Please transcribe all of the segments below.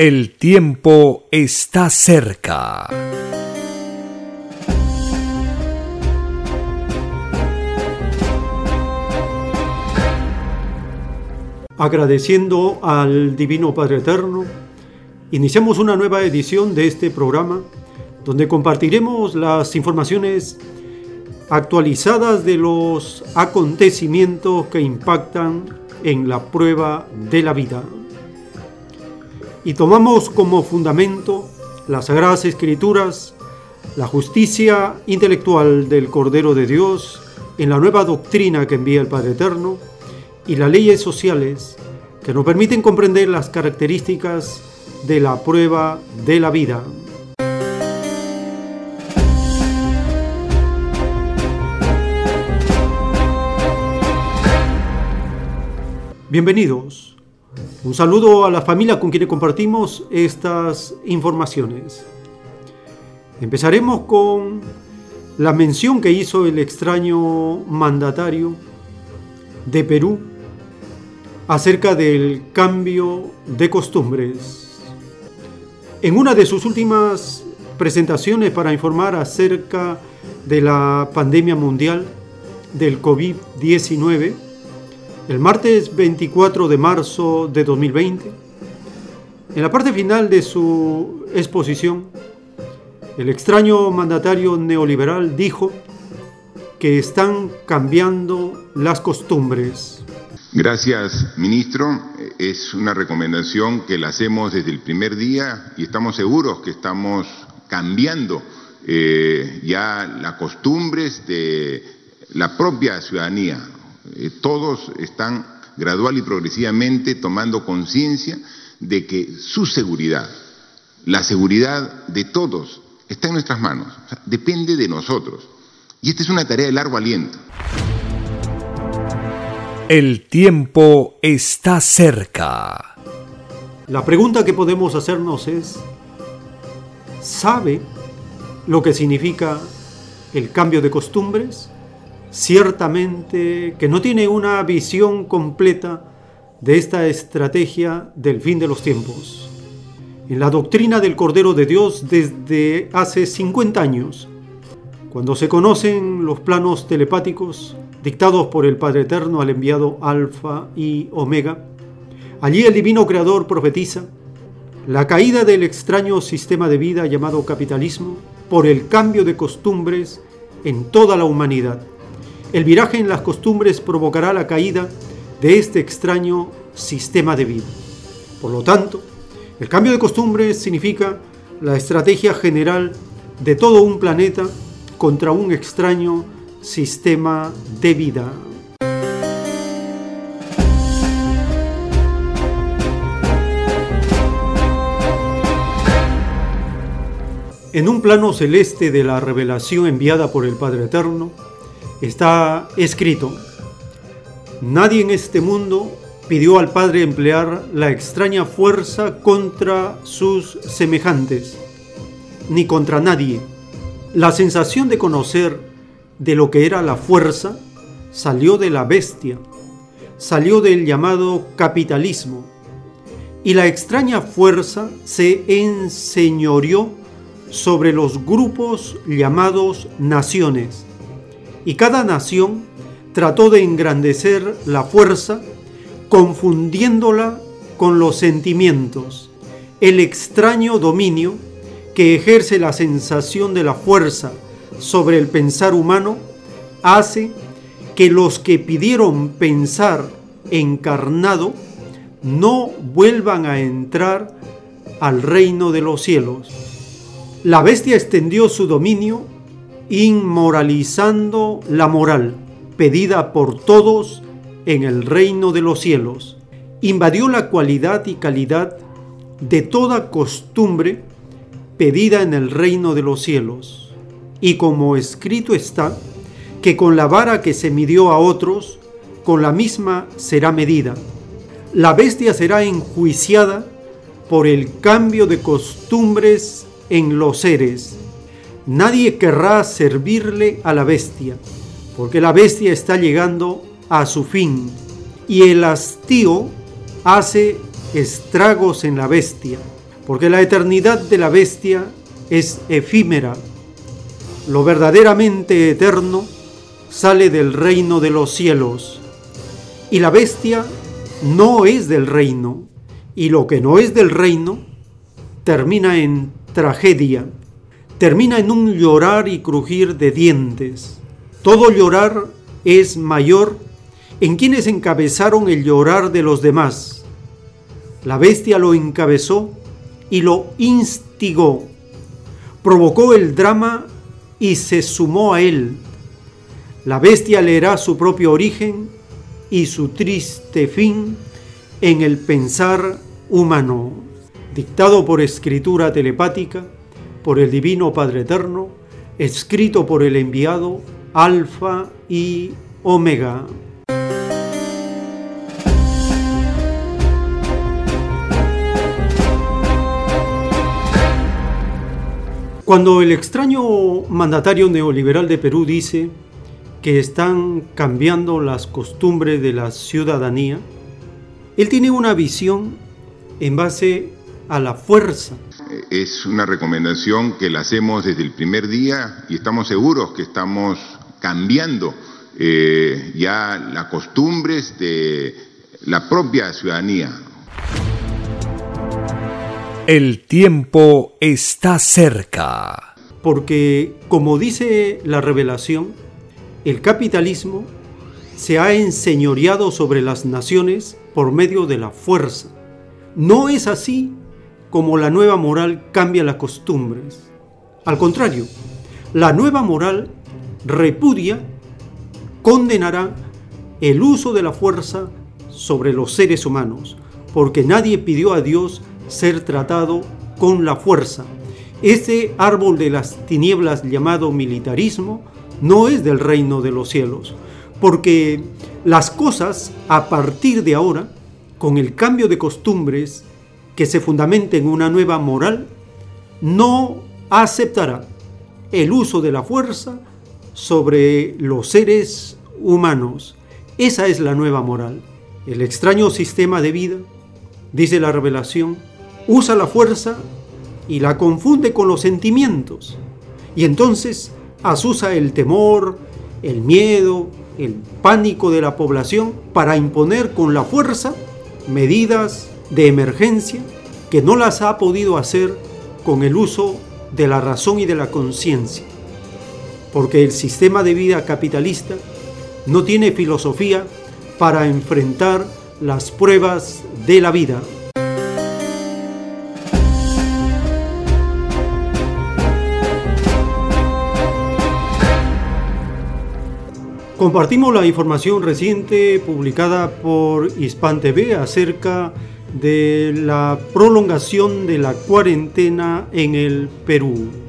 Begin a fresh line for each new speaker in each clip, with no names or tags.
El tiempo está cerca.
Agradeciendo al Divino Padre Eterno, iniciamos una nueva edición de este programa donde compartiremos las informaciones actualizadas de los acontecimientos que impactan en la prueba de la vida. Y tomamos como fundamento las Sagradas Escrituras, la justicia intelectual del Cordero de Dios en la nueva doctrina que envía el Padre Eterno y las leyes sociales que nos permiten comprender las características de la prueba de la vida. Bienvenidos. Un saludo a la familia con quienes compartimos estas informaciones. Empezaremos con la mención que hizo el extraño mandatario de Perú acerca del cambio de costumbres. En una de sus últimas presentaciones para informar acerca de la pandemia mundial del COVID-19, el martes 24 de marzo de 2020, en la parte final de su exposición, el extraño mandatario neoliberal dijo que están cambiando las costumbres.
Gracias, ministro. Es una recomendación que la hacemos desde el primer día y estamos seguros que estamos cambiando eh, ya las costumbres de la propia ciudadanía. Eh, todos están gradual y progresivamente tomando conciencia de que su seguridad, la seguridad de todos, está en nuestras manos, depende de nosotros. Y esta es una tarea de largo aliento.
El tiempo está cerca.
La pregunta que podemos hacernos es, ¿sabe lo que significa el cambio de costumbres? Ciertamente que no tiene una visión completa de esta estrategia del fin de los tiempos. En la doctrina del Cordero de Dios desde hace 50 años, cuando se conocen los planos telepáticos dictados por el Padre Eterno al enviado Alfa y Omega, allí el Divino Creador profetiza la caída del extraño sistema de vida llamado capitalismo por el cambio de costumbres en toda la humanidad el viraje en las costumbres provocará la caída de este extraño sistema de vida. Por lo tanto, el cambio de costumbres significa la estrategia general de todo un planeta contra un extraño sistema de vida. En un plano celeste de la revelación enviada por el Padre Eterno, está escrito, nadie en este mundo pidió al Padre emplear la extraña fuerza contra sus semejantes, ni contra nadie. La sensación de conocer de lo que era la fuerza salió de la bestia, salió del llamado capitalismo, y la extraña fuerza se enseñoreó sobre los grupos llamados naciones y cada nación trató de engrandecer la fuerza confundiéndola con los sentimientos, el extraño dominio que ejerce la sensación de la fuerza sobre el pensar humano hace que los que pidieron pensar encarnado no vuelvan a entrar al reino de los cielos. La bestia extendió su dominio inmoralizando la moral pedida por todos en el reino de los cielos. Invadió la cualidad y calidad de toda costumbre pedida en el reino de los cielos. Y como escrito está, que con la vara que se midió a otros, con la misma será medida. La bestia será enjuiciada por el cambio de costumbres en los seres. Nadie querrá servirle a la bestia, porque la bestia está llegando a su fin y el hastío hace estragos en la bestia, porque la eternidad de la bestia es efímera. Lo verdaderamente eterno sale del reino de los cielos y la bestia no es del reino y lo que no es del reino termina en tragedia, termina en un llorar y crujir de dientes. Todo llorar es mayor en quienes encabezaron el llorar de los demás. La bestia lo encabezó y lo instigó, provocó el drama y se sumó a él. La bestia leerá su propio origen y su triste fin en el pensar humano, dictado por escritura telepática, por el Divino Padre Eterno, escrito por el enviado Alfa y Omega. Cuando el extraño mandatario neoliberal de Perú dice que están cambiando las costumbres de la ciudadanía, él tiene una visión en base a la fuerza.
Es una recomendación que la hacemos desde el primer día y estamos seguros que estamos cambiando eh, ya las costumbres de la propia ciudadanía.
El tiempo está cerca.
Porque, como dice la revelación, el capitalismo se ha enseñoreado sobre las naciones por medio de la fuerza. No es así como la nueva moral cambia las costumbres. Al contrario, la nueva moral repudia, condenará el uso de la fuerza sobre los seres humanos, porque nadie pidió a Dios ser tratado con la fuerza. Ese árbol de las tinieblas llamado militarismo no es del reino de los cielos, porque las cosas a partir de ahora, con el cambio de costumbres que se fundamenta en una nueva moral, no aceptará el uso de la fuerza sobre los seres humanos. Esa es la nueva moral. El extraño sistema de vida, dice la revelación, usa la fuerza y la confunde con los sentimientos. Y entonces asusa el temor, el miedo, el pánico de la población para imponer con la fuerza medidas de emergencia que no las ha podido hacer con el uso de la razón y de la conciencia. Porque el sistema de vida capitalista no tiene filosofía para enfrentar las pruebas de la vida. Compartimos la información reciente publicada por Hispan TV acerca de la prolongación de la cuarentena en el Perú.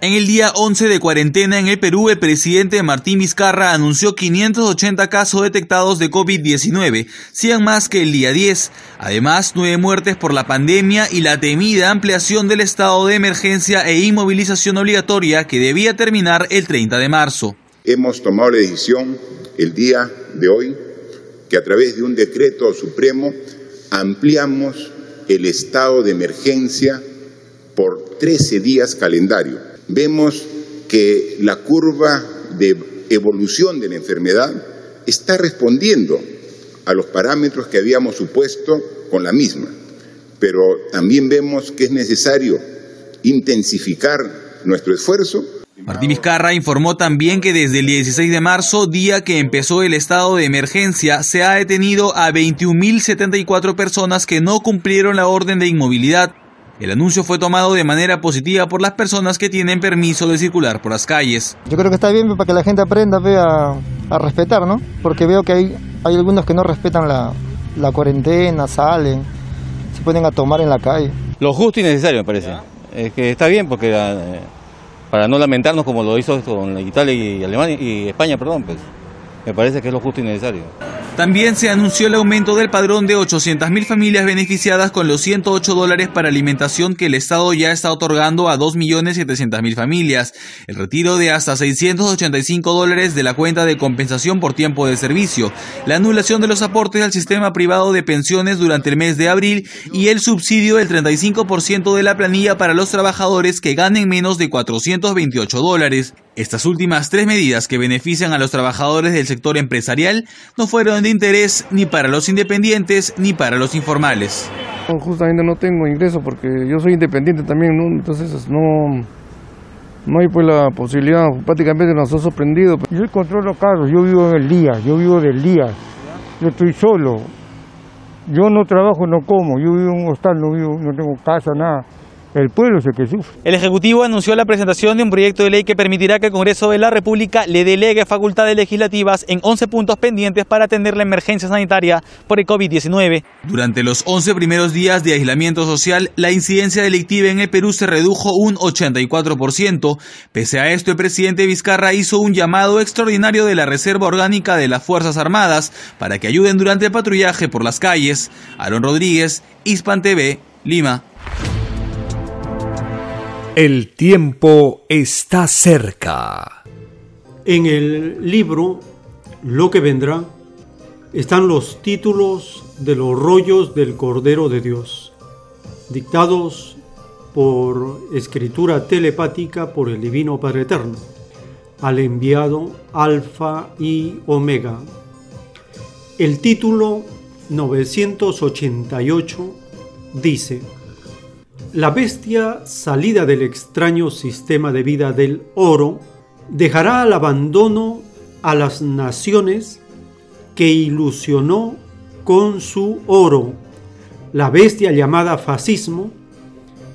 En el día 11 de cuarentena en el Perú, el presidente Martín Vizcarra anunció 580 casos detectados de COVID-19, 100 más que el día 10. Además, nueve muertes por la pandemia y la temida ampliación del estado de emergencia e inmovilización obligatoria que debía terminar el 30 de marzo.
Hemos tomado la decisión el día de hoy que a través de un decreto supremo ampliamos el estado de emergencia por 13 días calendario. Vemos que la curva de evolución de la enfermedad está respondiendo a los parámetros que habíamos supuesto con la misma, pero también vemos que es necesario intensificar nuestro esfuerzo
Martín Vizcarra informó también que desde el 16 de marzo, día que empezó el estado de emergencia, se ha detenido a 21.074 personas que no cumplieron la orden de inmovilidad. El anuncio fue tomado de manera positiva por las personas que tienen permiso de circular por las calles.
Yo creo que está bien para que la gente aprenda a, respetar, ¿no? Porque veo que hay, hay algunos que no respetan la, la cuarentena, salen, se ponen a tomar en la calle.
Lo justo y necesario, me parece. Es que está bien porque... Eh, para no lamentarnos como lo hizo con Italia y Alemania y España, perdón, pues me parece que es lo justo y necesario.
También se anunció el aumento del padrón de 800.000 familias beneficiadas con los 108 dólares para alimentación que el Estado ya está otorgando a 2.700.000 familias, el retiro de hasta 685 dólares de la cuenta de compensación por tiempo de servicio, la anulación de los aportes al sistema privado de pensiones durante el mes de abril y el subsidio del 35% de la planilla para los trabajadores que ganen menos de 428 dólares. Estas últimas tres medidas que benefician a los trabajadores del sector empresarial no fueron de interés ni para los independientes ni para los informales.
justamente no tengo ingreso porque yo soy independiente también, entonces no, no hay pues la posibilidad, prácticamente nos ha sorprendido.
Yo controlo carros, yo vivo en el día, yo vivo del día, yo estoy solo, yo no trabajo, no como, yo vivo en un hostal, no, vivo, no tengo casa, nada el pueblo es el que sufre.
El Ejecutivo anunció la presentación de un proyecto de ley que permitirá que el Congreso de la República le delegue facultades legislativas en 11 puntos pendientes para atender la emergencia sanitaria por el COVID-19. Durante los 11 primeros días de aislamiento social, la incidencia delictiva en el Perú se redujo un 84%. Pese a esto, el presidente Vizcarra hizo un llamado extraordinario de la Reserva Orgánica de las Fuerzas Armadas para que ayuden durante el patrullaje por las calles. Aaron Rodríguez, Hispan TV, Lima.
El tiempo está cerca.
En el libro Lo que vendrá están los títulos de los rollos del Cordero de Dios, dictados por escritura telepática por el Divino Padre Eterno, al enviado Alfa y Omega. El título 988 dice, la bestia salida del extraño sistema de vida del oro dejará al abandono a las naciones que ilusionó con su oro. La bestia llamada fascismo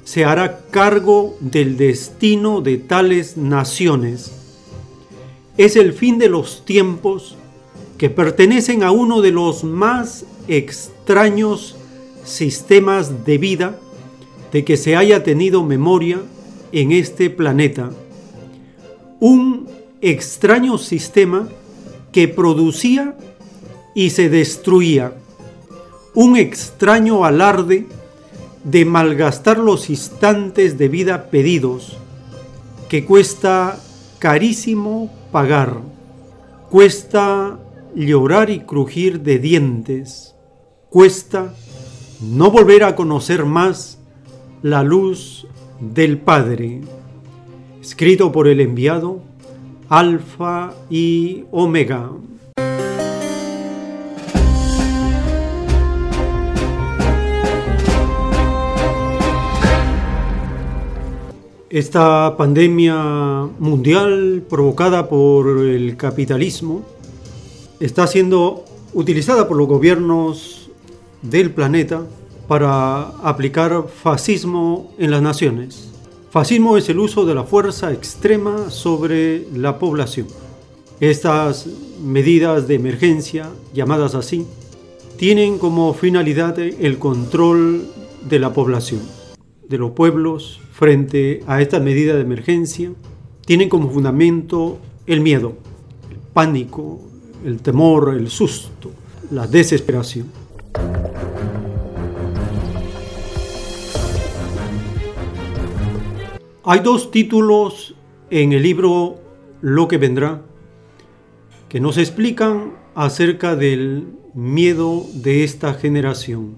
se hará cargo del destino de tales naciones. Es el fin de los tiempos que pertenecen a uno de los más extraños sistemas de vida de que se haya tenido memoria en este planeta. Un extraño sistema que producía y se destruía. Un extraño alarde de malgastar los instantes de vida pedidos, que cuesta carísimo pagar, cuesta llorar y crujir de dientes, cuesta no volver a conocer más la luz del Padre, escrito por el enviado Alfa y Omega. Esta pandemia mundial provocada por el capitalismo está siendo utilizada por los gobiernos del planeta para aplicar fascismo en las naciones. Fascismo es el uso de la fuerza extrema sobre la población. Estas medidas de emergencia, llamadas así, tienen como finalidad el control de la población, de los pueblos frente a estas medidas de emergencia. Tienen como fundamento el miedo, el pánico, el temor, el susto, la desesperación. Hay dos títulos en el libro Lo que vendrá que nos explican acerca del miedo de esta generación.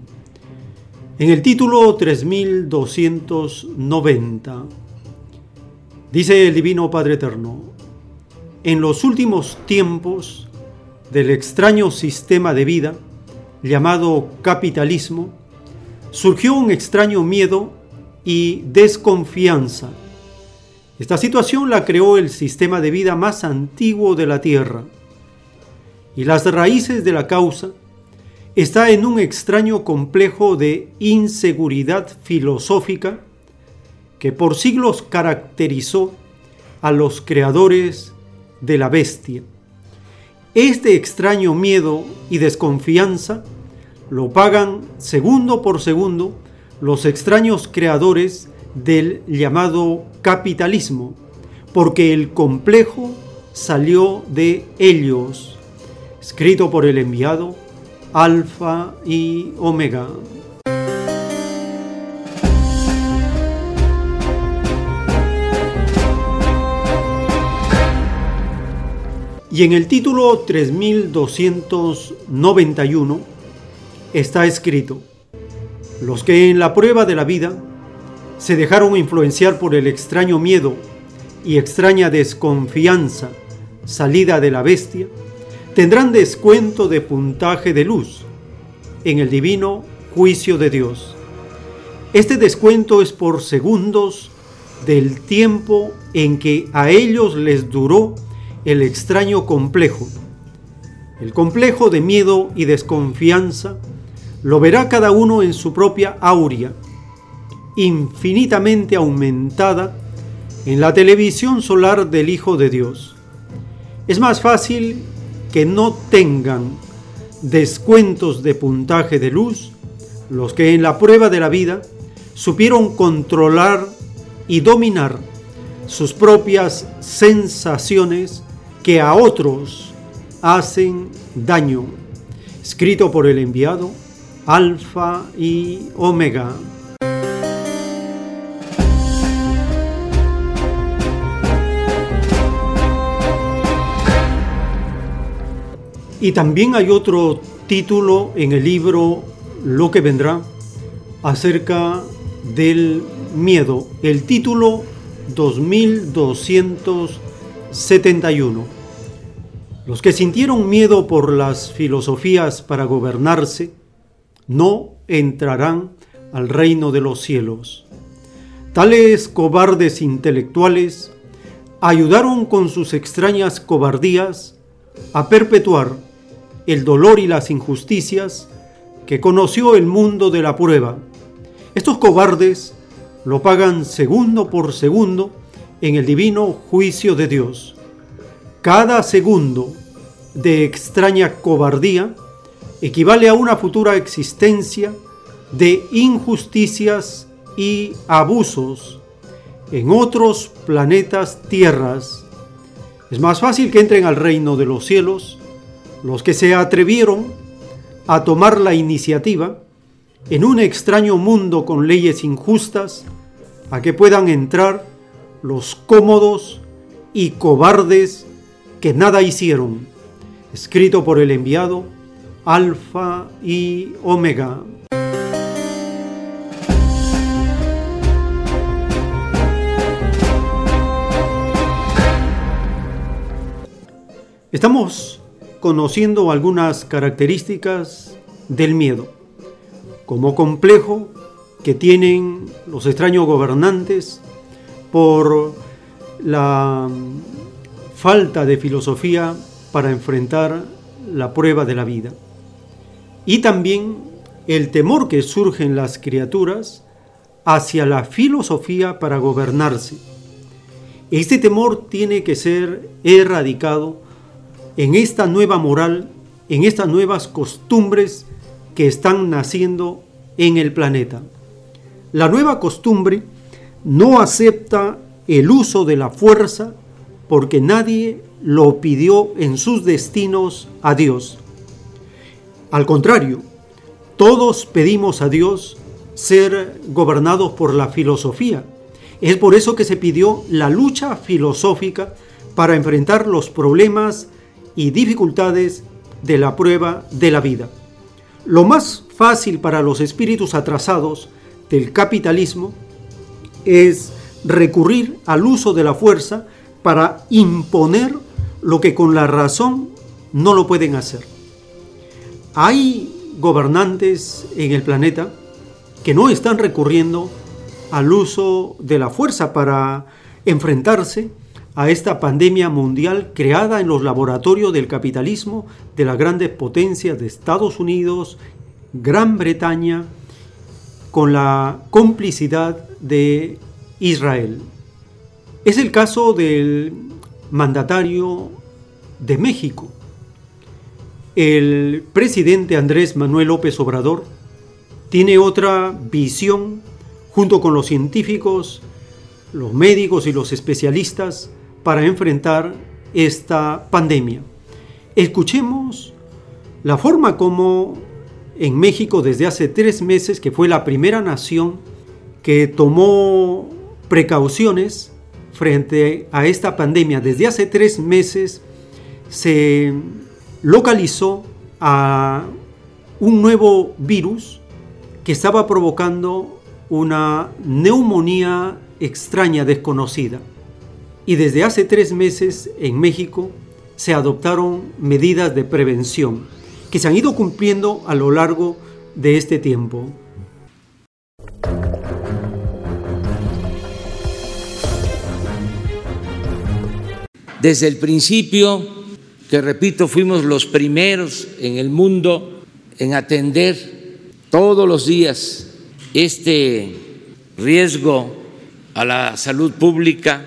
En el título 3290 dice el Divino Padre Eterno, en los últimos tiempos del extraño sistema de vida llamado capitalismo, surgió un extraño miedo y desconfianza. Esta situación la creó el sistema de vida más antiguo de la Tierra. Y las raíces de la causa está en un extraño complejo de inseguridad filosófica que por siglos caracterizó a los creadores de la bestia. Este extraño miedo y desconfianza lo pagan segundo por segundo los extraños creadores del llamado capitalismo, porque el complejo salió de ellos, escrito por el enviado Alfa y Omega. Y en el título 3291 está escrito, los que en la prueba de la vida se dejaron influenciar por el extraño miedo y extraña desconfianza salida de la bestia, tendrán descuento de puntaje de luz en el divino juicio de Dios. Este descuento es por segundos del tiempo en que a ellos les duró el extraño complejo. El complejo de miedo y desconfianza lo verá cada uno en su propia aurea, infinitamente aumentada en la televisión solar del Hijo de Dios. Es más fácil que no tengan descuentos de puntaje de luz los que en la prueba de la vida supieron controlar y dominar sus propias sensaciones que a otros hacen daño. Escrito por el enviado Alfa y Omega. Y también hay otro título en el libro Lo que vendrá acerca del miedo. El título 2271. Los que sintieron miedo por las filosofías para gobernarse no entrarán al reino de los cielos. Tales cobardes intelectuales ayudaron con sus extrañas cobardías a perpetuar el dolor y las injusticias que conoció el mundo de la prueba. Estos cobardes lo pagan segundo por segundo en el divino juicio de Dios. Cada segundo de extraña cobardía equivale a una futura existencia de injusticias y abusos en otros planetas tierras. Es más fácil que entren al reino de los cielos los que se atrevieron a tomar la iniciativa en un extraño mundo con leyes injustas a que puedan entrar los cómodos y cobardes que nada hicieron, escrito por el enviado Alfa y Omega. Estamos conociendo algunas características del miedo, como complejo que tienen los extraños gobernantes por la falta de filosofía para enfrentar la prueba de la vida. Y también el temor que surge en las criaturas hacia la filosofía para gobernarse. Este temor tiene que ser erradicado en esta nueva moral, en estas nuevas costumbres que están naciendo en el planeta. La nueva costumbre no acepta el uso de la fuerza porque nadie lo pidió en sus destinos a Dios. Al contrario, todos pedimos a Dios ser gobernados por la filosofía. Es por eso que se pidió la lucha filosófica para enfrentar los problemas y dificultades de la prueba de la vida. Lo más fácil para los espíritus atrasados del capitalismo es recurrir al uso de la fuerza para imponer lo que con la razón no lo pueden hacer. Hay gobernantes en el planeta que no están recurriendo al uso de la fuerza para enfrentarse a esta pandemia mundial creada en los laboratorios del capitalismo de las grandes potencias de Estados Unidos, Gran Bretaña, con la complicidad de Israel. Es el caso del mandatario de México. El presidente Andrés Manuel López Obrador tiene otra visión junto con los científicos, los médicos y los especialistas para enfrentar esta pandemia. Escuchemos la forma como en México desde hace tres meses, que fue la primera nación que tomó precauciones frente a esta pandemia. Desde hace tres meses se localizó a un nuevo virus que estaba provocando una neumonía extraña, desconocida. Y desde hace tres meses en México se adoptaron medidas de prevención que se han ido cumpliendo a lo largo de este tiempo.
Desde el principio, que repito, fuimos los primeros en el mundo en atender todos los días este riesgo a la salud pública,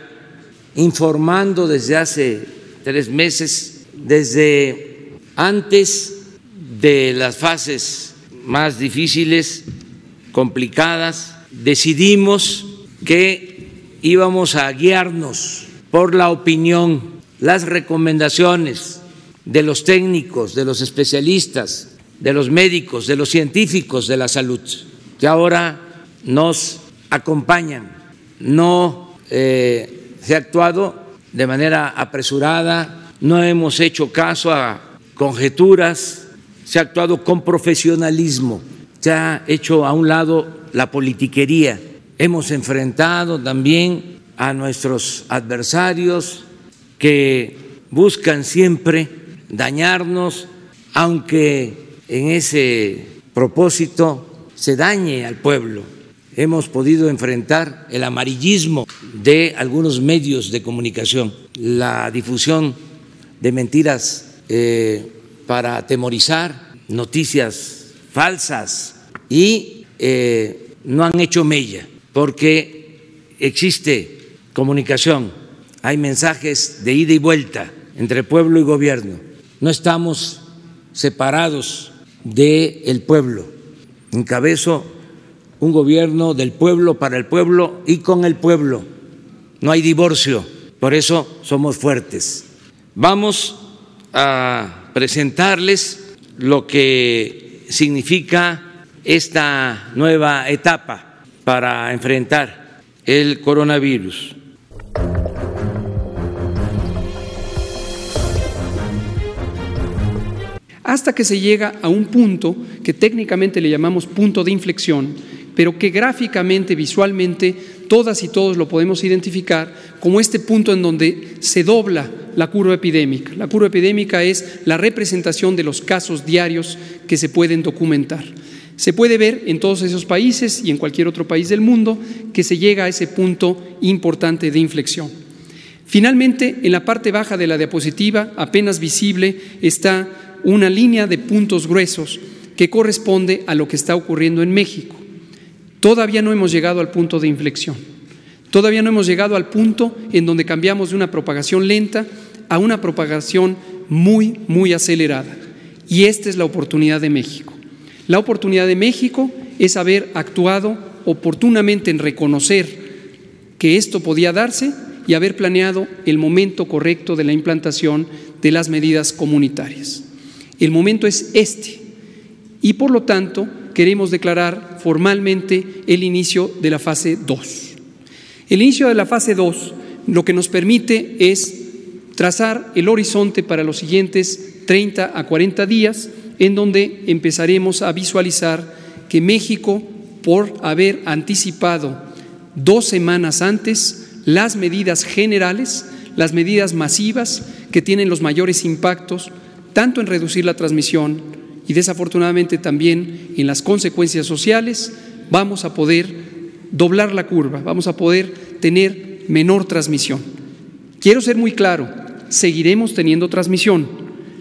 informando desde hace tres meses, desde antes de las fases más difíciles, complicadas, decidimos que íbamos a guiarnos por la opinión, las recomendaciones de los técnicos, de los especialistas, de los médicos, de los científicos de la salud, que ahora nos acompañan. No eh, se ha actuado de manera apresurada, no hemos hecho caso a conjeturas, se ha actuado con profesionalismo, se ha hecho a un lado la politiquería. Hemos enfrentado también a nuestros adversarios que buscan siempre dañarnos, aunque en ese propósito se dañe al pueblo. Hemos podido enfrentar el amarillismo de algunos medios de comunicación, la difusión de mentiras eh, para atemorizar, noticias falsas y eh, no han hecho mella porque existe comunicación, hay mensajes de ida y vuelta entre pueblo y gobierno. No estamos separados del el pueblo. Encabezo un gobierno del pueblo para el pueblo y con el pueblo. No hay divorcio, por eso somos fuertes. Vamos a presentarles lo que significa esta nueva etapa para enfrentar el coronavirus.
Hasta que se llega a un punto que técnicamente le llamamos punto de inflexión, pero que gráficamente, visualmente, todas y todos lo podemos identificar como este punto en donde se dobla la curva epidémica. La curva epidémica es la representación de los casos diarios que se pueden documentar. Se puede ver en todos esos países y en cualquier otro país del mundo que se llega a ese punto importante de inflexión. Finalmente, en la parte baja de la diapositiva, apenas visible, está una línea de puntos gruesos que corresponde a lo que está ocurriendo en México. Todavía no hemos llegado al punto de inflexión. Todavía no hemos llegado al punto en donde cambiamos de una propagación lenta a una propagación muy, muy acelerada. Y esta es la oportunidad de México. La oportunidad de México es haber actuado oportunamente en reconocer que esto podía darse y haber planeado el momento correcto de la implantación de las medidas comunitarias. El momento es este y por lo tanto queremos declarar formalmente el inicio de la fase 2. El inicio de la fase 2 lo que nos permite es trazar el horizonte para los siguientes 30 a 40 días en donde empezaremos a visualizar que México, por haber anticipado dos semanas antes las medidas generales, las medidas masivas que tienen los mayores impactos, tanto en reducir la transmisión y desafortunadamente también en las consecuencias sociales, vamos a poder doblar la curva, vamos a poder tener menor transmisión. Quiero ser muy claro, seguiremos teniendo transmisión.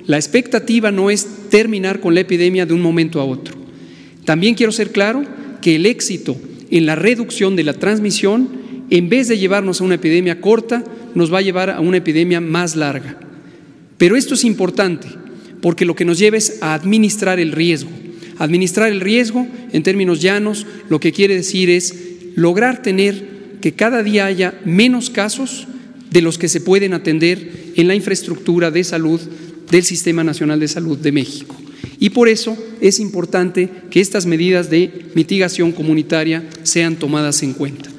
La expectativa no es terminar con la epidemia de un momento a otro. También quiero ser claro que el éxito en la reducción de la transmisión, en vez de llevarnos a una epidemia corta, nos va a llevar a una epidemia más larga. Pero esto es importante porque lo que nos lleva es a administrar el riesgo. Administrar el riesgo, en términos llanos, lo que quiere decir es lograr tener que cada día haya menos casos de los que se pueden atender en la infraestructura de salud del Sistema Nacional de Salud de México. Y por eso es importante que estas medidas de mitigación comunitaria sean tomadas en cuenta.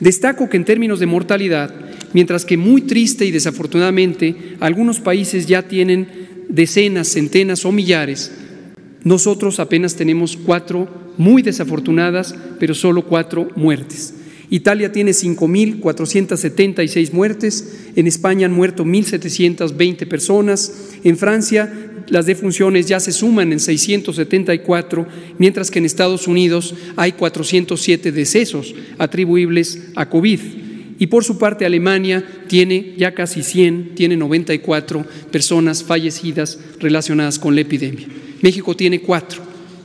Destaco que en términos de mortalidad, mientras que muy triste y desafortunadamente algunos países ya tienen decenas, centenas o millares, nosotros apenas tenemos cuatro muy desafortunadas, pero solo cuatro muertes. Italia tiene 5.476 muertes, en España han muerto 1.720 personas, en Francia las defunciones ya se suman en 674, mientras que en Estados Unidos hay 407 decesos atribuibles a COVID. Y por su parte Alemania tiene ya casi 100, tiene 94 personas fallecidas relacionadas con la epidemia. México tiene cuatro.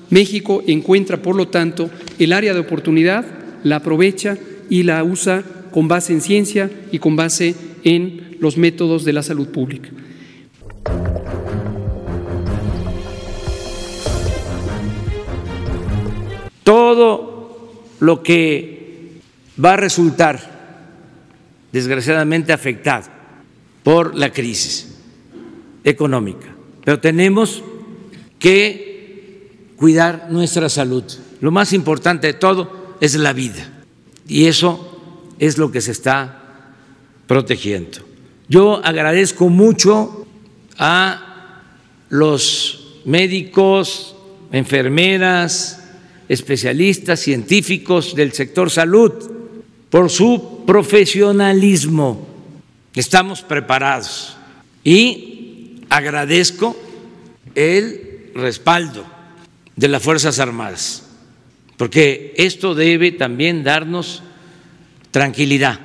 México encuentra, por lo tanto, el área de oportunidad, la aprovecha y la usa con base en ciencia y con base en los métodos de la salud pública.
Todo lo que va a resultar desgraciadamente afectado por la crisis económica, pero tenemos que cuidar nuestra salud. Lo más importante de todo es la vida y eso es lo que se está protegiendo. Yo agradezco mucho a los médicos, enfermeras, especialistas, científicos del sector salud por su profesionalismo. Estamos preparados y agradezco el respaldo de las Fuerzas Armadas porque esto debe también darnos tranquilidad.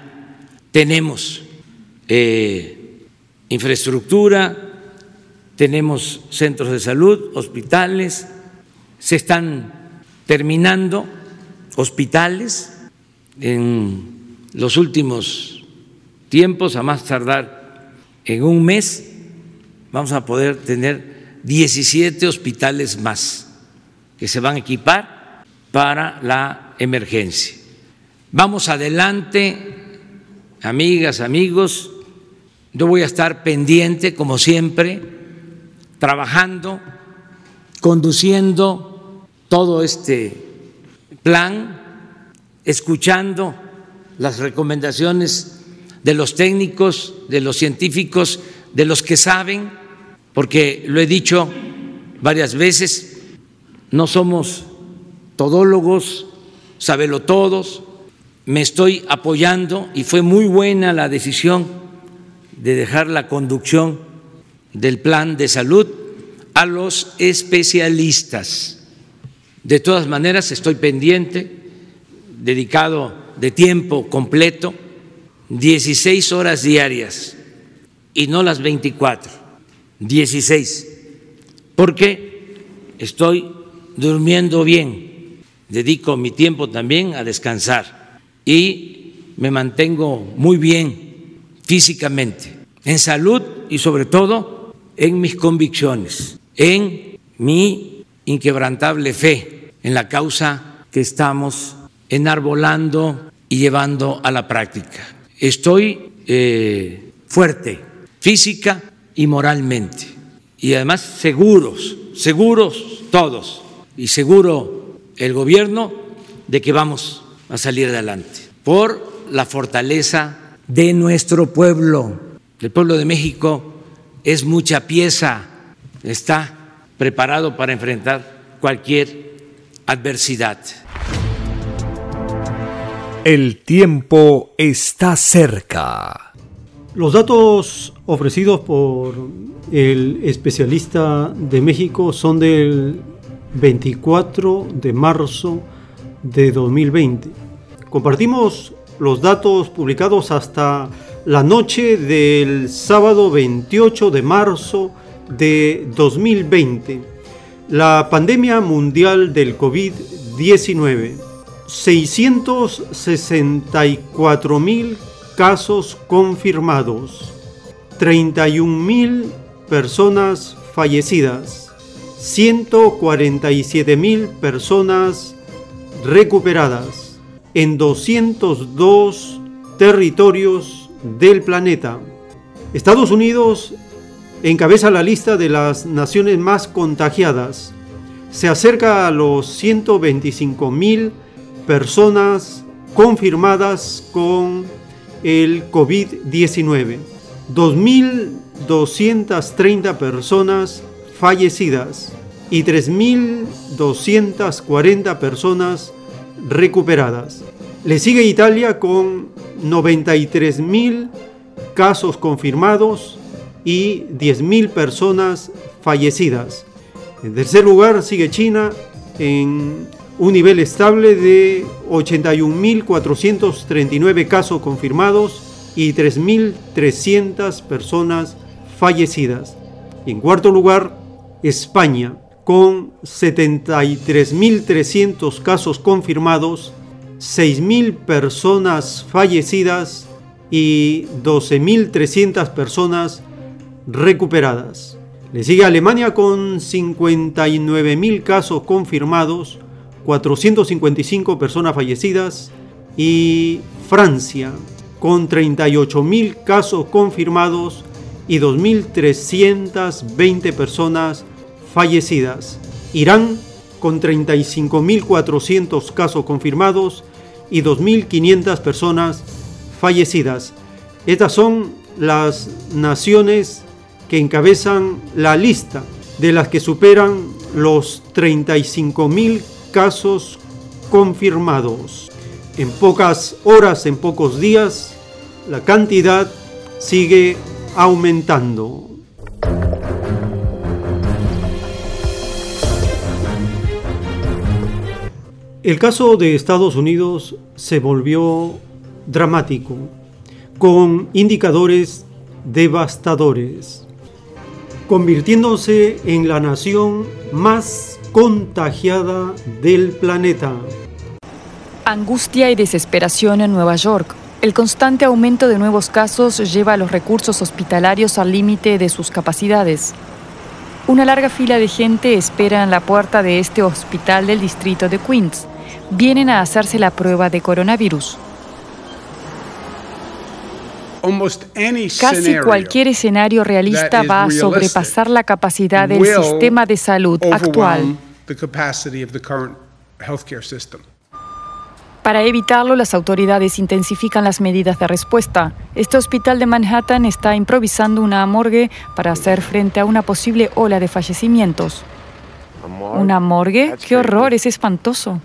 Tenemos eh, infraestructura, tenemos centros de salud, hospitales, se están terminando hospitales en los últimos tiempos, a más tardar en un mes, vamos a poder tener 17 hospitales más que se van a equipar para la emergencia. Vamos adelante, amigas, amigos. Yo voy a estar pendiente, como siempre, trabajando, conduciendo todo este plan, escuchando las recomendaciones de los técnicos, de los científicos, de los que saben, porque lo he dicho varias veces, no somos todólogos, todos, me estoy apoyando y fue muy buena la decisión de dejar la conducción del plan de salud a los especialistas. De todas maneras, estoy pendiente, dedicado de tiempo completo, 16 horas diarias y no las 24, 16, porque estoy durmiendo bien. Dedico mi tiempo también a descansar. Y me mantengo muy bien físicamente, en salud y sobre todo en mis convicciones, en mi inquebrantable fe en la causa que estamos enarbolando y llevando a la práctica. Estoy eh, fuerte física y moralmente y además seguros, seguros todos y seguro el gobierno de que vamos a salir adelante por la fortaleza de nuestro pueblo. El pueblo de México es mucha pieza, está preparado para enfrentar cualquier adversidad.
El tiempo está cerca.
Los datos ofrecidos por el especialista de México son del 24 de marzo de 2020. Compartimos los datos publicados hasta la noche del sábado 28 de marzo de 2020. La pandemia mundial del COVID-19. 664 mil casos confirmados. 31 mil personas fallecidas. 147 mil personas recuperadas en 202 territorios del planeta. Estados Unidos encabeza la lista de las naciones más contagiadas. Se acerca a los 125 mil personas confirmadas con el COVID-19. 2.230 personas fallecidas y 3.240 personas recuperadas. Le sigue Italia con 93.000 casos confirmados y 10.000 personas fallecidas. En tercer lugar sigue China en un nivel estable de 81.439 casos confirmados y 3.300 personas fallecidas. en cuarto lugar, España, con 73.300 casos confirmados, 6.000 personas fallecidas y 12.300 personas recuperadas. Le sigue Alemania con 59.000 casos confirmados, 455 personas fallecidas y Francia con 38.000 casos confirmados y 2.320 personas fallecidas. Irán con 35.400 casos confirmados y 2.500 personas fallecidas. Estas son las naciones que encabezan la lista de las que superan los 35.000 casos confirmados. En pocas horas, en pocos días, la cantidad sigue aumentando. El caso de Estados Unidos se volvió dramático, con indicadores devastadores, convirtiéndose en la nación más contagiada del planeta.
Angustia y desesperación en Nueva York. El constante aumento de nuevos casos lleva a los recursos hospitalarios al límite de sus capacidades. Una larga fila de gente espera en la puerta de este hospital del distrito de Queens. Vienen a hacerse la prueba de coronavirus. Casi cualquier escenario realista va a sobrepasar la capacidad del sistema de salud actual. Para evitarlo, las autoridades intensifican las medidas de respuesta. Este hospital de Manhattan está improvisando una morgue para hacer frente a una posible ola de fallecimientos. ¿Una morgue? ¡Qué horror! Es espantoso.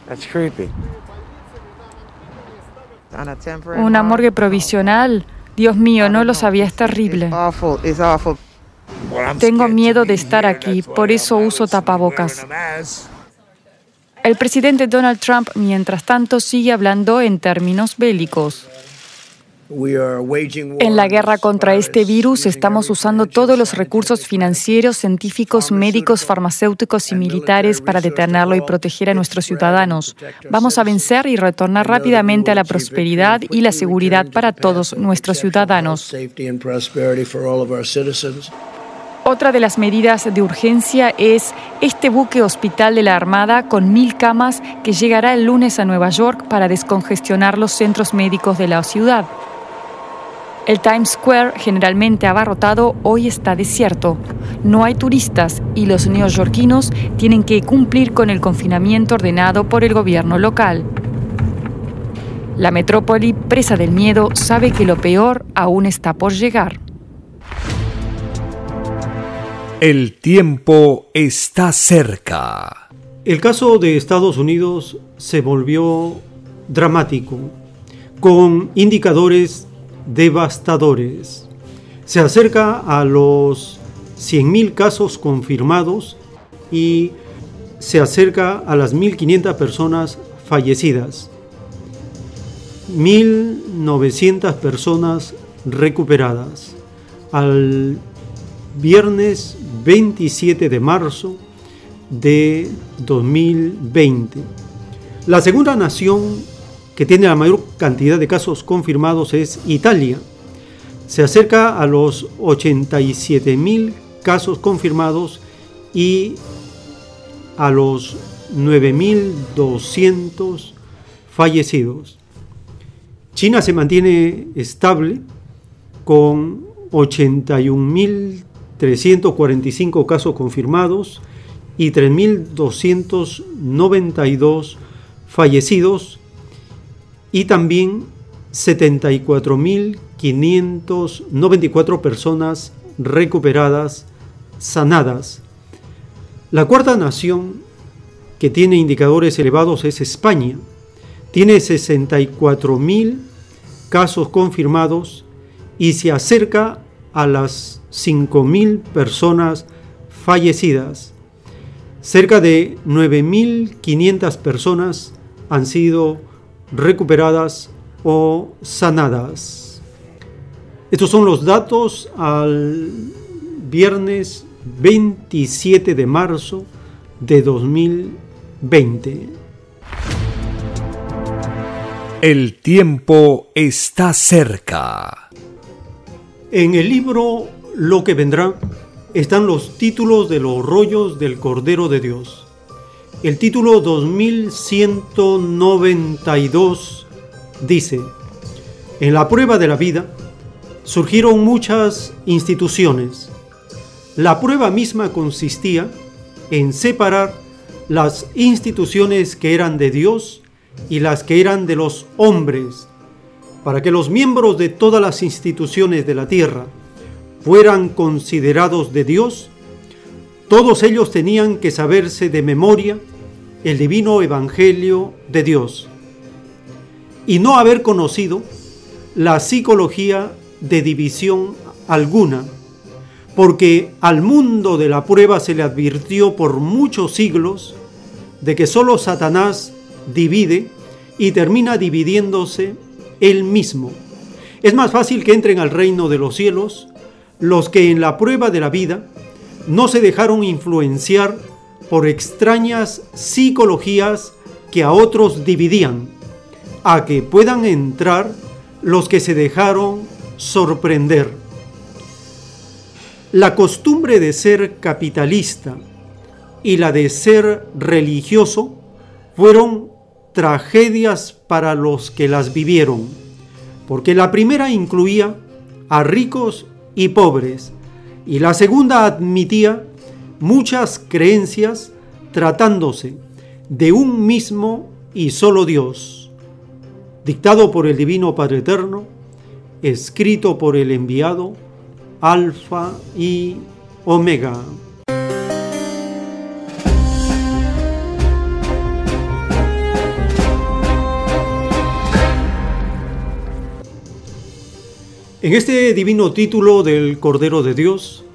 Una morgue provisional. Dios mío, no lo sabía, es terrible. Tengo miedo de estar aquí, por eso uso tapabocas. El presidente Donald Trump, mientras tanto, sigue hablando en términos bélicos. En la guerra contra este virus estamos usando todos los recursos financieros, científicos, médicos, farmacéuticos y militares para detenerlo y proteger a nuestros ciudadanos. Vamos a vencer y retornar rápidamente a la prosperidad y la seguridad para todos nuestros ciudadanos. Otra de las medidas de urgencia es este buque hospital de la Armada con mil camas que llegará el lunes a Nueva York para descongestionar los centros médicos de la ciudad. El Times Square, generalmente abarrotado, hoy está desierto. No hay turistas y los neoyorquinos tienen que cumplir con el confinamiento ordenado por el gobierno local. La metrópoli, presa del miedo, sabe que lo peor aún está por llegar.
El tiempo está cerca.
El caso de Estados Unidos se volvió dramático, con indicadores devastadores. Se acerca a los 100.000 casos confirmados y se acerca a las 1.500 personas fallecidas, 1.900 personas recuperadas. Al viernes 27 de marzo de 2020. La segunda nación que tiene la mayor cantidad de casos confirmados es Italia. Se acerca a los 87 mil casos confirmados y a los 9.200 fallecidos. China se mantiene estable con 81.345 casos confirmados y 3.292 fallecidos y también 74.594 personas recuperadas, sanadas. La cuarta nación que tiene indicadores elevados es España. Tiene 64.000 casos confirmados y se acerca a las 5.000 personas fallecidas. Cerca de 9.500 personas han sido recuperadas o sanadas. Estos son los datos al viernes 27 de marzo de 2020.
El tiempo está cerca.
En el libro Lo que vendrá están los títulos de los rollos del Cordero de Dios. El título 2192 dice, en la prueba de la vida surgieron muchas instituciones. La prueba misma consistía en separar las instituciones que eran de Dios y las que eran de los hombres, para que los miembros de todas las instituciones de la tierra fueran considerados de Dios, todos ellos tenían que saberse de memoria el divino evangelio de Dios y no haber conocido la psicología de división alguna, porque al mundo de la prueba se le advirtió por muchos siglos de que solo Satanás divide y termina dividiéndose él mismo. Es más fácil que entren al reino de los cielos los que en la prueba de la vida no se dejaron influenciar por extrañas psicologías que a otros dividían, a que puedan entrar los que se dejaron sorprender. La costumbre de ser capitalista y la de ser religioso fueron tragedias para los que las vivieron, porque la primera incluía a ricos y pobres, y la segunda admitía muchas creencias tratándose de un mismo y solo Dios, dictado por el Divino Padre Eterno, escrito por el enviado Alfa y Omega. En este divino título del Cordero de Dios,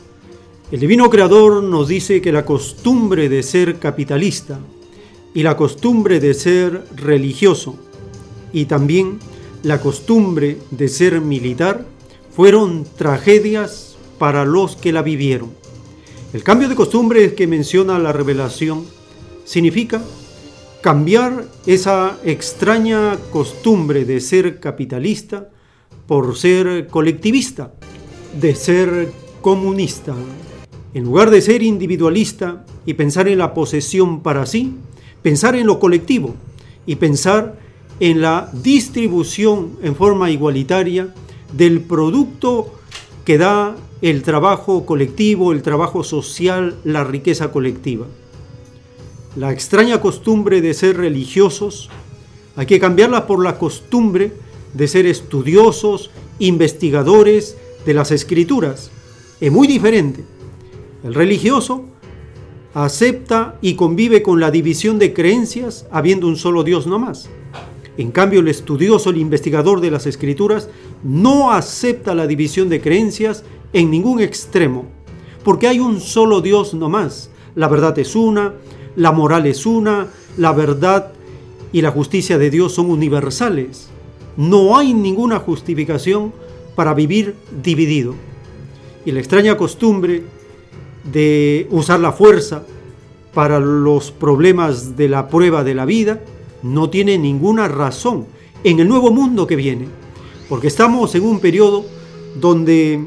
el divino Creador nos dice que la costumbre de ser capitalista y la costumbre de ser religioso y también la costumbre de ser militar fueron tragedias para los que la vivieron. El cambio de costumbre que menciona la revelación significa cambiar esa extraña costumbre de ser capitalista por ser colectivista, de ser comunista. En lugar de ser individualista y pensar en la posesión para sí, pensar en lo colectivo y pensar en la distribución en forma igualitaria del producto que da el trabajo colectivo, el trabajo social, la riqueza colectiva. La extraña costumbre de ser religiosos hay que cambiarla por la costumbre de ser estudiosos, investigadores de las escrituras. Es muy diferente. El religioso acepta y convive con la división de creencias habiendo un solo Dios no más. En cambio, el estudioso, el investigador de las escrituras, no acepta la división de creencias en ningún extremo, porque hay un solo Dios no más. La verdad es una, la moral es una, la verdad y la justicia de Dios son universales. No hay ninguna justificación para vivir dividido. Y la extraña costumbre de usar la fuerza para los problemas de la prueba de la vida no tiene ninguna razón en el nuevo mundo que viene. Porque estamos en un periodo donde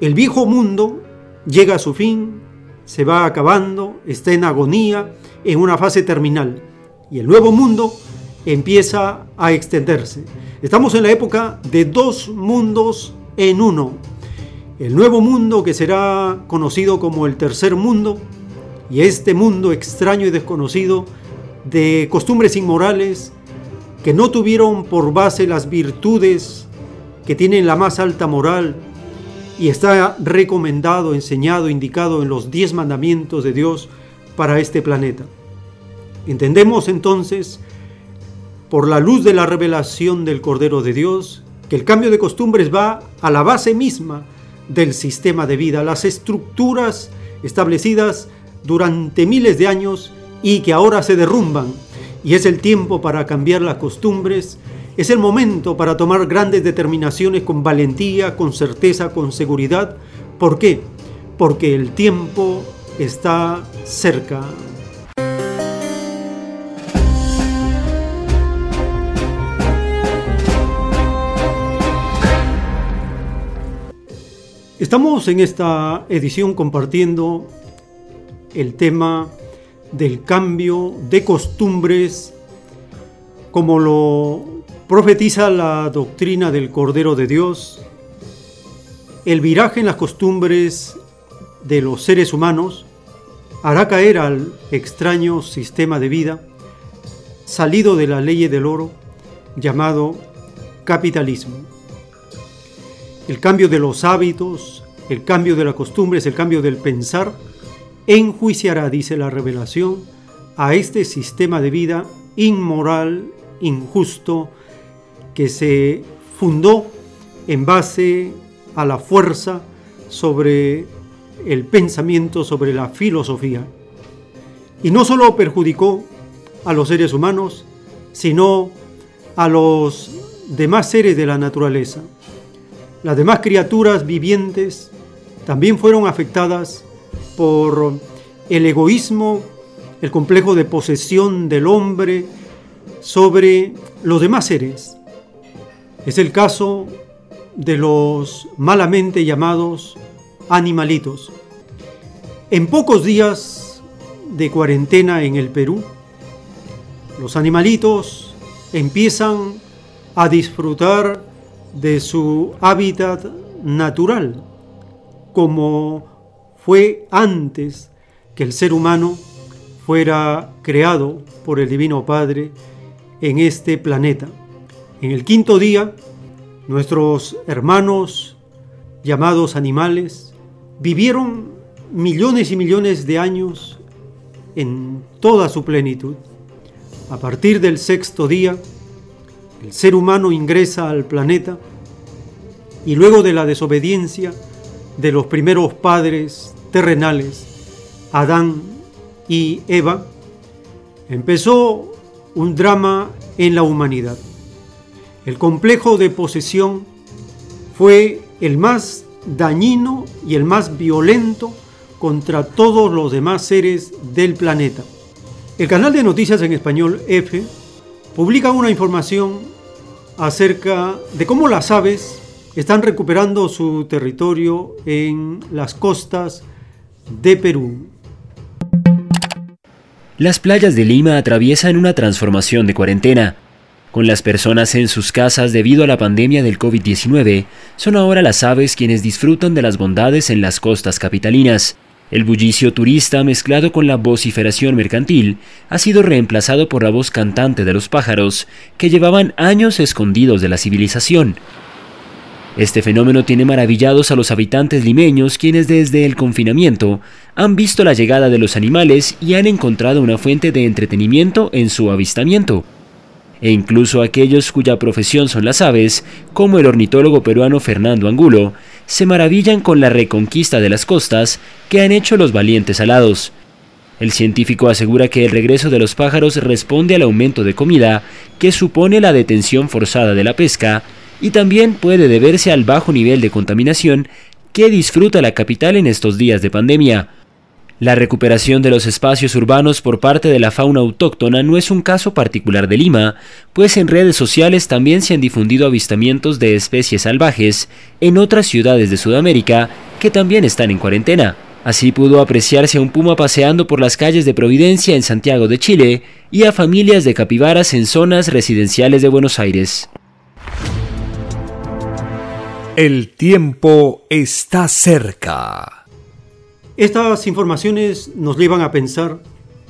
el viejo mundo llega a su fin, se va acabando, está en agonía, en una fase terminal y el nuevo mundo empieza a extenderse. Estamos en la época de dos mundos en uno. El nuevo mundo que será conocido como el tercer mundo y este mundo extraño y desconocido de costumbres inmorales que no tuvieron por base las virtudes que tienen la más alta moral y está recomendado, enseñado, indicado en los diez mandamientos de Dios para este planeta. Entendemos entonces, por la luz de la revelación del Cordero de Dios, que el cambio de costumbres va a la base misma del sistema de vida, las estructuras establecidas durante miles de años y que ahora se derrumban. Y es el tiempo para cambiar las costumbres, es el momento para tomar grandes determinaciones con valentía, con certeza, con seguridad. ¿Por qué? Porque el tiempo está cerca. Estamos en esta edición compartiendo el tema del cambio de costumbres como lo profetiza la doctrina del Cordero de Dios, el viraje en las costumbres de los seres humanos hará caer al extraño sistema de vida salido de la ley del oro llamado capitalismo el cambio de los hábitos, el cambio de las costumbres, el cambio del pensar, enjuiciará, dice la revelación, a este sistema de vida inmoral, injusto, que se fundó en base a la fuerza sobre el pensamiento, sobre la filosofía. Y no solo perjudicó a los seres humanos, sino a los demás seres de la naturaleza. Las demás criaturas vivientes también fueron afectadas por el egoísmo, el complejo de posesión del hombre sobre los demás seres. Es el caso de los malamente llamados animalitos. En pocos días de cuarentena en el Perú, los animalitos empiezan a disfrutar de su hábitat natural, como fue antes que el ser humano fuera creado por el Divino Padre en este planeta. En el quinto día, nuestros hermanos llamados animales vivieron millones y millones de años en toda su plenitud. A partir del sexto día, el ser humano ingresa al planeta y luego de la desobediencia de los primeros padres terrenales, Adán y Eva, empezó un drama en la humanidad. El complejo de posesión fue el más dañino y el más violento contra todos los demás seres del planeta. El canal de noticias en español F publica una información acerca de cómo las aves están recuperando su territorio en las costas de Perú.
Las playas de Lima atraviesan una transformación de cuarentena. Con las personas en sus casas debido a la pandemia del COVID-19, son ahora las aves quienes disfrutan de las bondades en las costas capitalinas. El bullicio turista mezclado con la vociferación mercantil ha sido reemplazado por la voz cantante de los pájaros que llevaban años escondidos de la civilización. Este fenómeno tiene maravillados a los habitantes limeños quienes desde el confinamiento han visto la llegada de los animales y han encontrado una fuente de entretenimiento en su avistamiento. E incluso aquellos cuya profesión son las aves, como el ornitólogo peruano Fernando Angulo, se maravillan con la reconquista de las costas que han hecho los valientes alados. El científico asegura que el regreso de los pájaros responde al aumento de comida que supone la detención forzada de la pesca y también puede deberse al bajo nivel de contaminación que disfruta la capital en estos días de pandemia. La recuperación de los espacios urbanos por parte de la fauna autóctona no es un caso particular de Lima, pues en redes sociales también se han difundido avistamientos de especies salvajes en otras ciudades de Sudamérica que también están en cuarentena. Así pudo apreciarse a un puma paseando por las calles de Providencia en Santiago de Chile y a familias de capibaras en zonas residenciales de Buenos Aires.
El tiempo está cerca.
Estas informaciones nos llevan a pensar,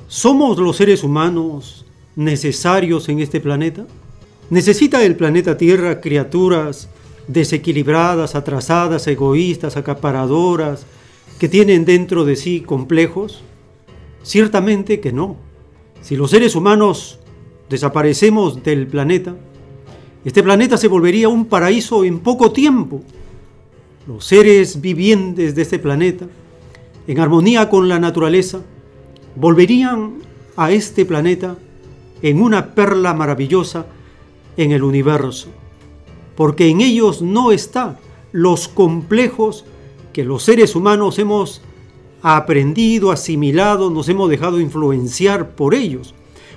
¿somos los seres humanos necesarios en este planeta? ¿Necesita el planeta Tierra criaturas desequilibradas, atrasadas, egoístas, acaparadoras, que tienen dentro de sí complejos? Ciertamente que no. Si los seres humanos desaparecemos del planeta, este planeta se volvería un paraíso en poco tiempo. Los seres vivientes de este planeta, en armonía con la naturaleza, volverían a este planeta en una perla maravillosa en el universo, porque en ellos no están los complejos que los seres humanos hemos aprendido, asimilado, nos hemos dejado influenciar por ellos.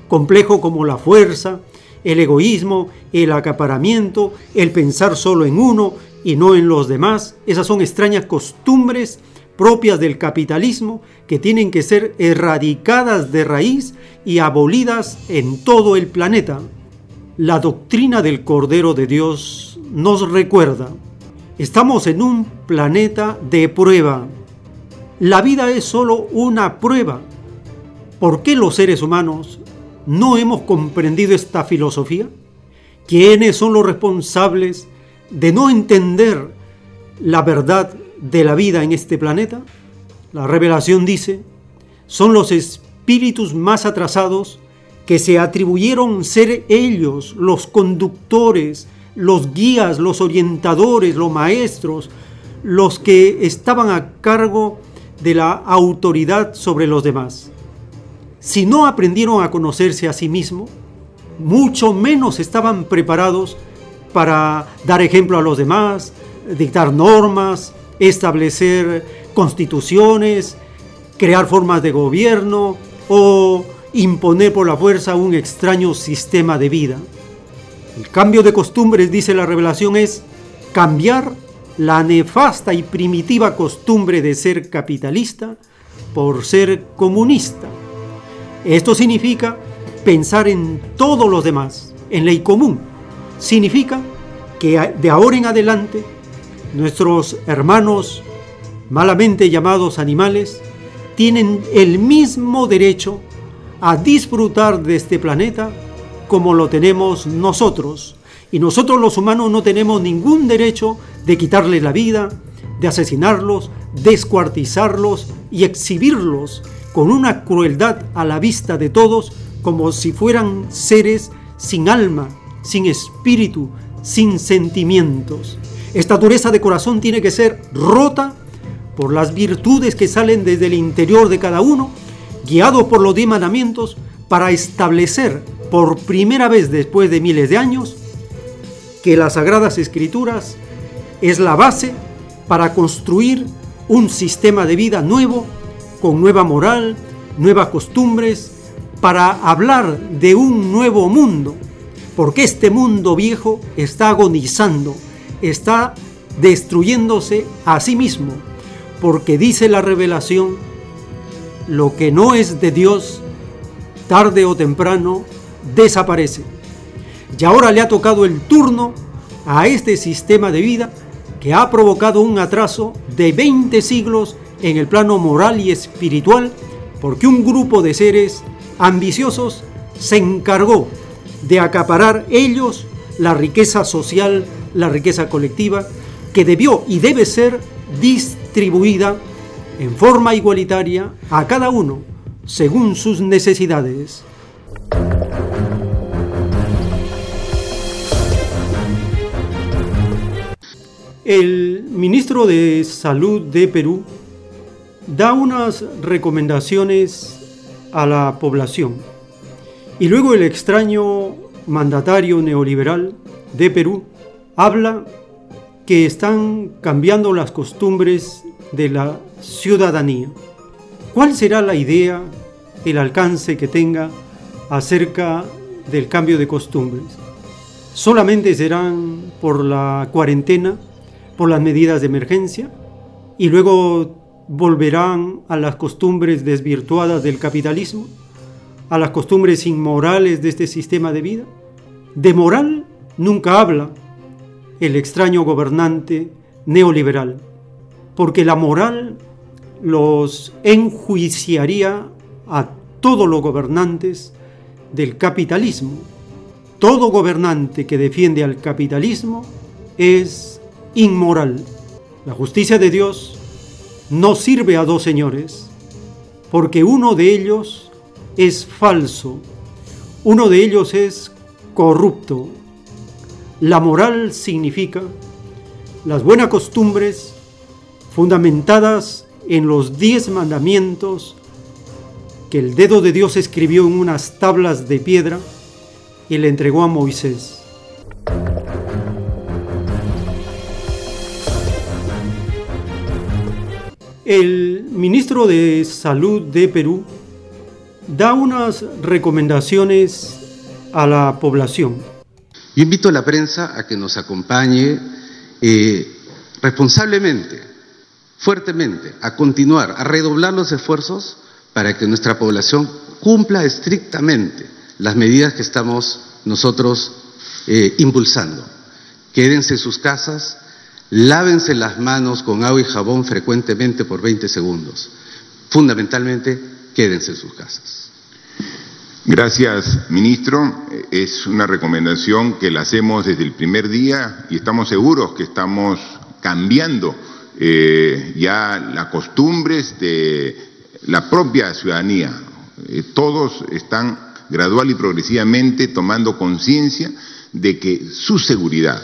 Complejo como la fuerza, el egoísmo, el acaparamiento, el pensar solo en uno y no en los demás. Esas son extrañas costumbres propias del capitalismo que tienen que ser erradicadas de raíz y abolidas en todo el planeta. La doctrina del Cordero de Dios nos recuerda, estamos en un planeta de prueba. La vida es solo una prueba. ¿Por qué los seres humanos ¿No hemos comprendido esta filosofía? ¿Quiénes son los responsables de no entender la verdad de la vida en este planeta? La revelación dice, son los espíritus más atrasados que se atribuyeron ser ellos los conductores, los guías, los orientadores, los maestros, los que estaban a cargo de la autoridad sobre los demás si no aprendieron a conocerse a sí mismos, mucho menos estaban preparados para dar ejemplo a los demás, dictar normas, establecer constituciones, crear formas de gobierno o imponer por la fuerza un extraño sistema de vida. El cambio de costumbres, dice la revelación, es cambiar la nefasta y primitiva costumbre de ser capitalista por ser comunista. Esto significa pensar en todos los demás, en ley común. Significa que de ahora en adelante nuestros hermanos malamente llamados animales tienen el mismo derecho a disfrutar de este planeta como lo tenemos nosotros. Y nosotros los humanos no tenemos ningún derecho de quitarles la vida, de asesinarlos, descuartizarlos y exhibirlos con una crueldad a la vista de todos, como si fueran seres sin alma, sin espíritu, sin sentimientos. Esta dureza de corazón tiene que ser rota por las virtudes que salen desde el interior de cada uno, guiado por los diez mandamientos, para establecer por primera vez después de miles de años que las sagradas escrituras es la base para construir un sistema de vida nuevo con nueva moral, nuevas costumbres, para hablar de un nuevo mundo, porque este mundo viejo está agonizando, está destruyéndose a sí mismo, porque dice la revelación, lo que no es de Dios, tarde o temprano, desaparece. Y ahora le ha tocado el turno a este sistema de vida que ha provocado un atraso de 20 siglos en el plano moral y espiritual porque un grupo de seres ambiciosos se encargó de acaparar ellos la riqueza social, la riqueza colectiva, que debió y debe ser distribuida en forma igualitaria a cada uno según sus necesidades. El ministro de Salud de Perú da unas recomendaciones a la población y luego el extraño mandatario neoliberal de Perú habla que están cambiando las costumbres de la ciudadanía. ¿Cuál será la idea, el alcance que tenga acerca del cambio de costumbres? ¿Solamente serán por la cuarentena, por las medidas de emergencia y luego volverán a las costumbres desvirtuadas del capitalismo, a las costumbres inmorales de este sistema de vida? De moral nunca habla el extraño gobernante neoliberal, porque la moral los enjuiciaría a todos los gobernantes del capitalismo. Todo gobernante que defiende al capitalismo es inmoral. La justicia de Dios no sirve a dos señores, porque uno de ellos es falso, uno de ellos es corrupto. La moral significa las buenas costumbres fundamentadas en los diez mandamientos que el dedo de Dios escribió en unas tablas de piedra y le entregó a Moisés. El ministro de Salud de Perú da unas recomendaciones a la población.
Yo invito a la prensa a que nos acompañe eh, responsablemente, fuertemente, a continuar, a redoblar los esfuerzos para que nuestra población cumpla estrictamente las medidas que estamos nosotros eh, impulsando. Quédense en sus casas, lávense las manos con agua y jabón frecuentemente por 20 segundos. Fundamentalmente, quédense en sus casas.
Gracias, ministro. Es una recomendación que la hacemos desde el primer día y estamos seguros que estamos cambiando eh, ya las costumbres de la propia ciudadanía. Eh, todos están gradual y progresivamente tomando conciencia de que su seguridad,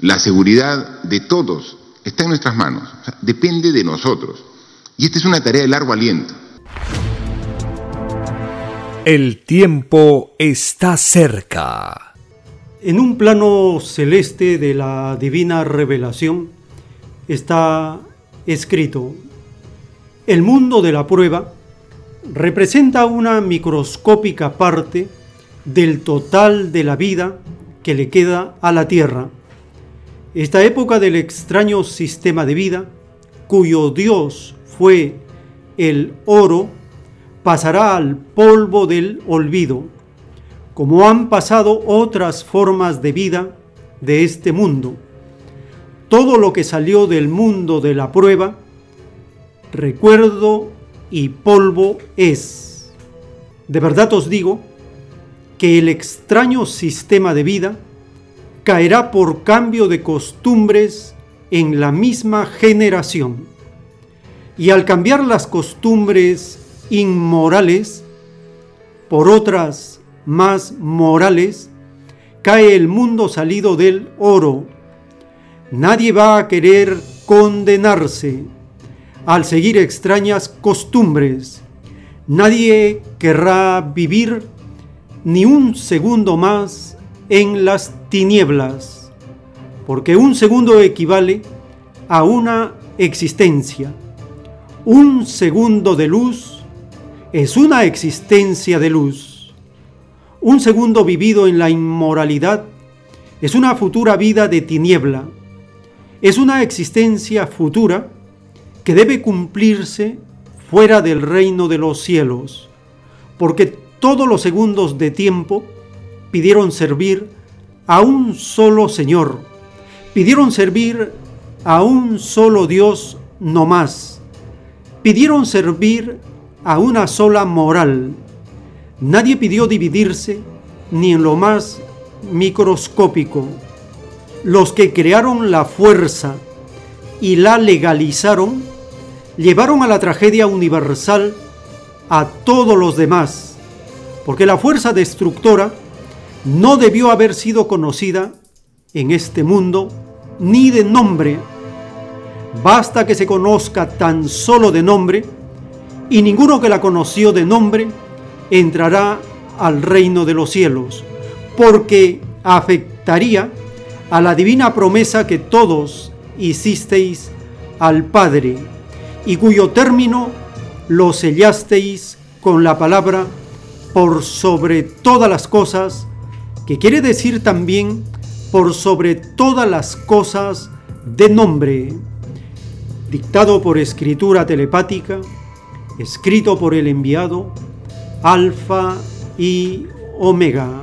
la seguridad de todos, está en nuestras manos, depende de nosotros. Y esta es una tarea de largo aliento.
El tiempo está cerca.
En un plano celeste de la divina revelación está escrito, el mundo de la prueba representa una microscópica parte del total de la vida que le queda a la Tierra. Esta época del extraño sistema de vida, cuyo Dios fue el oro, pasará al polvo del olvido, como han pasado otras formas de vida de este mundo. Todo lo que salió del mundo de la prueba, recuerdo y polvo es. De verdad os digo que el extraño sistema de vida caerá por cambio de costumbres en la misma generación. Y al cambiar las costumbres inmorales por otras más morales, cae el mundo salido del oro. Nadie va a querer condenarse al seguir extrañas costumbres. Nadie querrá vivir ni un segundo más en las tinieblas, porque un segundo equivale a una existencia. Un segundo de luz es una existencia de luz. Un segundo vivido en la inmoralidad es una futura vida de tiniebla. Es una existencia futura que debe cumplirse fuera del reino de los cielos, porque todos los segundos de tiempo pidieron servir a un solo Señor, pidieron servir a un solo Dios no más, pidieron servir a una sola moral. Nadie pidió dividirse ni en lo más microscópico. los que crearon la fuerza y la legalizaron, llevaron a la tragedia universal a todos los demás, porque la fuerza destructora no debió haber sido conocida en este mundo ni de nombre. Basta que se conozca tan solo de nombre, y ninguno que la conoció de nombre entrará al reino de los cielos, porque afectaría a la divina promesa que todos hicisteis al Padre, y cuyo término lo sellasteis con la palabra por sobre todas las cosas, que quiere decir también por sobre todas las cosas de nombre, dictado por escritura telepática, escrito por el enviado, Alfa y Omega.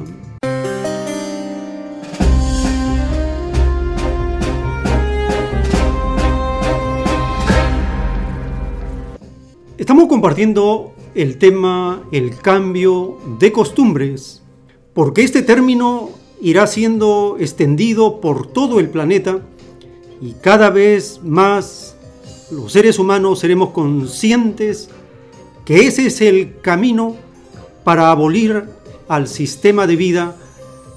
Estamos compartiendo el tema el cambio de costumbres, porque este término irá siendo extendido por todo el planeta y cada vez más los seres humanos seremos conscientes que ese es el camino para abolir al sistema de vida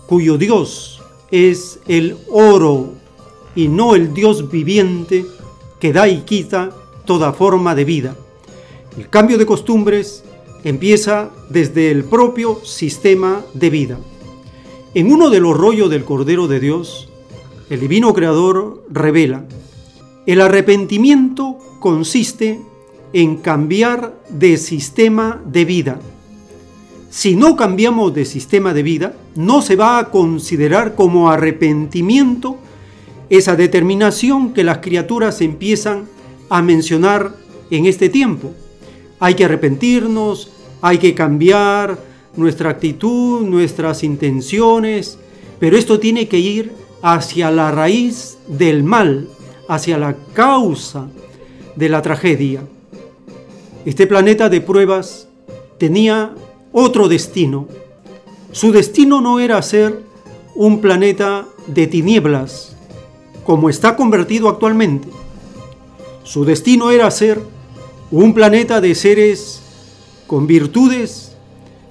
cuyo Dios es el oro y no el Dios viviente que da y quita toda forma de vida. El cambio de costumbres empieza desde el propio sistema de vida. En uno de los rollos del Cordero de Dios, el Divino Creador revela, el arrepentimiento consiste en cambiar de sistema de vida. Si no cambiamos de sistema de vida, no se va a considerar como arrepentimiento esa determinación que las criaturas empiezan a mencionar en este tiempo. Hay que arrepentirnos, hay que cambiar nuestra actitud, nuestras intenciones, pero esto tiene que ir hacia la raíz del mal, hacia la causa de la tragedia. Este planeta de pruebas tenía otro destino. Su destino no era ser un planeta de tinieblas, como está convertido actualmente. Su destino era ser un planeta de seres con virtudes,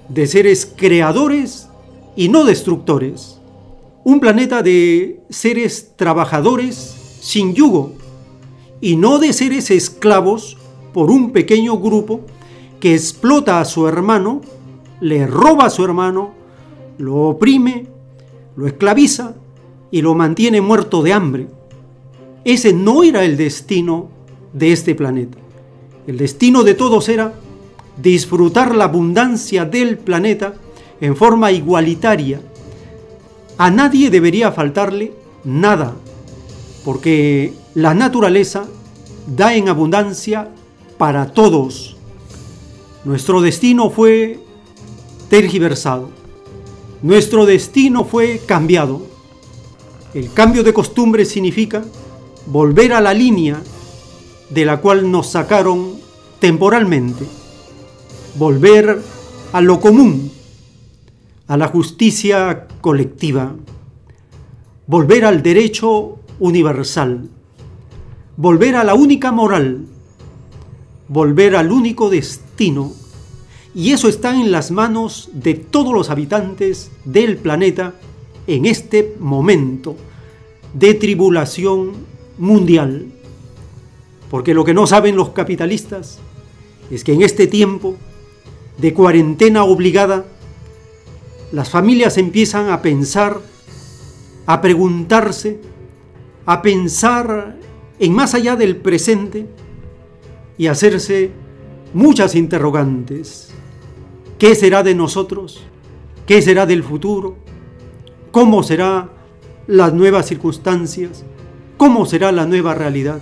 de seres creadores y no destructores. Un planeta de seres trabajadores sin yugo y no de seres esclavos por un pequeño grupo que explota a su hermano, le roba a su hermano, lo oprime, lo esclaviza y lo mantiene muerto de hambre. Ese no era el destino de este planeta. El destino de todos era disfrutar la abundancia del planeta en forma igualitaria. A nadie debería faltarle nada, porque la naturaleza da en abundancia para todos. Nuestro destino fue tergiversado. Nuestro destino fue cambiado. El cambio de costumbre significa volver a la línea de la cual nos sacaron temporalmente, volver a lo común, a la justicia colectiva, volver al derecho universal, volver a la única moral, volver al único destino, y eso está en las manos de todos los habitantes del planeta en este momento de tribulación mundial. Porque lo que no saben los capitalistas es que en este tiempo de cuarentena obligada, las familias empiezan a pensar, a preguntarse, a pensar en más allá del presente y hacerse muchas interrogantes. ¿Qué será de nosotros? ¿Qué será del futuro? ¿Cómo serán las nuevas circunstancias? ¿Cómo será la nueva realidad?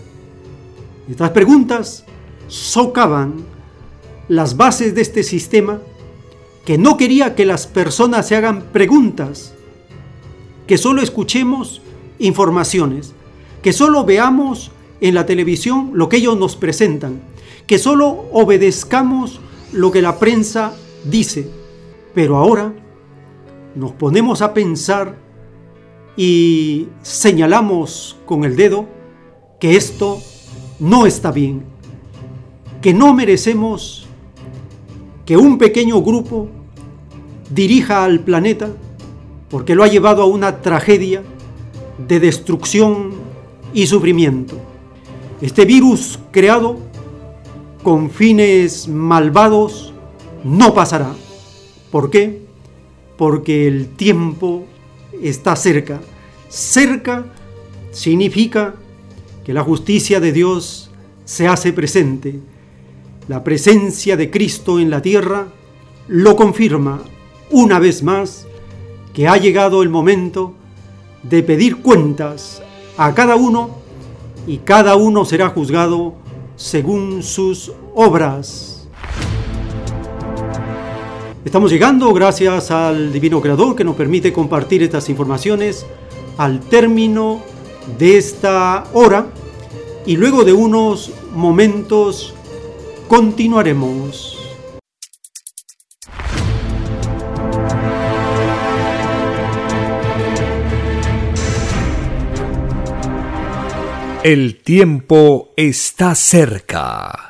Estas preguntas socavan las bases de este sistema que no quería que las personas se hagan preguntas, que solo escuchemos informaciones, que solo veamos en la televisión lo que ellos nos presentan, que solo obedezcamos lo que la prensa dice. Pero ahora nos ponemos a pensar y señalamos con el dedo que esto no está bien, que no merecemos que un pequeño grupo dirija al planeta porque lo ha llevado a una tragedia de destrucción y sufrimiento. Este virus creado con fines malvados no pasará. ¿Por qué? Porque el tiempo está cerca. Cerca significa que la justicia de Dios se hace presente. La presencia de Cristo en la tierra lo confirma una vez más que ha llegado el momento de pedir cuentas a cada uno y cada uno será juzgado según sus obras. Estamos llegando, gracias al Divino Creador que nos permite compartir estas informaciones, al término de esta hora y luego de unos momentos continuaremos.
El tiempo está cerca.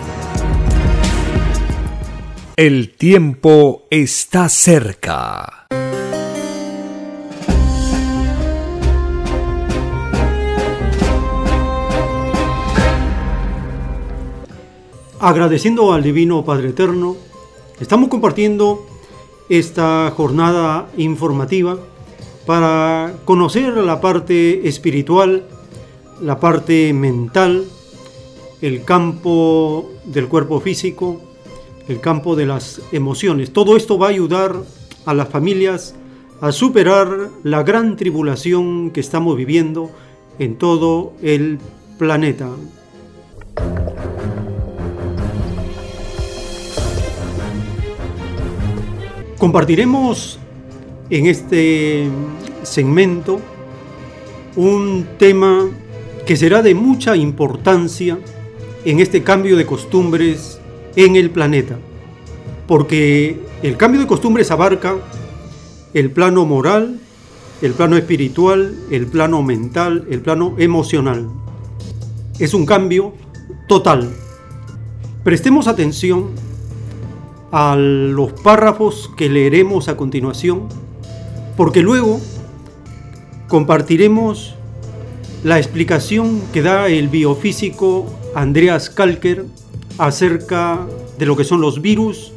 el tiempo está cerca.
Agradeciendo al Divino Padre Eterno, estamos compartiendo esta jornada informativa para conocer la parte espiritual, la parte mental, el campo del cuerpo físico, el campo de las emociones. Todo esto va a ayudar a las familias a superar la gran tribulación que estamos viviendo en todo el planeta. Compartiremos en este segmento un tema que será de mucha importancia en este cambio de costumbres en el planeta, porque el cambio de costumbres abarca el plano moral, el plano espiritual, el plano mental, el plano emocional. Es un cambio total. Prestemos atención a los párrafos que leeremos a continuación, porque luego compartiremos la explicación que da el biofísico Andreas Kalker acerca de lo que son los virus,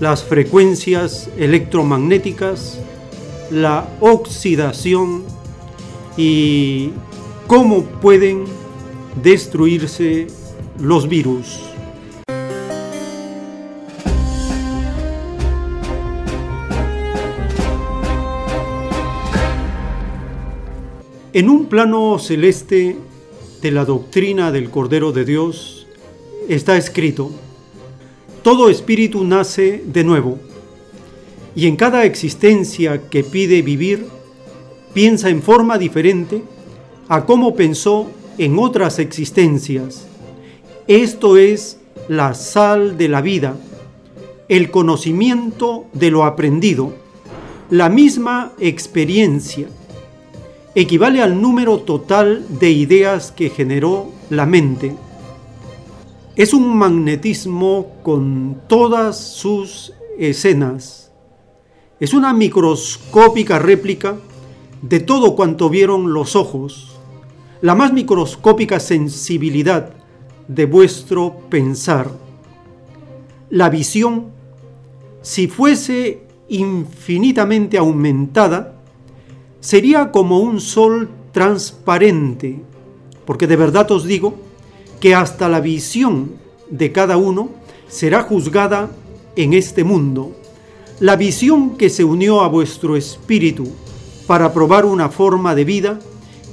las frecuencias electromagnéticas, la oxidación y cómo pueden destruirse los virus. En un plano celeste de la doctrina del Cordero de Dios, está escrito, todo espíritu nace de nuevo, y en cada existencia que pide vivir, piensa en forma diferente a cómo pensó en otras existencias. Esto es la sal de la vida, el conocimiento de lo aprendido, la misma experiencia. Equivale al número total de ideas que generó la mente. Es un magnetismo con todas sus escenas. Es una microscópica réplica de todo cuanto vieron los ojos, la más microscópica sensibilidad de vuestro pensar. La visión, si fuese infinitamente aumentada, sería como un sol transparente, porque de verdad os digo que hasta la visión de cada uno será juzgada en este mundo. La visión que se unió a vuestro espíritu para probar una forma de vida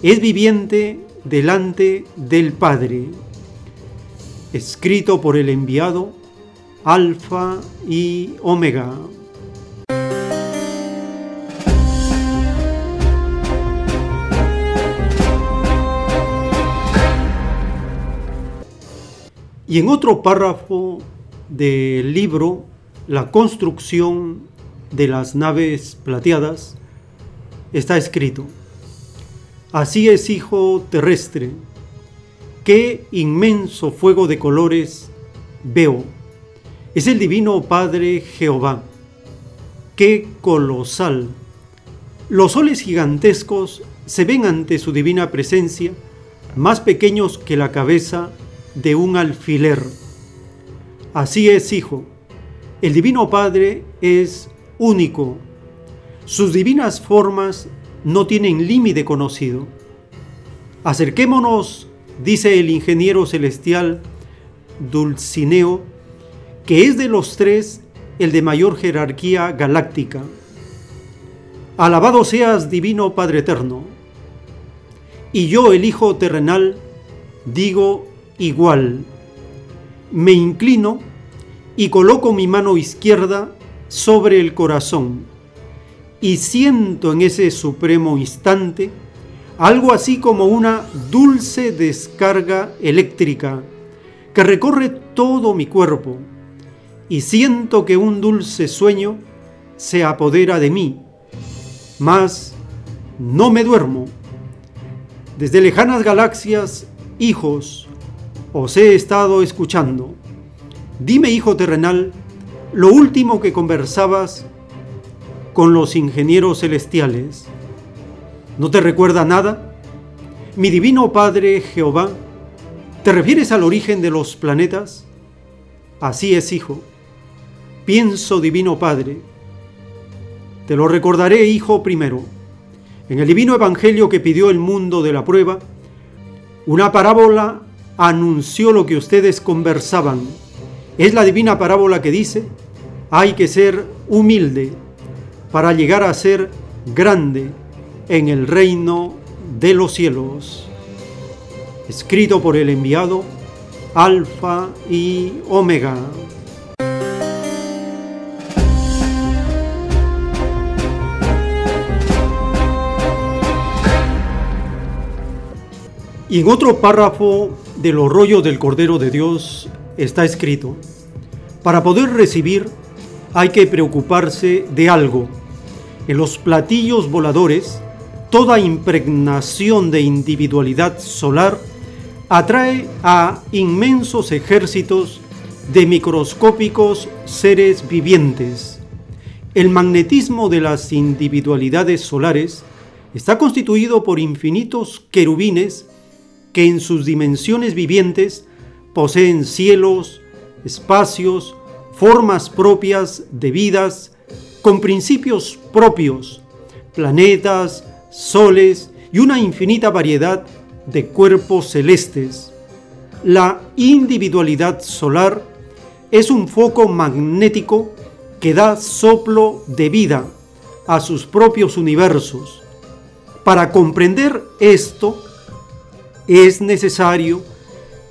es viviente delante del Padre. Escrito por el enviado Alfa y Omega. Y en otro párrafo del libro, La construcción de las naves plateadas, está escrito, Así es, hijo terrestre, qué inmenso fuego de colores veo. Es el divino Padre Jehová. Qué colosal. Los soles gigantescos se ven ante su divina presencia, más pequeños que la cabeza de un alfiler. Así es, Hijo. El Divino Padre es único. Sus divinas formas no tienen límite conocido. Acerquémonos, dice el ingeniero celestial Dulcineo, que es de los tres el de mayor jerarquía galáctica. Alabado seas, divino Padre Eterno. Y yo, el Hijo terrenal, digo igual. Me inclino y coloco mi mano izquierda sobre el corazón y siento en ese supremo instante algo así como una dulce descarga eléctrica que recorre todo mi cuerpo y siento que un dulce sueño se apodera de mí, mas no me duermo. Desde lejanas galaxias, hijos, os he estado escuchando. Dime, hijo terrenal, lo último que conversabas con los ingenieros celestiales. ¿No te recuerda nada? Mi divino Padre Jehová, ¿te refieres al origen de los planetas? Así es, hijo. Pienso, divino Padre. Te lo recordaré, hijo, primero. En el divino Evangelio que pidió el mundo de la prueba, una parábola anunció lo que ustedes conversaban. Es la divina parábola que dice, hay que ser humilde para llegar a ser grande en el reino de los cielos. Escrito por el enviado Alfa y Omega. Y en otro párrafo de los del Cordero de Dios está escrito, para poder recibir hay que preocuparse de algo. En los platillos voladores, toda impregnación de individualidad solar atrae a inmensos ejércitos de microscópicos seres vivientes. El magnetismo de las individualidades solares está constituido por infinitos querubines que en sus dimensiones vivientes poseen cielos, espacios, formas propias de vidas, con principios propios, planetas, soles y una infinita variedad de cuerpos celestes. La individualidad solar es un foco magnético que da soplo de vida a sus propios universos. Para comprender esto, es necesario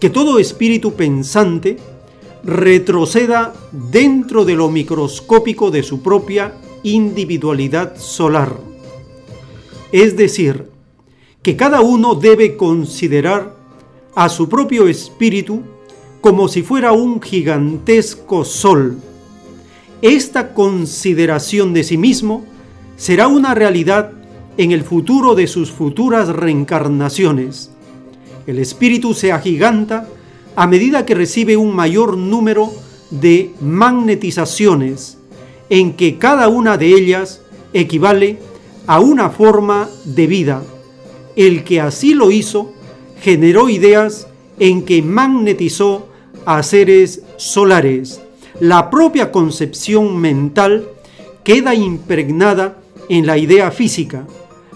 que todo espíritu pensante retroceda dentro de lo microscópico de su propia individualidad solar. Es decir, que cada uno debe considerar a su propio espíritu como si fuera un gigantesco sol. Esta consideración de sí mismo será una realidad en el futuro de sus futuras reencarnaciones. El espíritu se agiganta a medida que recibe un mayor número de magnetizaciones, en que cada una de ellas equivale a una forma de vida. El que así lo hizo generó ideas en que magnetizó a seres solares. La propia concepción mental queda impregnada en la idea física.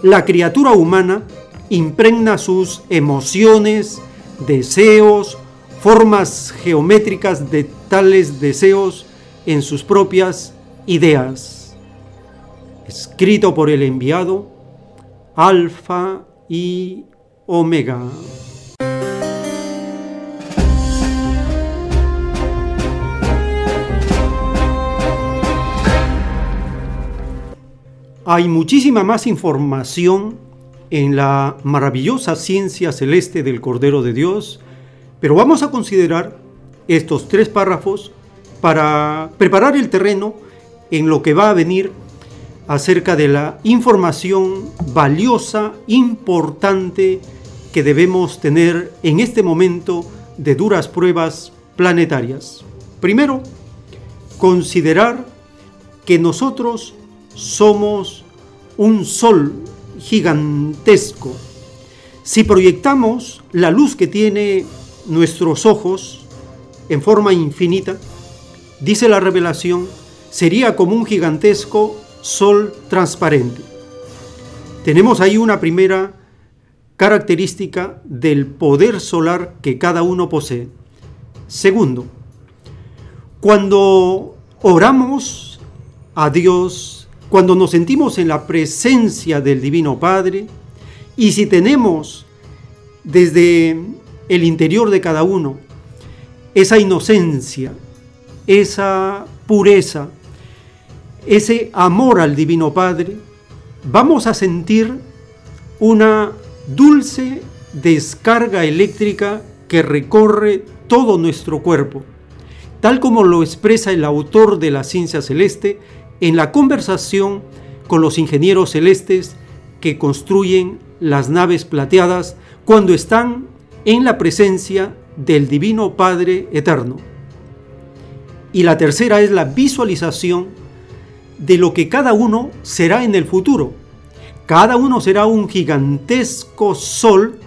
La criatura humana impregna sus emociones, deseos, formas geométricas de tales deseos en sus propias ideas. Escrito por el enviado Alfa y Omega. Hay muchísima más información en la maravillosa ciencia celeste del Cordero de Dios, pero vamos a considerar estos tres párrafos para preparar el terreno en lo que va a venir acerca de la información valiosa, importante que debemos tener en este momento de duras pruebas planetarias. Primero, considerar que nosotros somos un sol gigantesco. Si proyectamos la luz que tiene nuestros ojos en forma infinita, dice la revelación, sería como un gigantesco sol transparente. Tenemos ahí una primera característica del poder solar que cada uno posee. Segundo, cuando oramos a Dios cuando nos sentimos en la presencia del Divino Padre y si tenemos desde el interior de cada uno esa inocencia, esa pureza, ese amor al Divino Padre, vamos a sentir una dulce descarga eléctrica que recorre todo nuestro cuerpo, tal como lo expresa el autor de la ciencia celeste en la conversación con los ingenieros celestes que construyen las naves plateadas cuando están en la presencia del Divino Padre Eterno. Y la tercera es la visualización de lo que cada uno será en el futuro. Cada uno será un gigantesco sol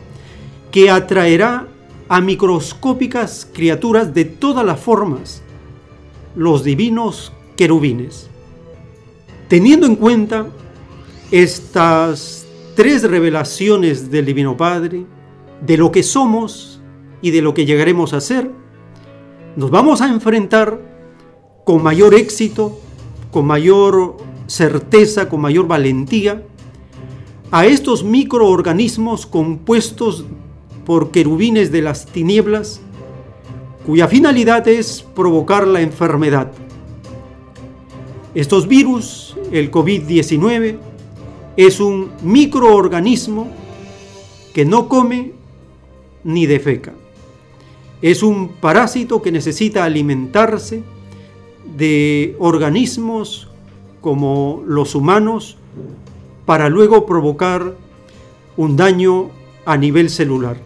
que atraerá a microscópicas criaturas de todas las formas, los divinos querubines. Teniendo en cuenta estas tres revelaciones del Divino Padre, de lo que somos y de lo que llegaremos a ser, nos vamos a enfrentar con mayor éxito, con mayor certeza, con mayor valentía, a estos microorganismos compuestos por querubines de las tinieblas, cuya finalidad es provocar la enfermedad. Estos virus el COVID-19 es un microorganismo que no come ni defeca. Es un parásito que necesita alimentarse de organismos como los humanos para luego provocar un daño a nivel celular.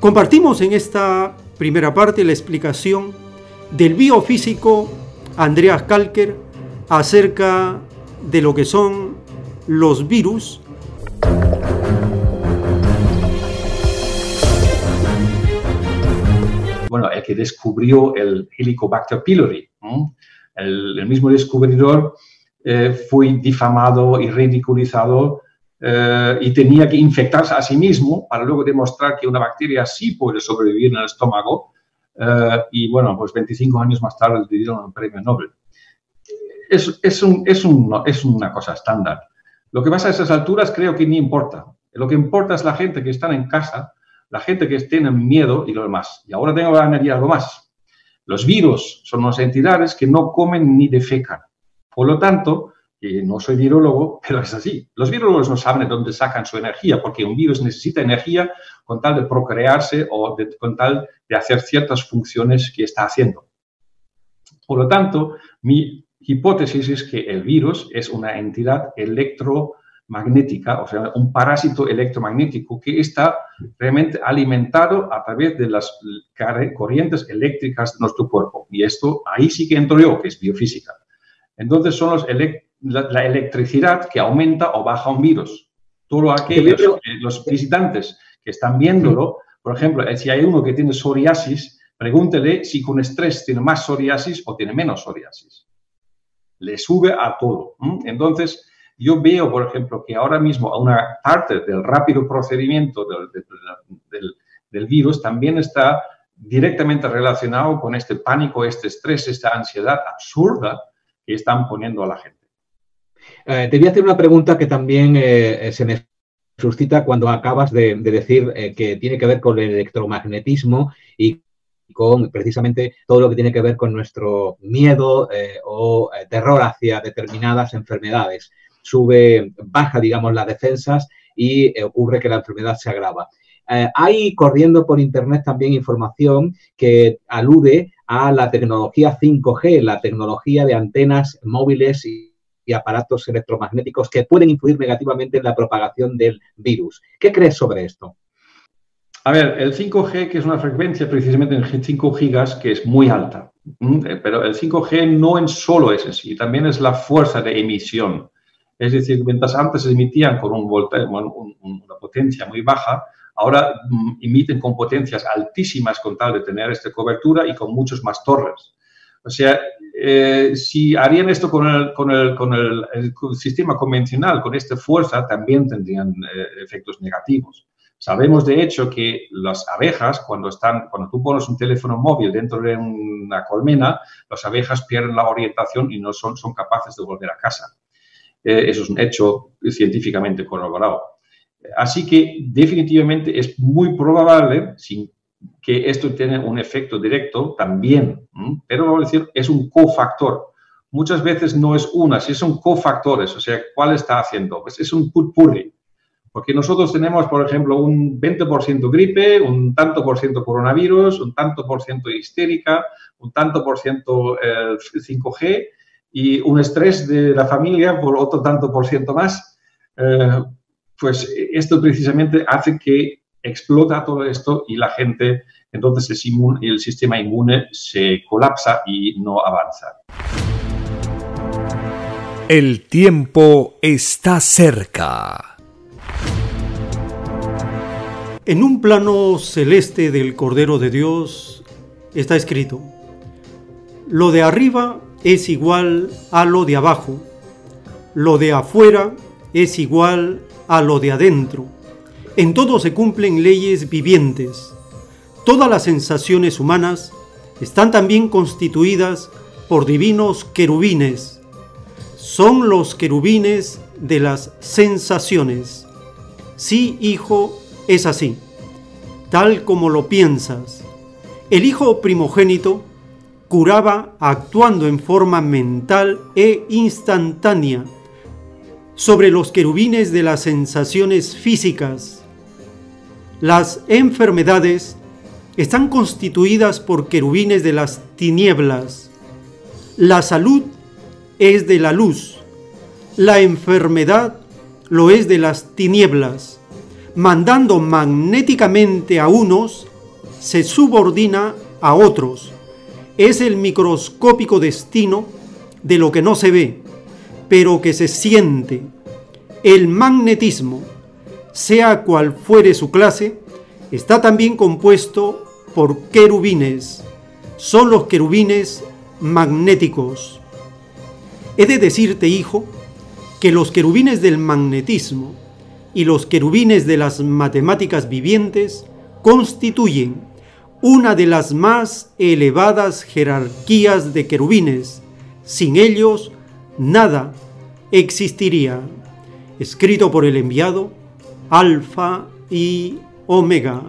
Compartimos en esta primera parte la explicación del biofísico Andreas Kalker acerca de lo que son los virus.
Bueno, el que descubrió el Helicobacter pylori, el, mismo descubridor eh, fue difamado y ridiculizado eh, y tenía que infectarse a sí mismo para luego demostrar que una bacteria sí puede sobrevivir en el estómago. Eh, y bueno, pues 25 años más tarde le dieron el premio Nobel es, es, un, es, es una cosa estándar. Lo que pasa a esas alturas creo que ni importa. Lo que importa es la gente que está en casa, la gente que tiene miedo y lo demás. Y ahora tengo que añadir algo más. Los virus son unas entidades que no comen ni defecan. Por lo tanto, que no soy virólogo, pero es así. Los virólogos no saben de dónde sacan su energía, porque un virus necesita energía con tal de procrearse o con tal de hacer ciertas funciones que está haciendo. Por lo tanto, mi hipótesis es que el virus es una entidad electromagnética, o sea, un parásito electromagnético que está realmente alimentado a través de las corrientes eléctricas de nuestro cuerpo. Y esto, ahí sí que entro yo, que es biofísica. Entonces son los la, electricidad que aumenta o baja un virus. Todos aquellos, eh, los visitantes que están viéndolo, por ejemplo, eh, si hay uno que tiene psoriasis, pregúntele si con estrés tiene más psoriasis o tiene menos psoriasis. Le sube a todo. Entonces, yo veo, por ejemplo, que ahora mismo una parte del rápido procedimiento del, del virus también está directamente relacionado con este pánico, este estrés, esta ansiedad absurda que están poniendo a la gente.
Eh, te voy a hacer una pregunta que también eh, se me suscita cuando acabas de, decir eh, que tiene que ver con el electromagnetismo y con precisamente todo lo que tiene que ver con nuestro miedo o terror hacia determinadas enfermedades. Sube, baja, digamos, las defensas y ocurre que la enfermedad se agrava. hay corriendo por Internet también información que alude a la tecnología 5G, la tecnología de antenas móviles y aparatos electromagnéticos que pueden influir negativamente en la propagación del virus. ¿Qué crees sobre esto?
A ver, el 5G, que es una frecuencia precisamente en 5 gigas, que es muy alta, eh, pero el 5G no en solo es en sí, también es la fuerza de emisión. Es decir, mientras antes emitían con un una potencia muy baja, ahora mm, emiten con potencias altísimas con tal de tener esta cobertura y con muchos más torres. O sea, eh, si harían esto con el, con, el, con el, sistema convencional, con esta fuerza, también tendrían eh, efectos negativos. Sabemos, de hecho, que las abejas, cuando, están, cuando tú pones un teléfono móvil dentro de una colmena, las abejas pierden la orientación y no son, son capaces de volver a casa. Eh, eso es un hecho científicamente corroborado. Así que definitivamente es muy probable, sin que esto tiene un efecto directo también, pero vamos a decir, es un cofactor. Muchas veces no es una, si son cofactores, o sea, ¿cuál está haciendo? Pues es un putpurri. Porque nosotros tenemos, por ejemplo, un 20% gripe, un tanto por ciento coronavirus, un tanto por ciento histérica, un tanto por ciento 5G eh, y un estrés de la familia por otro tanto por ciento más. Eh, pues esto precisamente hace que explota todo esto y la gente, entonces el, sistema inmune se colapsa y no avanza.
El tiempo está cerca.
En un plano celeste del Cordero de Dios está escrito, lo de arriba es igual a lo de abajo, lo de afuera es igual a lo de adentro en todo se cumplen leyes vivientes. Todas las sensaciones humanas están también constituidas por divinos querubines. Son los querubines de las sensaciones. Sí, hijo, es así, tal como lo piensas. El hijo primogénito curaba actuando en forma mental e instantánea sobre los querubines de las sensaciones físicas las enfermedades están constituidas por querubines de las tinieblas. La salud es de la luz. La enfermedad lo es de las tinieblas. Mandando magnéticamente a unos, se subordina a otros. Es el microscópico destino de lo que no se ve, pero que se siente. El magnetismo sea cual fuere su clase, está también compuesto por querubines. Son los querubines magnéticos. He de decirte, hijo, que los querubines del magnetismo y los querubines de las matemáticas vivientes constituyen una de las más elevadas jerarquías de querubines. Sin ellos, nada existiría. Escrito por el enviado Alfa y Omega.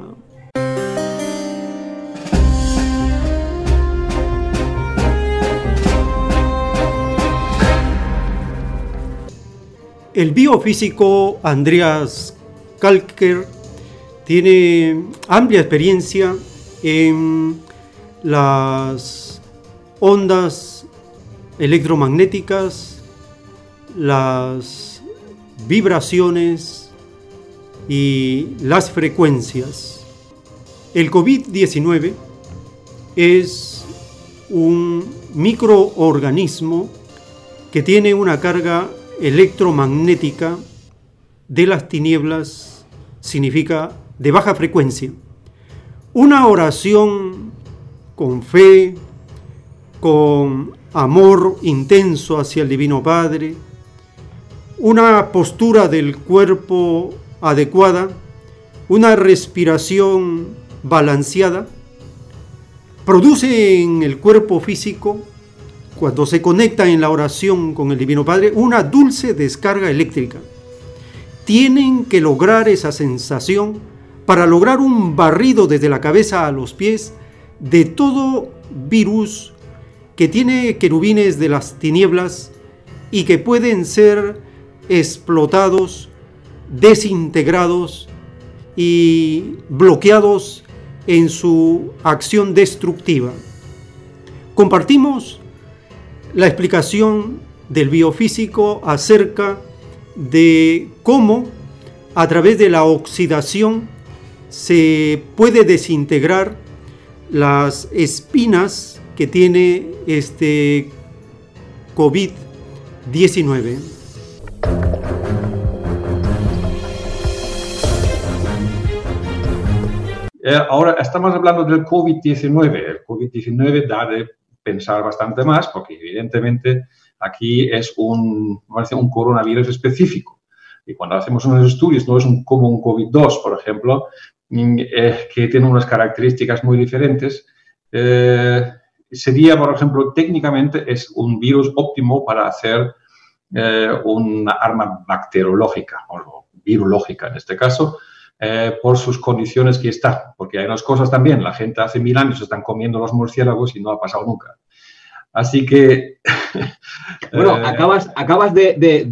El biofísico Andreas Kalker tiene amplia experiencia en las ondas electromagnéticas, las vibraciones y las frecuencias. El COVID-19 es un microorganismo que tiene una carga electromagnética de las tinieblas, significa de baja frecuencia. Una oración con fe, con amor intenso hacia el Divino Padre, una postura del cuerpo adecuada, una respiración balanceada, produce en el cuerpo físico, cuando se conecta en la oración con el Divino Padre, una dulce descarga eléctrica. Tienen que lograr esa sensación para lograr un barrido desde la cabeza a los pies de todo virus que tiene querubines de las tinieblas y que pueden ser explotados, desintegrados y bloqueados en su acción destructiva. Compartimos la explicación del biofísico acerca de cómo a través de la oxidación se puede desintegrar las espinas que tiene este COVID-19.
Eh, ahora estamos hablando del COVID-19. El COVID-19 da pensar bastante más porque evidentemente aquí es un, un coronavirus específico. Y cuando hacemos unos estudios no es un, como un COVID-2, por ejemplo, eh, que tiene unas características muy diferentes. Eh, sería, por ejemplo, técnicamente es un virus óptimo para hacer eh, una arma bacteriológica o virológica en este caso, por sus condiciones que está. Porque hay unas cosas también, la gente hace mil años están comiendo los murciélagos y no ha pasado nunca. Así que...
bueno, acabas, acabas de, de,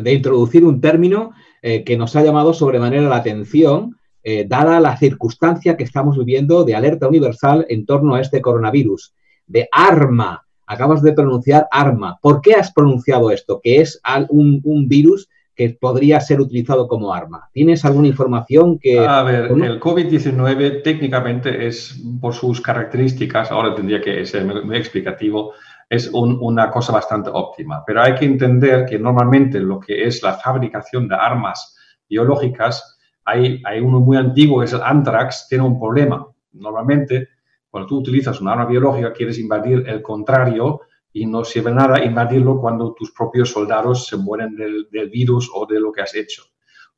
de, introducir un término que nos ha llamado sobremanera la atención, eh, dada la circunstancia que estamos viviendo de alerta universal en torno a este coronavirus, de arma. Acabas de pronunciar arma. ¿Por qué has pronunciado esto? Que es un, virus que podría ser utilizado como arma. ¿Tienes alguna información que...
A ver, el COVID-19 técnicamente es, por sus características, ahora tendría que ser muy explicativo, es una cosa bastante óptima. Pero hay que entender que normalmente lo que es la fabricación de armas biológicas hay, uno muy antiguo, es el anthrax, tiene un problema. Normalmente, cuando tú utilizas un arma biológica, quieres invadir el contrario y no sirve nada invadirlo cuando tus propios soldados se mueren del, virus o de lo que has hecho.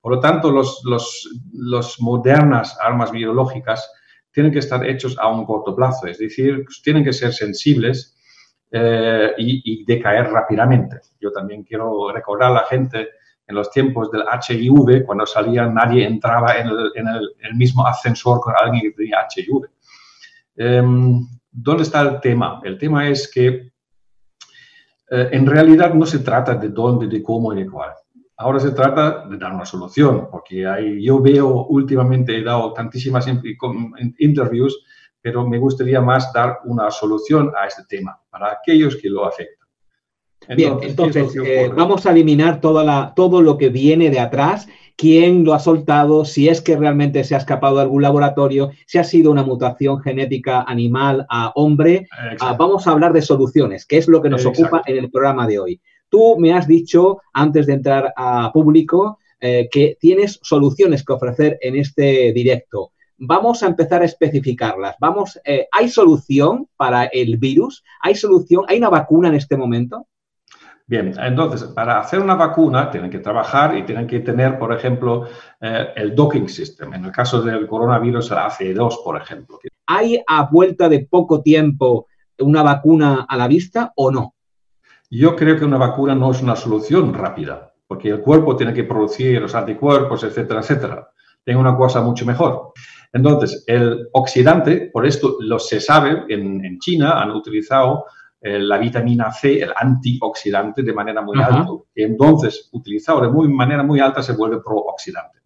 Por lo tanto, los, los, modernas armas biológicas tienen que estar hechos a un corto plazo, es decir, tienen que ser sensibles eh, y, y, decaer rápidamente. Yo también quiero recordar a la gente en los tiempos del HIV, cuando salía nadie entraba en el, mismo ascensor con alguien que tenía HIV. Em, ¿Dónde está el tema? El tema es que eh, en realidad no se trata de dónde, de cómo y de cuál. Ahora se trata de dar una solución, porque hay, yo veo últimamente, he dado tantísimas interviews, pero me gustaría más dar una solución a este tema para aquellos que lo afectan.
Bien, entonces eh, vamos a eliminar toda la, todo lo que viene de atrás, quién lo ha soltado, si es que realmente se ha escapado de algún laboratorio, si ha sido una mutación genética animal a hombre. Ah, vamos a hablar de soluciones, que es lo que nos ocupa en el programa de hoy. Tú me has dicho, antes de entrar a público, eh, que tienes soluciones que ofrecer en este directo. Vamos a empezar a especificarlas. Vamos, eh, ¿Hay solución para el virus? ¿Hay solución? ¿Hay una vacuna en este momento?
Bien, entonces, para hacer una vacuna tienen que trabajar y tienen que tener, por ejemplo, eh, el docking system. En el caso del coronavirus, el ACE2, por ejemplo.
¿Hay a vuelta de poco tiempo una vacuna a la vista o no?
Yo creo que una vacuna no es una solución rápida, porque el cuerpo tiene que producir los anticuerpos, etcétera, etcétera. Tiene una cosa mucho mejor. Entonces, el oxidante, por esto lo se sabe, en, en China han utilizado la vitamina C, el antioxidante, de manera muy alta. Entonces, utilizado de muy, manera muy alta, se vuelve prooxidante.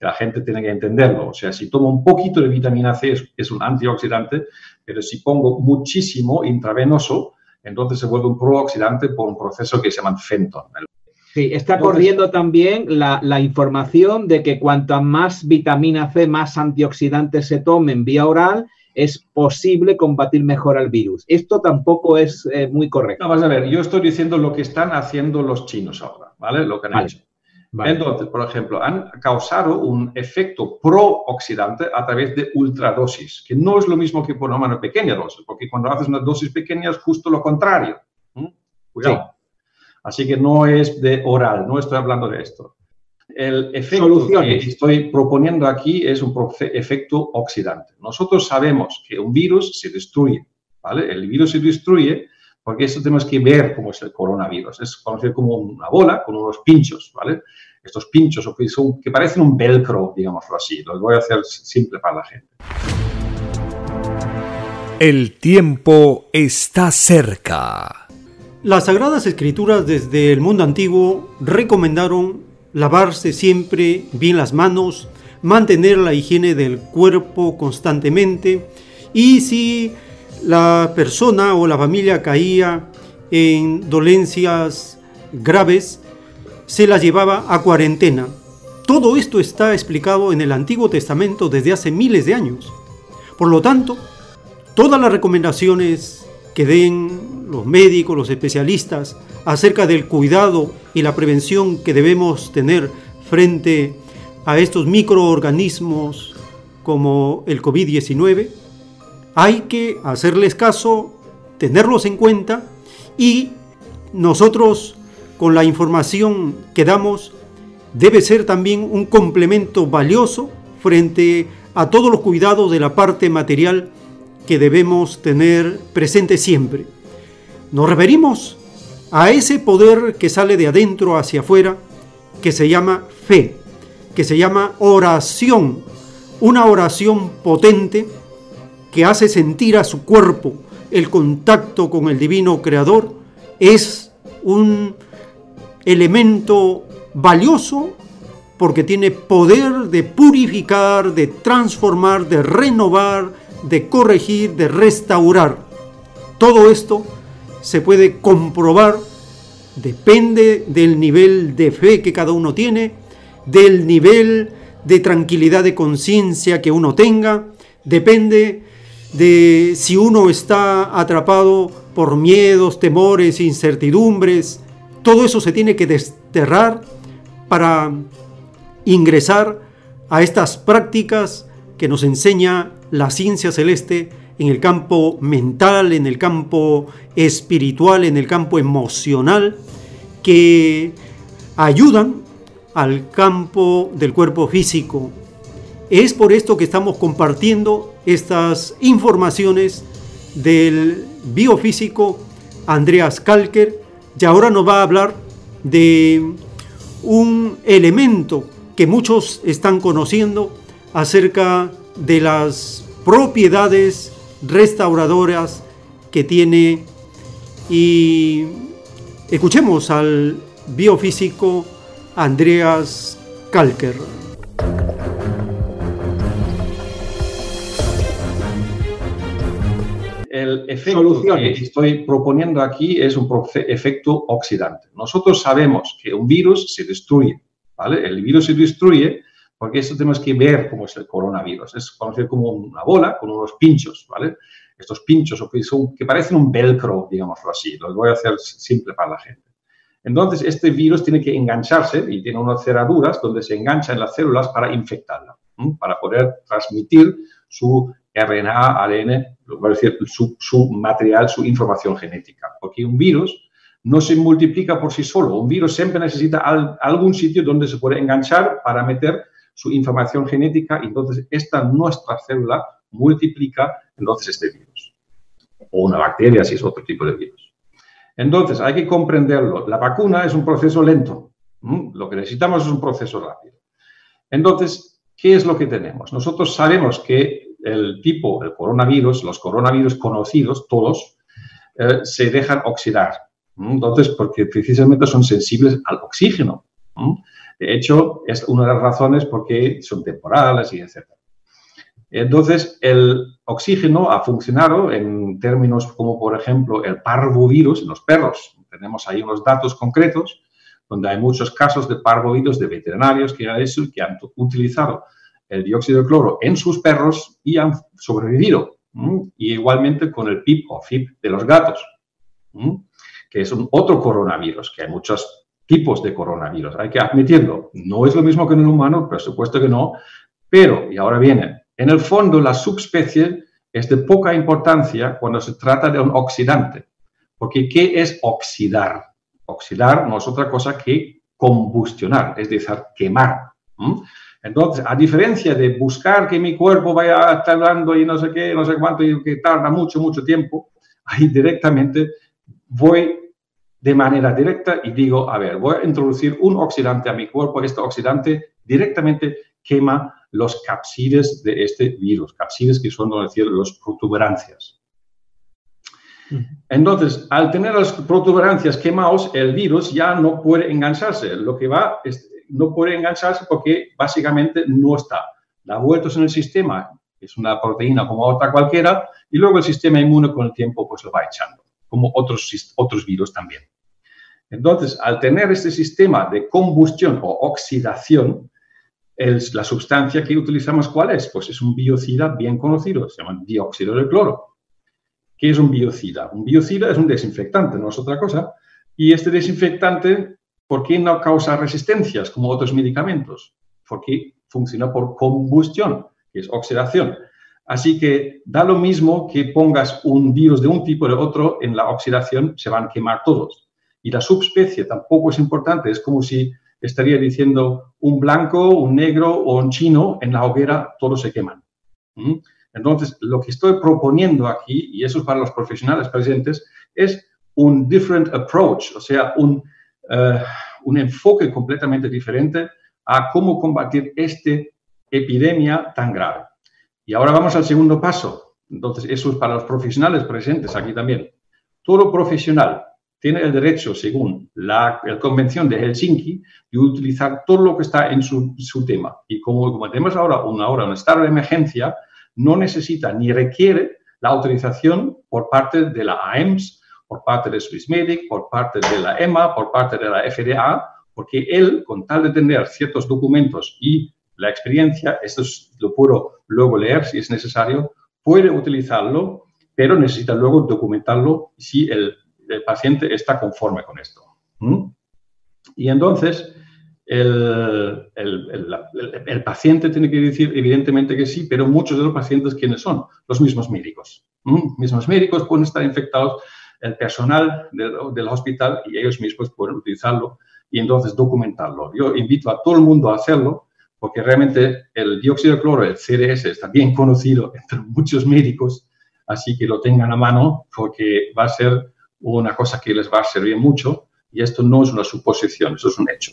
La gente tiene que entenderlo. O sea, si tomo un poquito de vitamina C es, un antioxidante, pero si pongo muchísimo intravenoso, entonces se vuelve un prooxidante por un proceso que se llama Fenton.
Sí, está corriendo también la, la, información de que cuanta más vitamina C, más antioxidantes se tomen vía oral, es posible combatir mejor al virus. Esto tampoco es eh, muy correcto.
No, vas a ver, yo estoy diciendo lo que están haciendo los chinos ahora, ¿vale? Lo que han hecho. Entonces, por ejemplo, han causado un efecto prooxidante a través de ultradosis, que no es lo mismo que por una pequeña dosis, porque cuando haces una dosis pequeña es justo lo contrario. Cuidado. Así que no es de oral, no estoy hablando de esto. El efecto que estoy proponiendo aquí es un efecto oxidante. Nosotros sabemos que un virus se destruye, ¿vale? El virus se destruye porque eso tenemos que ver cómo es el coronavirus. Es conocido como una bola con unos pinchos, ¿vale? Estos pinchos que parecen un velcro, digámoslo así. Los voy a hacer simple para la gente.
El tiempo está cerca.
Las Sagradas Escrituras desde el mundo antiguo recomendaron lavarse siempre bien las manos, mantener la higiene del cuerpo constantemente y si la persona o la familia caía en dolencias graves, se la llevaba a cuarentena. Todo esto está explicado en el Antiguo Testamento desde hace miles de años. Por lo tanto, todas las recomendaciones que den los médicos, los especialistas, acerca del cuidado y la prevención que debemos tener frente a estos microorganismos como el COVID-19, hay que hacerles caso, tenerlos en cuenta y nosotros con la información que damos debe ser también un complemento valioso frente a todos los cuidados de la parte material que debemos tener presente siempre. Nos referimos a ese poder que sale de adentro hacia afuera, que se llama fe, que se llama oración, una oración potente que hace sentir a su cuerpo el contacto con el divino creador, es un elemento valioso porque tiene poder de purificar, de transformar, de renovar, de corregir, de restaurar. Todo esto se puede comprobar, depende del nivel de fe que cada uno tiene, del nivel de tranquilidad de conciencia que uno tenga, depende de si uno está atrapado por miedos, temores, incertidumbres. Todo eso se tiene que desterrar para ingresar a estas prácticas que nos enseña la ciencia celeste en el campo mental, en el campo espiritual, en el campo emocional, que ayudan al campo del cuerpo físico. Es por esto que estamos compartiendo estas informaciones del biofísico Andreas Kalker y ahora nos va a hablar de un elemento que muchos están conociendo acerca de las propiedades restauradoras que tiene y escuchemos al biofísico Andreas Kalker.
El efecto que estoy proponiendo aquí es un efecto oxidante. Nosotros sabemos que un virus se destruye, ¿vale? El virus se destruye porque eso tenemos que ver cómo es el coronavirus. Es conocido como una bola con unos pinchos, ¿vale? Estos pinchos que parecen un velcro, digámoslo así. Los voy a hacer simple para la gente. Entonces, este virus tiene que engancharse y tiene unas cerraduras donde se engancha en las células para infectarla, para poder transmitir su RNA, ADN, decir, su, su material, su información genética. Porque un virus no se multiplica por sí solo. Un virus siempre necesita algún sitio donde se puede enganchar para meter su información genética y entonces esta nuestra célula multiplica entonces este virus. O una bacteria si es otro tipo de virus. Entonces hay que comprenderlo. La vacuna es un proceso lento. Lo que necesitamos es un proceso rápido. Entonces, ¿qué es lo que tenemos? Nosotros sabemos que el tipo, el coronavirus, los coronavirus conocidos, todos, eh, se dejan oxidar. Entonces, porque precisamente son sensibles al oxígeno. De hecho, es una de las razones por qué son temporales y etc. Entonces, el oxígeno ha funcionado en términos como, por ejemplo, el parvovirus en los perros. Tenemos ahí unos datos concretos donde hay muchos casos de parvovirus de veterinarios que, eso, que han utilizado el dióxido de cloro en sus perros y han sobrevivido. Y igualmente con el PIP o FIP de los gatos, que es otro coronavirus, que hay muchos tipos de coronavirus. Hay que admitirlo. No es lo mismo que en el humano, por supuesto que no. Pero, y ahora viene, en el fondo la subespecie es de poca importancia cuando se trata de un oxidante. Porque ¿qué es oxidar? Oxidar no es otra cosa que combustionar, es decir, quemar. Entonces, a diferencia de buscar que mi cuerpo vaya tardando y no sé qué, no sé cuánto, y que tarda mucho, mucho tiempo, ahí directamente voy de manera directa y digo, a ver, voy a introducir un oxidante a mi cuerpo, este oxidante directamente quema los capsides de este virus, capsides que son, decir, los protuberancias. Entonces, al tener las protuberancias quemados, el virus ya no puede engancharse. Lo que va, no puede engancharse porque básicamente no está. Da vueltos en el sistema, es una proteína como otra cualquiera, y luego el sistema inmune con el tiempo pues lo va echando, como otros, otros virus también. Entonces, al tener este sistema de combustión o oxidación, la sustancia que utilizamos, ¿cuál es? Pues es un biocida bien conocido, se llama dióxido de cloro. ¿Qué es un biocida? Un biocida es un desinfectante, no es otra cosa. Y este desinfectante, ¿por qué no causa resistencias como otros medicamentos? Porque funciona por combustión, que es oxidación. Así que da lo mismo que pongas un virus de un tipo o de otro en la oxidación, se van a quemar todos. Y la subespecie tampoco es importante, es como si estaría diciendo un blanco, un negro o un chino en la hoguera, todos se queman. ¿Mm? Entonces, lo que estoy proponiendo aquí, y eso es para los profesionales presentes, es un different approach, o sea, un, eh, un enfoque completamente diferente a cómo combatir esta epidemia tan grave. Y ahora vamos al segundo paso. Entonces, eso es para los profesionales presentes aquí también. Todo profesional tiene el derecho, según la, Convención de Helsinki, de utilizar todo lo que está en su, tema. Y como, como, tenemos ahora una hora, un estado de emergencia, no necesita ni requiere la autorización por parte de la AEMS, por parte de Swissmedic, por parte de la EMA, por parte de la FDA, porque él, con tal de tener ciertos documentos y la experiencia, esto lo puedo luego leer si es necesario, puede utilizarlo, pero necesita luego documentarlo si el el paciente está conforme con esto. Y entonces, el, el, paciente tiene que decir evidentemente que sí, pero muchos de los pacientes, ¿quiénes son? Los mismos médicos. Mismos médicos pueden estar infectados, el personal del, del, hospital y ellos mismos pueden utilizarlo y entonces documentarlo. Yo invito a todo el mundo a hacerlo porque realmente el dióxido de cloro, el CDS, está bien conocido entre muchos médicos, así que lo tengan a mano porque va a ser una cosa que les va a servir mucho y esto no es una suposición, eso es un hecho.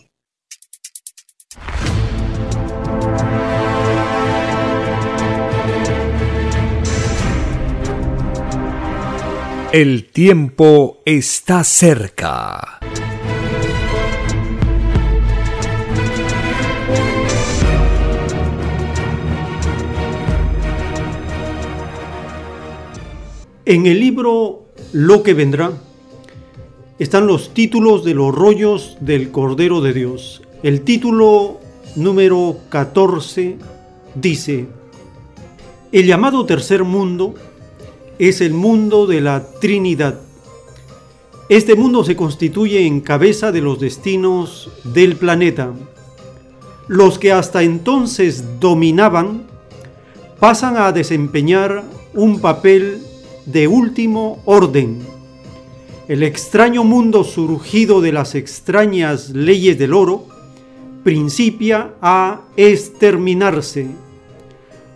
El tiempo está cerca.
En el libro lo que vendrá, están los títulos de los rollos del Cordero de Dios. El título número 14 dice, el llamado tercer mundo es el mundo de la Trinidad. Este mundo se constituye en cabeza de los destinos del planeta. Los que hasta entonces dominaban pasan a desempeñar un papel de último orden. El extraño mundo surgido de las extrañas leyes del oro principia a exterminarse.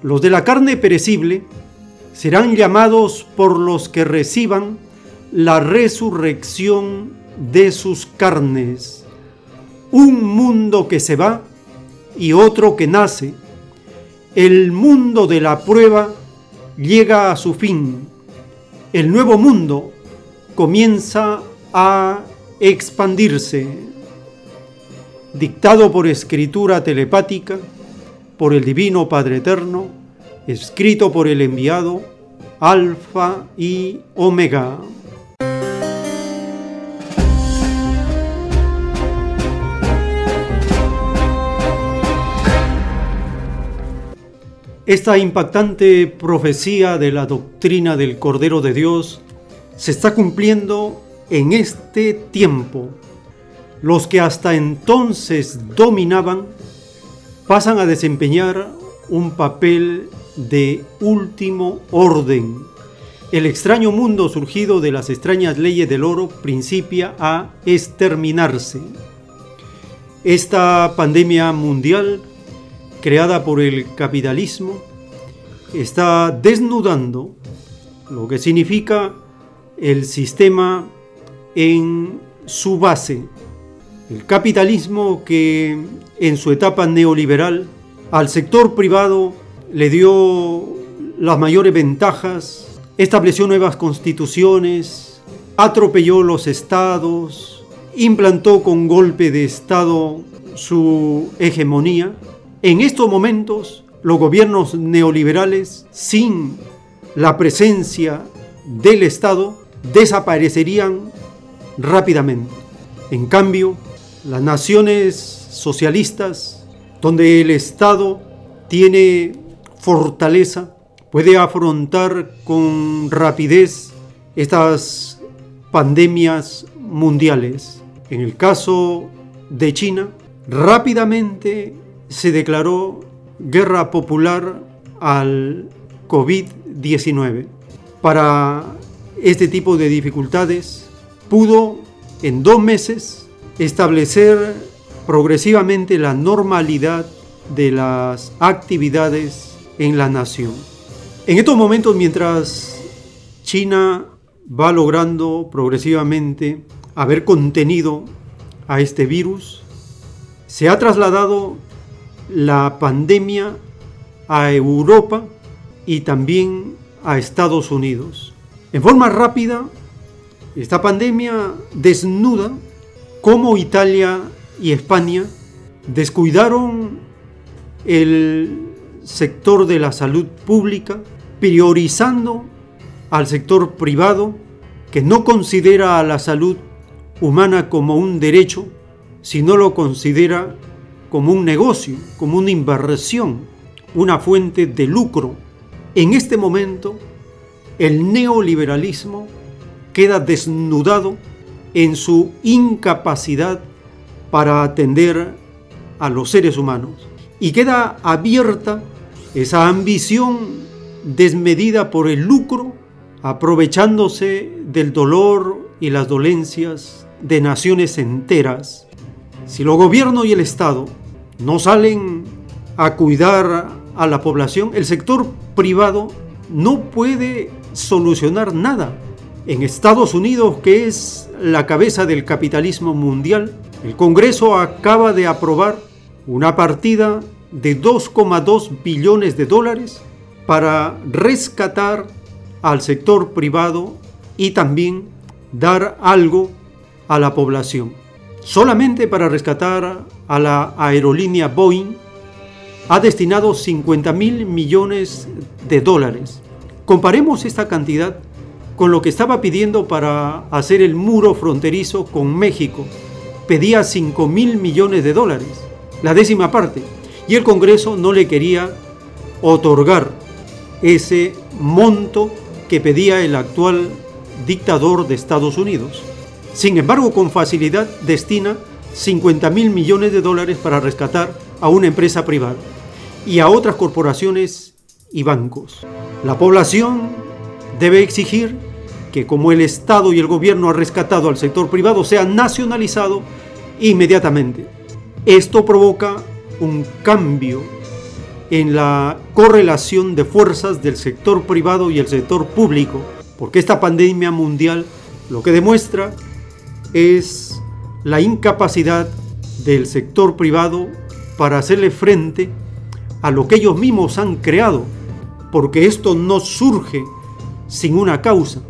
Los de la carne perecible serán llamados por los que reciban la resurrección de sus carnes. Un mundo que se va y otro que nace. El mundo de la prueba llega a su fin el nuevo mundo comienza a expandirse, dictado por escritura telepática, por el Divino Padre Eterno, escrito por el enviado, Alfa y Omega. Esta impactante profecía de la doctrina del Cordero de Dios se está cumpliendo en este tiempo. Los que hasta entonces dominaban pasan a desempeñar un papel de último orden. El extraño mundo surgido de las extrañas leyes del oro principia a exterminarse. Esta pandemia mundial, creada por el capitalismo, está desnudando lo que significa el sistema en su base. El capitalismo que en su etapa neoliberal al sector privado le dio las mayores ventajas, estableció nuevas constituciones, atropelló los estados, implantó con golpe de estado su hegemonía. En estos momentos, los gobiernos neoliberales, sin la presencia del Estado, desaparecerían rápidamente. En cambio, las naciones socialistas, donde el Estado tiene fortaleza, puede afrontar con rapidez estas pandemias mundiales. En el caso de China, rápidamente se declaró guerra popular al COVID-19. Para este tipo de dificultades, pudo en dos meses establecer progresivamente la normalidad de las actividades en la nación. En estos momentos, mientras China va logrando progresivamente haber contenido a este virus, se ha trasladado la pandemia a Europa y también a Estados Unidos. En forma rápida, esta pandemia desnuda cómo Italia y España descuidaron el sector de la salud pública, priorizando al sector privado que no considera a la salud humana como un derecho, sino lo considera como un negocio, como una inversión, una fuente de lucro. En este momento, el neoliberalismo queda desnudado en su incapacidad para atender a los seres humanos y queda abierta esa ambición desmedida por el lucro, aprovechándose del dolor y las dolencias de naciones enteras. Si los gobiernos y el Estado no salen a cuidar a la población, el sector privado no puede solucionar nada. En Estados Unidos, que es la cabeza del capitalismo mundial, el Congreso acaba de aprobar una partida de 2,2 billones de dólares para rescatar al sector privado y también dar algo a la población. Solamente para rescatar a la aerolínea Boeing ha destinado 50 mil millones de dólares. Comparemos esta cantidad con lo que estaba pidiendo para hacer el muro fronterizo con México. Pedía 5 mil millones de dólares, la décima parte, y el Congreso no le quería otorgar ese monto que pedía el actual dictador de Estados Unidos. Sin embargo, con facilidad destina 50 mil millones de dólares para rescatar a una empresa privada y a otras corporaciones y bancos. La población debe exigir que como el Estado y el gobierno han rescatado al sector privado, sea nacionalizado inmediatamente. Esto provoca un cambio en la correlación de fuerzas del sector privado y el sector público, porque esta pandemia mundial lo que demuestra es la incapacidad del sector privado para hacerle frente a lo que ellos mismos han creado, porque esto no surge sin una causa.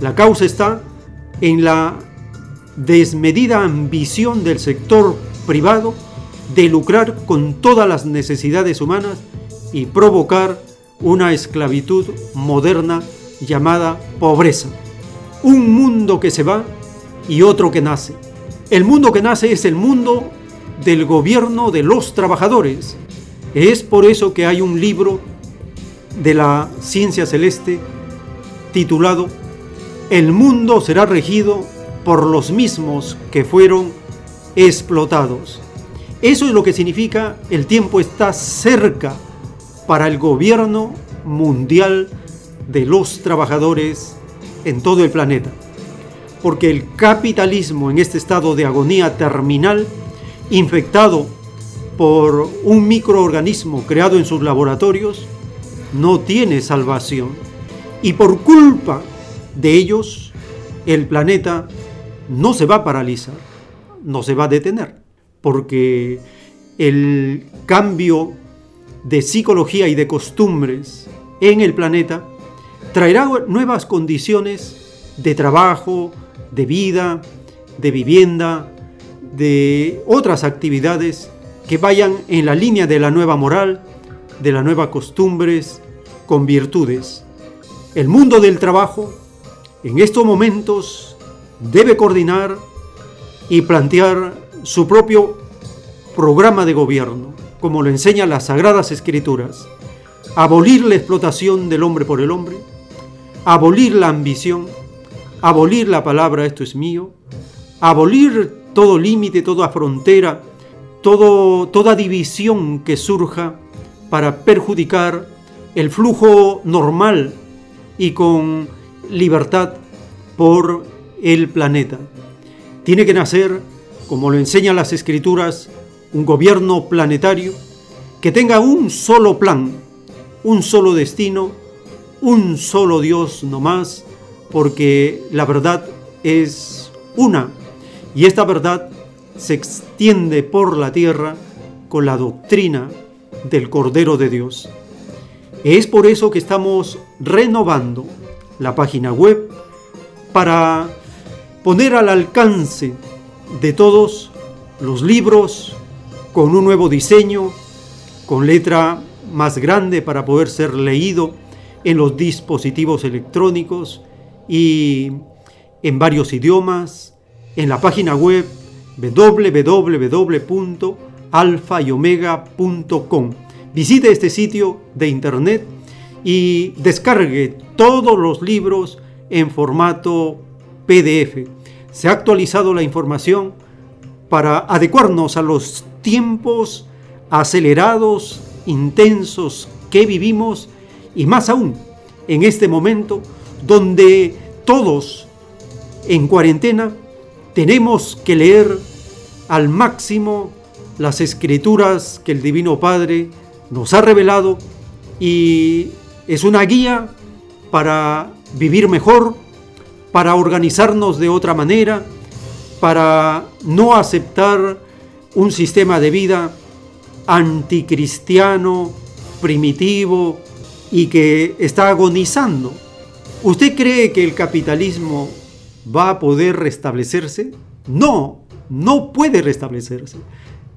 La causa está en la desmedida ambición del sector privado de lucrar con todas las necesidades humanas y provocar una esclavitud moderna llamada pobreza. Un mundo que se va y otro que nace. El mundo que nace es el mundo del gobierno de los trabajadores. Es por eso que hay un libro de la ciencia celeste titulado El mundo será regido por los mismos que fueron explotados. Eso es lo que significa el tiempo está cerca para el gobierno mundial de los trabajadores en todo el planeta. Porque el capitalismo en este estado de agonía terminal, infectado por un microorganismo creado en sus laboratorios, no tiene salvación. Y por culpa de ellos, el planeta no se va a paralizar, no se va a detener, porque el cambio de psicología y de costumbres en el planeta traerá nuevas condiciones de trabajo, de vida, de vivienda, de otras actividades que vayan en la línea de la nueva moral, de las nuevas costumbres, con virtudes. El mundo del trabajo en estos momentos debe coordinar y plantear su propio programa de gobierno, como lo enseñan las Sagradas Escrituras. Abolir la explotación del hombre por el hombre, abolir la ambición, abolir la palabra esto es mío, abolir todo límite, toda frontera, todo, toda división que surja para perjudicar el flujo normal y con libertad por el planeta. Tiene que nacer, como lo enseñan las escrituras, un gobierno planetario que tenga un solo plan, un solo destino, un solo Dios no más, porque la verdad es una y esta verdad se extiende por la tierra con la doctrina del Cordero de Dios. Es por eso que estamos renovando la página web para poner al alcance de todos los libros con un nuevo diseño, con letra más grande para poder ser leído en los dispositivos electrónicos y en varios idiomas, en la página web www.alfayomega.com. Visite este sitio de internet y descargue todos los libros en formato PDF. Se ha actualizado la información para adecuarnos a los tiempos acelerados, intensos que vivimos y más aún en este momento donde todos en cuarentena tenemos que leer al máximo las escrituras que el Divino Padre nos ha revelado y es una guía para vivir mejor, para organizarnos de otra manera, para no aceptar un sistema de vida anticristiano, primitivo y que está agonizando. ¿Usted cree que el capitalismo va a poder restablecerse? No, no puede restablecerse.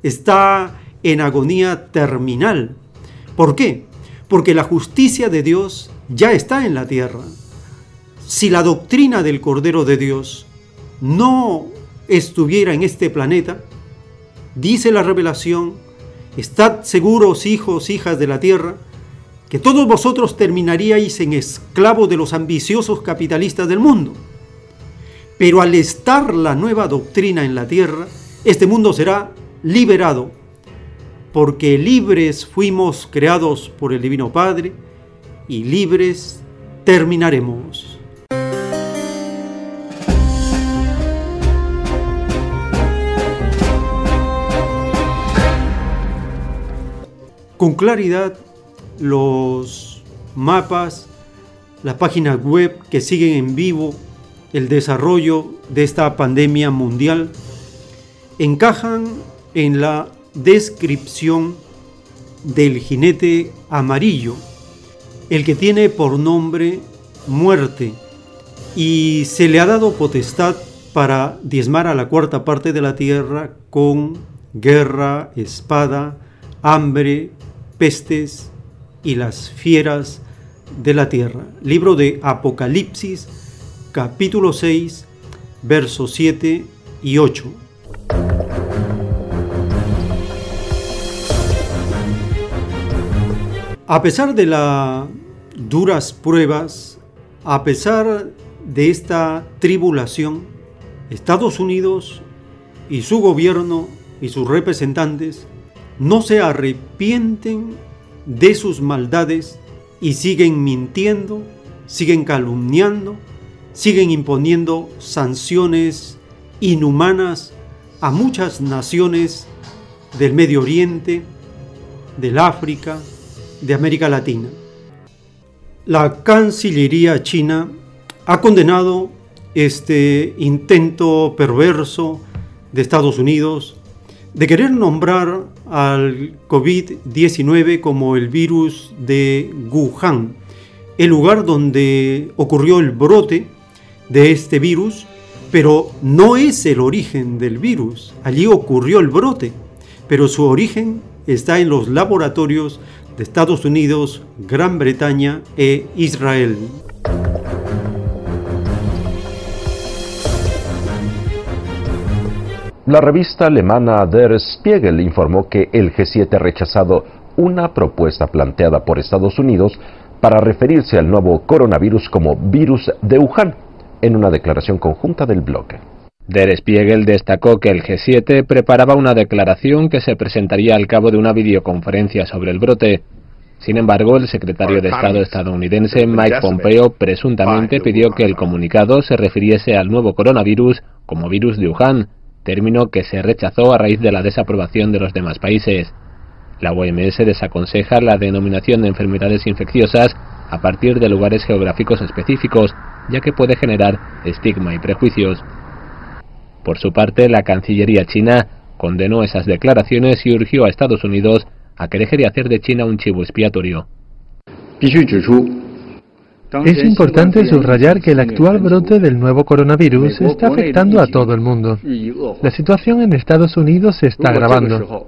Está en agonía terminal. ¿Por qué? Porque la justicia de Dios ya está en la tierra. Si la doctrina del Cordero de Dios no estuviera en este planeta, dice la revelación, estad seguros hijos, hijas de la tierra, que todos vosotros terminaríais en esclavos de los ambiciosos capitalistas del mundo. Pero al estar la nueva doctrina en la tierra, este mundo será liberado, porque libres fuimos creados por el Divino Padre y libres terminaremos. con claridad los mapas, las páginas web que siguen en vivo el desarrollo de esta pandemia mundial, encajan en la descripción del jinete amarillo, el que tiene por nombre muerte, y se le ha dado potestad para diezmar a la cuarta parte de la tierra con guerra, espada, hambre, pestes y las fieras de la tierra. Libro de Apocalipsis, capítulo 6, versos 7 y 8. A pesar de las duras pruebas, a pesar de esta tribulación, Estados Unidos y su gobierno y sus representantes no se arrepienten de sus maldades y siguen mintiendo, siguen calumniando, siguen imponiendo sanciones inhumanas a muchas naciones del Medio Oriente, del África, de América Latina. La Cancillería china ha condenado este intento perverso de Estados Unidos de querer nombrar al COVID-19 como el virus de Wuhan, el lugar donde ocurrió el brote de este virus, pero no es el origen del virus. Allí ocurrió el brote, pero su origen está en los laboratorios de Estados Unidos, Gran Bretaña e Israel.
La revista alemana Der Spiegel informó que el G7 ha rechazado una propuesta planteada por Estados Unidos para referirse al nuevo coronavirus como virus de Wuhan, en una declaración conjunta del bloque.
Der Spiegel destacó que el G7 preparaba una declaración que se presentaría al cabo de una videoconferencia sobre el brote. Sin embargo, el secretario de Estado estadounidense Mike Pompeo presuntamente pidió que el comunicado se refiriese al nuevo coronavirus como virus de Wuhan, término que se rechazó a raíz de la desaprobación de los demás países. La OMS desaconseja la denominación de enfermedades infecciosas a partir de lugares geográficos específicos, ya que puede generar estigma y prejuicios. Por su parte, la Cancillería china condenó esas declaraciones y urgió a Estados Unidos a que deje de hacer de China un chivo expiatorio.
Es importante subrayar que el actual brote del nuevo coronavirus está afectando a todo el mundo. La situación en Estados Unidos se está agravando.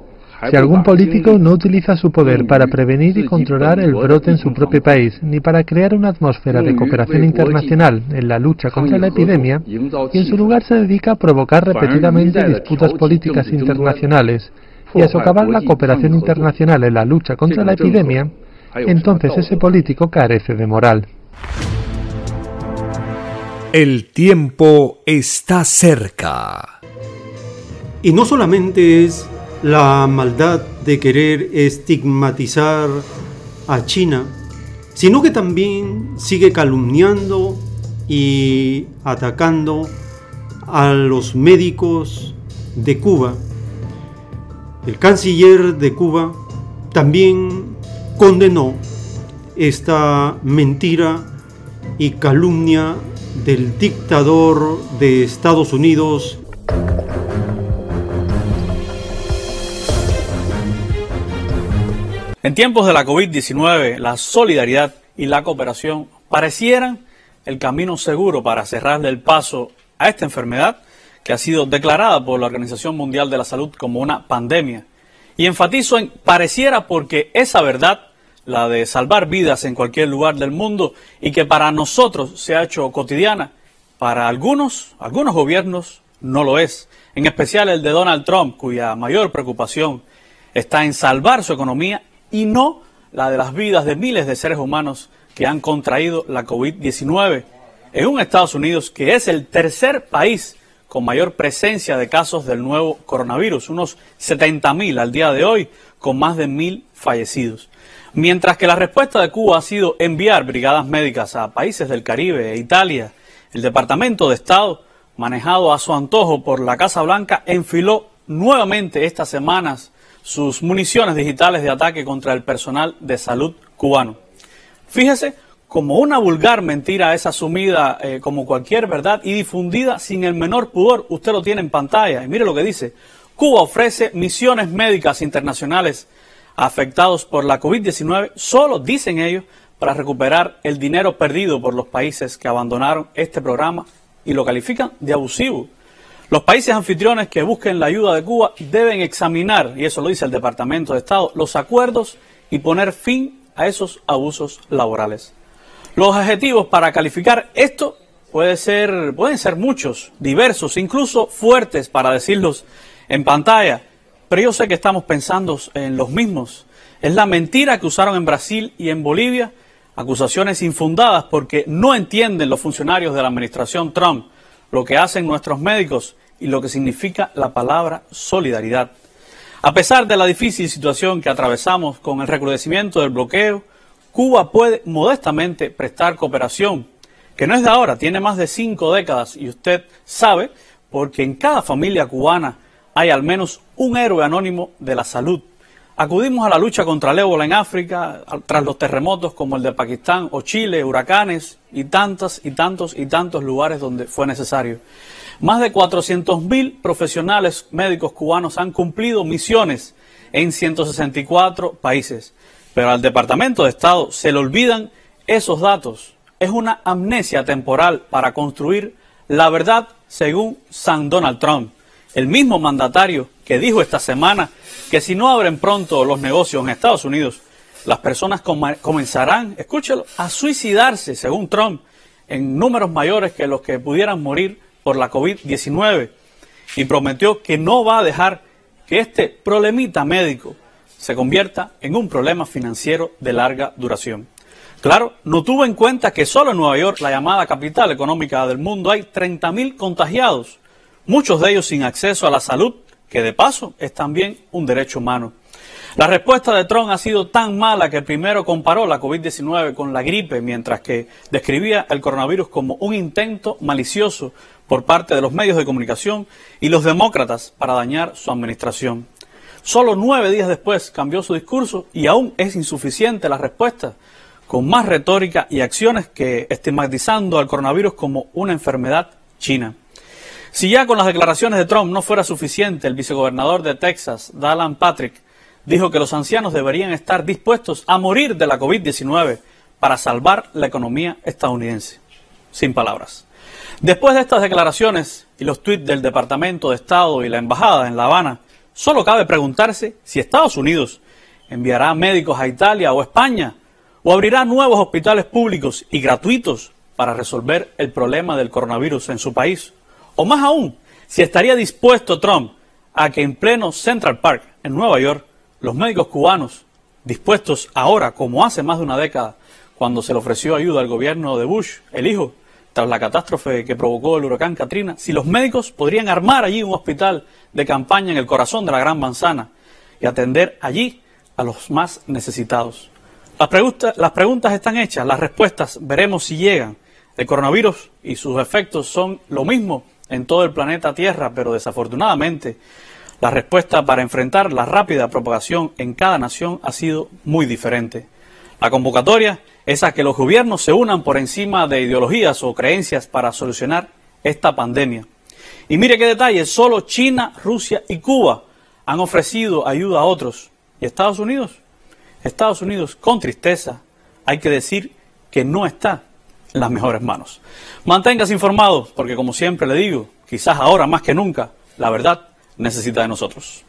Si algún político no utiliza su poder para prevenir y controlar el brote en su propio país, ni para crear una atmósfera de cooperación internacional en la lucha contra la epidemia, y en su lugar se dedica a provocar repetidamente disputas políticas internacionales y a socavar la cooperación internacional en la lucha contra la epidemia, entonces ese político carece de moral.
El tiempo está cerca.
Y no solamente es la maldad de querer estigmatizar a China, sino que también sigue calumniando y atacando a los médicos de Cuba. El canciller de Cuba también condenó esta mentira y calumnia del dictador de Estados Unidos.
En tiempos de la COVID-19, la solidaridad y la cooperación parecieran el camino seguro para cerrarle el paso a esta enfermedad que ha sido declarada por la Organización Mundial de la Salud como una pandemia. Y enfatizo en pareciera porque esa verdad la de salvar vidas en cualquier lugar del mundo y que para nosotros se ha hecho cotidiana, para algunos, algunos gobiernos no lo es, en especial el de Donald Trump, cuya mayor preocupación está en salvar su economía y no la de las vidas de miles de seres humanos que han contraído la COVID-19 en un Estados Unidos que es el tercer país con mayor presencia de casos del nuevo coronavirus, unos 70.000 al día de hoy, con más de mil fallecidos. Mientras que la respuesta de Cuba ha sido enviar brigadas médicas a países del Caribe e Italia, el Departamento de Estado, manejado a su antojo por la Casa Blanca, enfiló nuevamente estas semanas sus municiones digitales de ataque contra el personal de salud cubano. Fíjese como una vulgar mentira es asumida eh, como cualquier verdad y difundida sin el menor pudor. Usted lo tiene en pantalla y mire lo que dice. Cuba ofrece misiones médicas internacionales afectados por la COVID-19, solo dicen ellos, para recuperar el dinero perdido por los países que abandonaron este programa y lo califican de abusivo. Los países anfitriones que busquen la ayuda de Cuba deben examinar, y eso lo dice el Departamento de Estado, los acuerdos y poner fin a esos abusos laborales. Los adjetivos para calificar esto pueden ser muchos, diversos, incluso fuertes para decirlos en pantalla, pero yo sé que estamos pensando en los mismos. Es la mentira que usaron en Brasil y en Bolivia, acusaciones infundadas porque no entienden los funcionarios de la administración Trump lo que hacen nuestros médicos y lo que significa la palabra solidaridad. A pesar de la difícil situación que atravesamos con el recrudecimiento del bloqueo, Cuba puede modestamente prestar cooperación, que no es de ahora, tiene más de cinco décadas y usted sabe porque en cada familia cubana hay al menos un héroe anónimo de la salud. Acudimos a la lucha contra el ébola en África tras los terremotos como el de Pakistán o Chile, huracanes y tantas y tantos y tantos lugares donde fue necesario. Más de 400.000 profesionales médicos cubanos han cumplido misiones en 164 países. Pero al Departamento de Estado se le olvidan esos datos. Es una amnesia temporal para construir la verdad según San Donald Trump, el mismo mandatario que dijo esta semana que si no abren pronto los negocios en Estados Unidos, las personas comenzarán, escúchelo, a suicidarse, según Trump, en números mayores que los que pudieran morir por la COVID-19. Y prometió que no va a dejar que este problemita médico se convierta en un problema financiero de larga duración. Claro, no tuvo en cuenta que solo en Nueva York, la llamada capital económica del mundo, hay 30.000 contagiados, muchos de ellos sin acceso a la salud, que de paso es también un derecho humano. La respuesta de Trump ha sido tan mala que primero comparó la COVID-19 con la gripe, mientras que describía el coronavirus como un intento malicioso por parte de los medios de comunicación y los demócratas para dañar su administración. Solo nueve días después cambió su discurso y aún es insuficiente la respuesta, con más retórica y acciones que estigmatizando al coronavirus como una enfermedad china. Si ya con las declaraciones de Trump no fuera suficiente, el vicegobernador de Texas, Dallan Patrick, dijo que los ancianos deberían estar dispuestos a morir de la COVID-19 para salvar la economía estadounidense. Sin palabras. Después de estas declaraciones y los tuits del Departamento de Estado y la Embajada en La Habana, Solo cabe preguntarse si Estados Unidos enviará médicos a Italia o España o abrirá nuevos hospitales públicos y gratuitos para resolver el problema del coronavirus en su país. O más aún, si estaría dispuesto Trump a que en pleno Central Park, en Nueva York, los médicos cubanos, dispuestos ahora, como hace más de una década, cuando se le ofreció ayuda al gobierno de Bush, el hijo, tras la catástrofe que provocó el huracán Katrina, si los médicos podrían armar allí un hospital de campaña en el corazón de la Gran Manzana y atender allí a los más necesitados. Las, preguntas están hechas, las respuestas veremos si llegan. El coronavirus y sus efectos son lo mismo en todo el planeta Tierra, pero desafortunadamente la respuesta para enfrentar la rápida propagación en cada nación ha sido muy diferente. La convocatoria es a que los gobiernos se unan por encima de ideologías o creencias para solucionar esta pandemia. Y mire qué detalle, solo China, Rusia y Cuba han ofrecido ayuda a otros. ¿Y Estados Unidos? Estados Unidos, con tristeza, hay que decir que no está en las mejores manos. Manténgase informado, porque como siempre le digo, quizás ahora más que nunca, la verdad necesita de nosotros.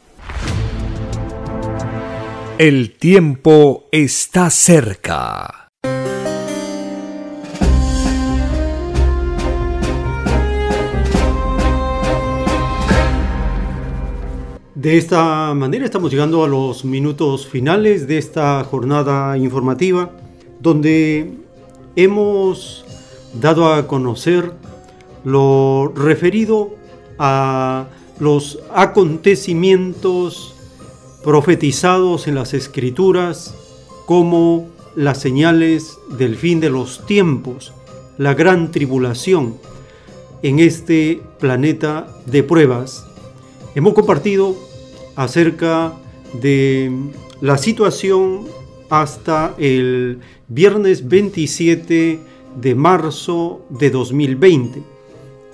El tiempo está cerca.
De esta manera estamos llegando a los minutos finales de esta jornada informativa donde hemos dado a conocer lo referido a los acontecimientos profetizados en las escrituras como las señales del fin de los tiempos, la gran tribulación en este planeta de pruebas. Hemos compartido acerca de la situación hasta el viernes 27 de marzo de 2020,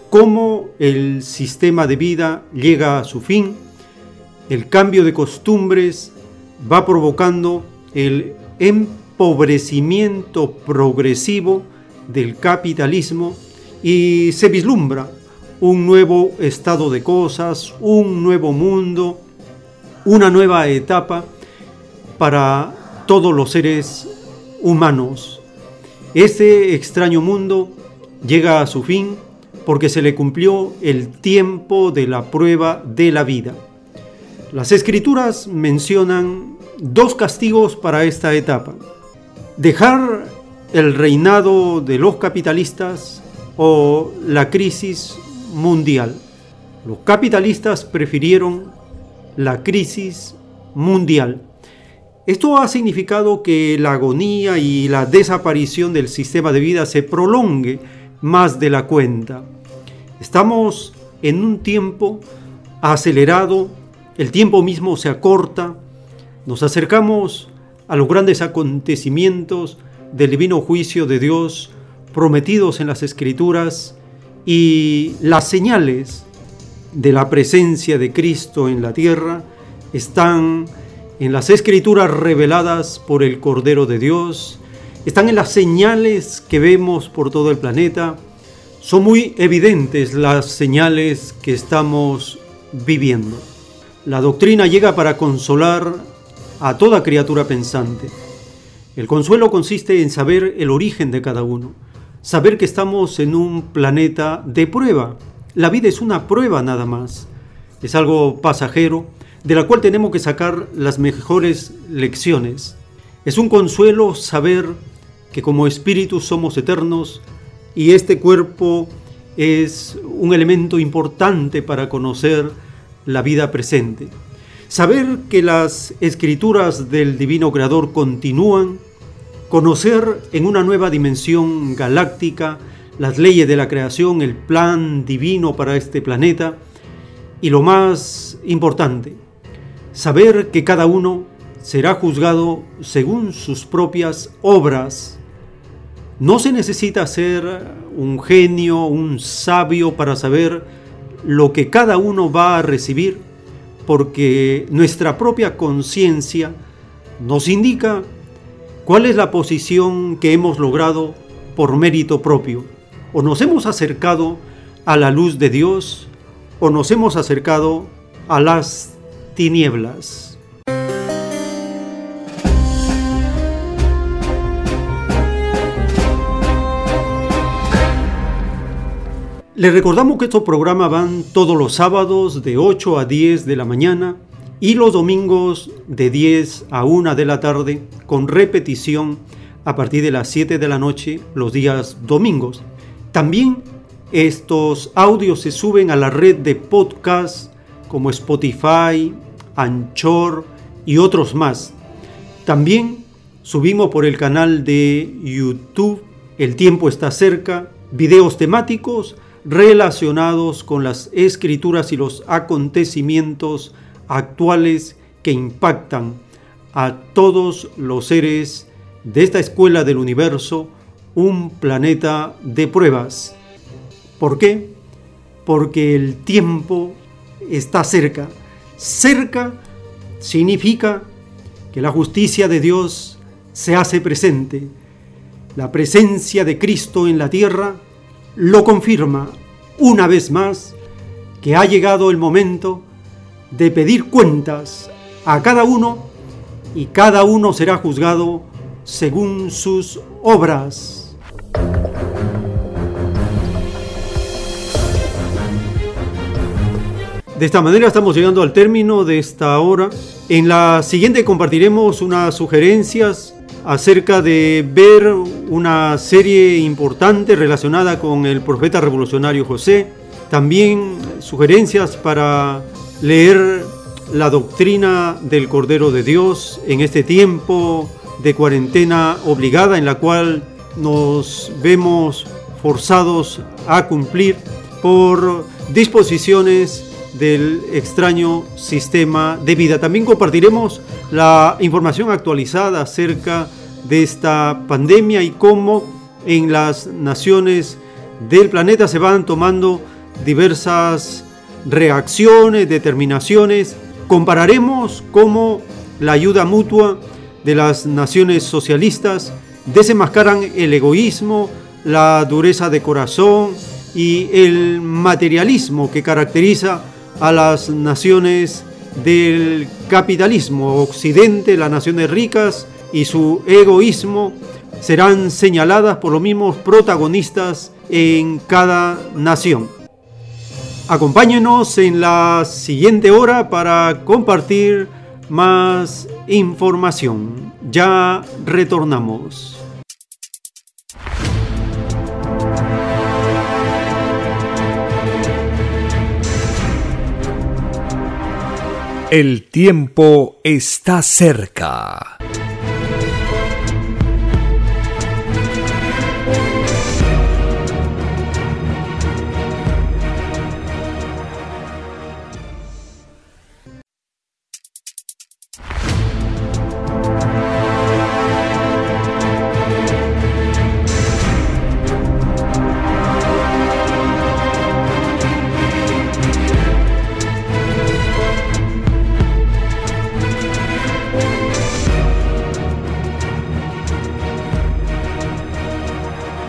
cómo el sistema de vida llega a su fin, el cambio de costumbres va provocando el empobrecimiento progresivo del capitalismo y se vislumbra un nuevo estado de cosas, un nuevo mundo, una nueva etapa para todos los seres humanos. Este extraño mundo llega a su fin porque se le cumplió el tiempo de la prueba de la vida. Las escrituras mencionan dos castigos para esta etapa. Dejar el reinado de los capitalistas o la crisis mundial. Los capitalistas prefirieron la crisis mundial. Esto ha significado que la agonía y la desaparición del sistema de vida se prolongue más de la cuenta. Estamos en un tiempo acelerado, el tiempo mismo se acorta, nos acercamos a los grandes acontecimientos del divino juicio de Dios prometidos en las escrituras y las señales de la presencia de Cristo en la tierra están en las escrituras reveladas por el Cordero de Dios, están en las señales que vemos por todo el planeta. Son muy evidentes las señales que estamos viviendo. La doctrina llega para consolar a toda criatura pensante. El consuelo consiste en saber el origen de cada uno, saber que estamos en un planeta de prueba. La vida es una prueba nada más, es algo pasajero de la cual tenemos que sacar las mejores lecciones. Es un consuelo saber que como espíritus somos eternos y este cuerpo es un elemento importante para conocer la vida presente. Saber que las escrituras del Divino Creador continúan conocer en una nueva dimensión galáctica las leyes de la creación, el plan divino para este planeta y lo más importante, saber que cada uno será juzgado según sus propias obras. No se necesita ser un genio, un sabio para saber lo que cada uno va a recibir, porque nuestra propia conciencia nos indica ¿Cuál es la posición que hemos logrado por mérito propio? ¿O nos hemos acercado a la luz de Dios o nos hemos acercado a las tinieblas? Les recordamos que estos programas van todos los sábados de 8 a 10 de la mañana y los domingos de 10 a 1 de la tarde con repetición a partir de las 7 de la noche los días domingos. También estos audios se suben a la red de podcast como Spotify, Anchor y otros más. También subimos por el canal de YouTube El tiempo está cerca, videos temáticos relacionados con las escrituras y los acontecimientos actuales que impactan a todos los seres de esta escuela del universo, un planeta de pruebas. ¿Por qué? Porque el tiempo está cerca. Cerca significa que la justicia de Dios se hace presente. La presencia de Cristo en la tierra lo confirma una vez más que ha llegado el momento de pedir cuentas a cada uno y cada uno será juzgado según sus obras. De esta manera estamos llegando al término de esta hora. En la siguiente compartiremos unas sugerencias acerca de ver una serie importante relacionada con el profeta revolucionario José. También sugerencias para leer la doctrina del Cordero de Dios en este tiempo de cuarentena obligada en la cual nos vemos forzados a cumplir por disposiciones del extraño sistema de vida. También compartiremos la información actualizada acerca de esta pandemia y cómo en las naciones del planeta se van tomando diversas reacciones, determinaciones. Compararemos cómo la ayuda mutua de las naciones socialistas desenmascaran el egoísmo, la dureza de corazón y el materialismo que caracteriza a las naciones del capitalismo. Occidente, las naciones ricas y su egoísmo serán señaladas por los mismos protagonistas en cada nación. Acompáñenos en la siguiente hora para compartir más información. Ya retornamos.
El tiempo está cerca.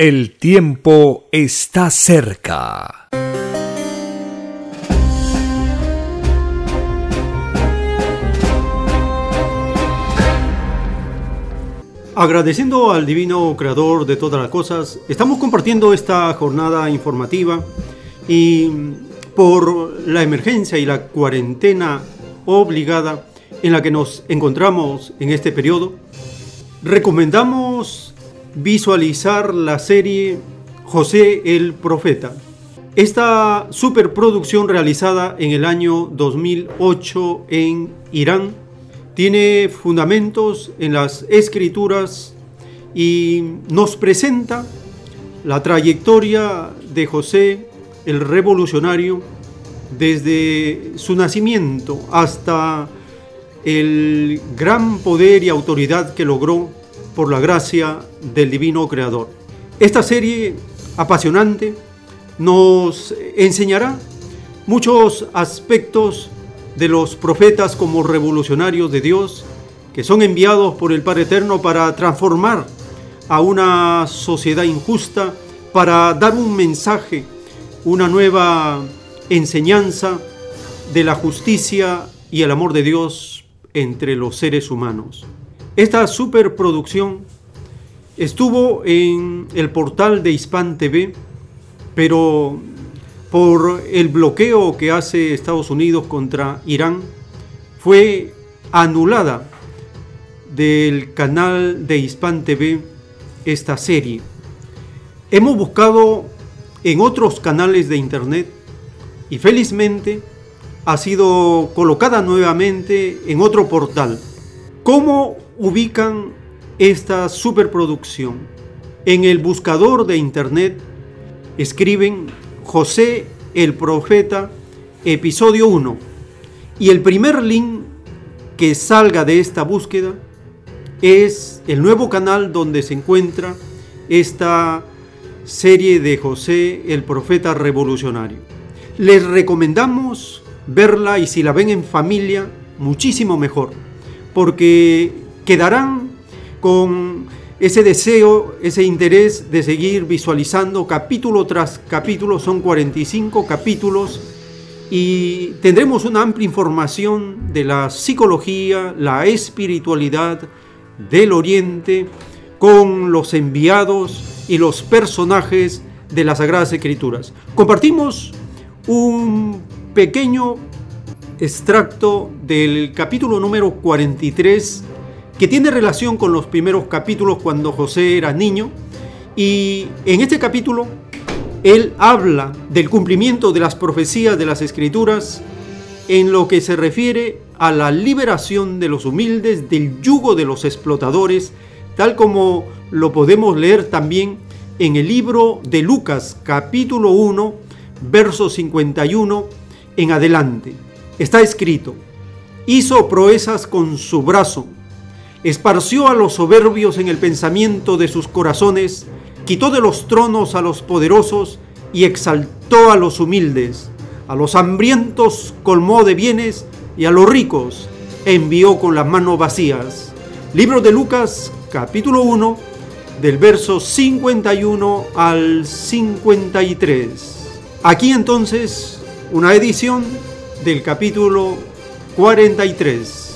el tiempo está cerca.
Agradeciendo al Divino Creador de todas las cosas, estamos compartiendo esta jornada informativa y por la emergencia y la cuarentena obligada en la que nos encontramos en este periodo, recomendamos visualizar la serie José el Profeta. Esta superproducción realizada en el año 2008 en Irán tiene fundamentos en las escrituras y nos presenta la trayectoria de José el revolucionario desde su nacimiento hasta el gran poder y autoridad que logró por la gracia del Divino Creador. Esta serie apasionante nos enseñará muchos aspectos de los profetas como revolucionarios de Dios que son enviados por el Padre Eterno para transformar a una sociedad injusta, para dar un mensaje, una nueva enseñanza de la justicia y el amor de Dios entre los seres humanos. Esta superproducción estuvo en el portal de Hispan TV, pero por el bloqueo que hace Estados Unidos contra Irán, fue anulada del canal de Hispan TV esta serie. Hemos buscado en otros canales de internet y felizmente ha sido colocada nuevamente en otro portal. ¿Cómo ubican esta superproducción. En el buscador de internet escriben José el Profeta, episodio 1. Y el primer link que salga de esta búsqueda es el nuevo canal donde se encuentra esta serie de José el Profeta Revolucionario. Les recomendamos verla y si la ven en familia, muchísimo mejor, porque quedarán con ese deseo, ese interés de seguir visualizando capítulo tras capítulo, son 45 capítulos y tendremos una amplia información de la psicología, la espiritualidad del Oriente con los enviados y los personajes de las Sagradas Escrituras. Compartimos un pequeño extracto del capítulo número 43 que tiene relación con los primeros capítulos cuando José era niño y en este capítulo él habla del cumplimiento de las profecías de las escrituras en lo que se refiere a la liberación de los humildes del yugo de los explotadores, tal como lo podemos leer también en el libro de Lucas capítulo 1, verso 51 en adelante. Está escrito, hizo proezas con su brazo, esparció a los soberbios en el pensamiento de sus corazones, quitó de los tronos a los poderosos y exaltó a los humildes, a los hambrientos colmó de bienes y a los ricos envió con las manos vacías. Libro de Lucas capítulo 1 del verso 51 al 53. Aquí entonces una edición del capítulo 43.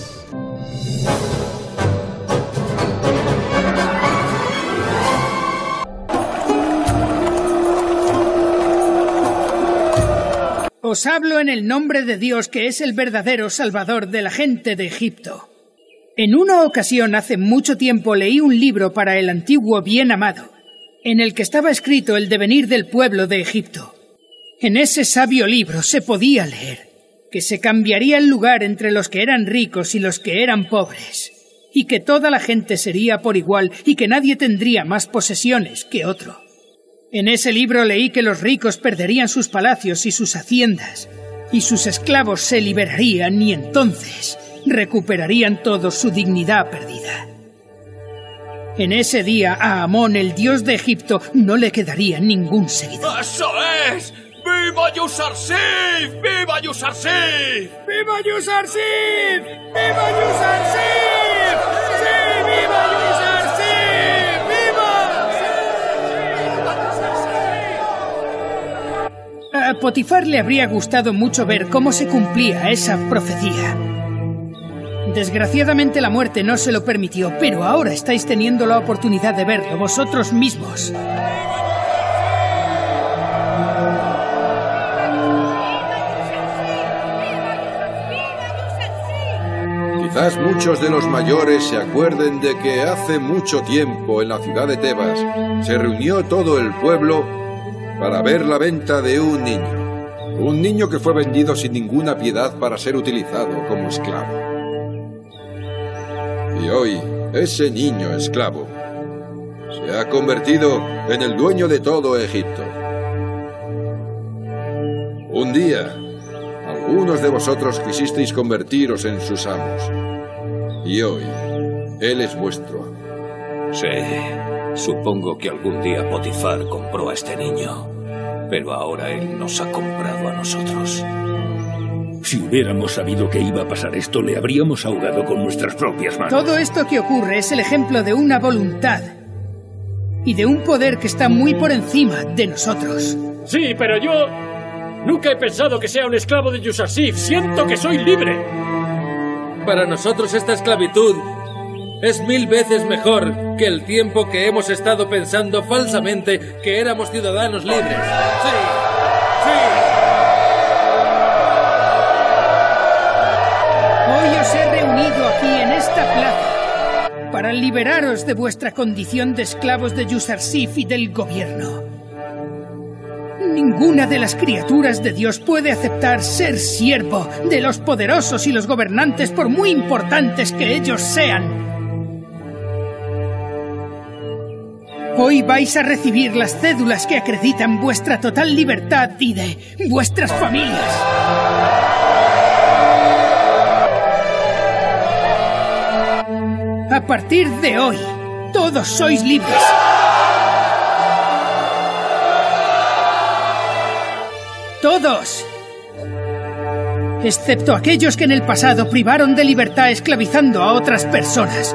Os hablo en el nombre de Dios que es el verdadero Salvador de la gente de Egipto. En una ocasión hace mucho tiempo leí un libro para el antiguo bien amado, en el que estaba escrito el devenir del pueblo de Egipto. En ese sabio libro se podía leer que se cambiaría el lugar entre los que eran ricos y los que eran pobres, y que toda la gente sería por igual y que nadie tendría más posesiones que otro. En ese libro leí que los ricos perderían sus palacios y sus haciendas, y sus esclavos se liberarían y entonces recuperarían todos su dignidad perdida. En ese día a Amón, el dios de Egipto, no le quedaría ningún seguidor.
¡Eso es! ¡Viva Yusarsif! ¡Viva Yusarsif!
¡Viva Yusarsif! ¡Viva Yusarsif! ¡Sí, viva Yusarsif! A Potifar le habría gustado mucho ver cómo se cumplía esa profecía. Desgraciadamente la muerte no se lo permitió, pero ahora estáis teniendo la oportunidad de verlo vosotros mismos.
Quizás muchos de los mayores se acuerden de que hace mucho tiempo en la ciudad de Tebas se reunió todo el pueblo para ver la venta de un niño. Un niño que fue vendido sin ninguna piedad para ser utilizado como esclavo. Y hoy, ese niño esclavo se ha convertido en el dueño de todo Egipto. Un día, algunos de vosotros quisisteis convertiros en sus amos. Y hoy, Él es vuestro amo.
Sí, supongo que algún día Potifar compró a este niño, pero ahora Él nos ha comprado a nosotros.
Si hubiéramos sabido que iba a pasar esto, le habríamos ahogado con nuestras propias manos.
Todo esto que ocurre es el ejemplo de una voluntad y de un poder que está muy por encima de nosotros.
Sí, pero yo nunca he pensado que sea un esclavo de Yusasif. Siento que soy libre.
Para nosotros esta esclavitud es mil veces mejor que el tiempo que hemos estado pensando falsamente que éramos ciudadanos libres. Sí,
Hoy os he reunido aquí en esta plaza para liberaros de vuestra condición de esclavos de Yusarsif y del gobierno. Ninguna de las criaturas de Dios puede aceptar ser siervo de los poderosos y los gobernantes por muy importantes que ellos sean. Hoy vais a recibir las cédulas que acreditan vuestra total libertad y de vuestras familias. A partir de hoy, todos sois libres. Todos. Excepto aquellos que en el pasado privaron de libertad esclavizando a otras personas.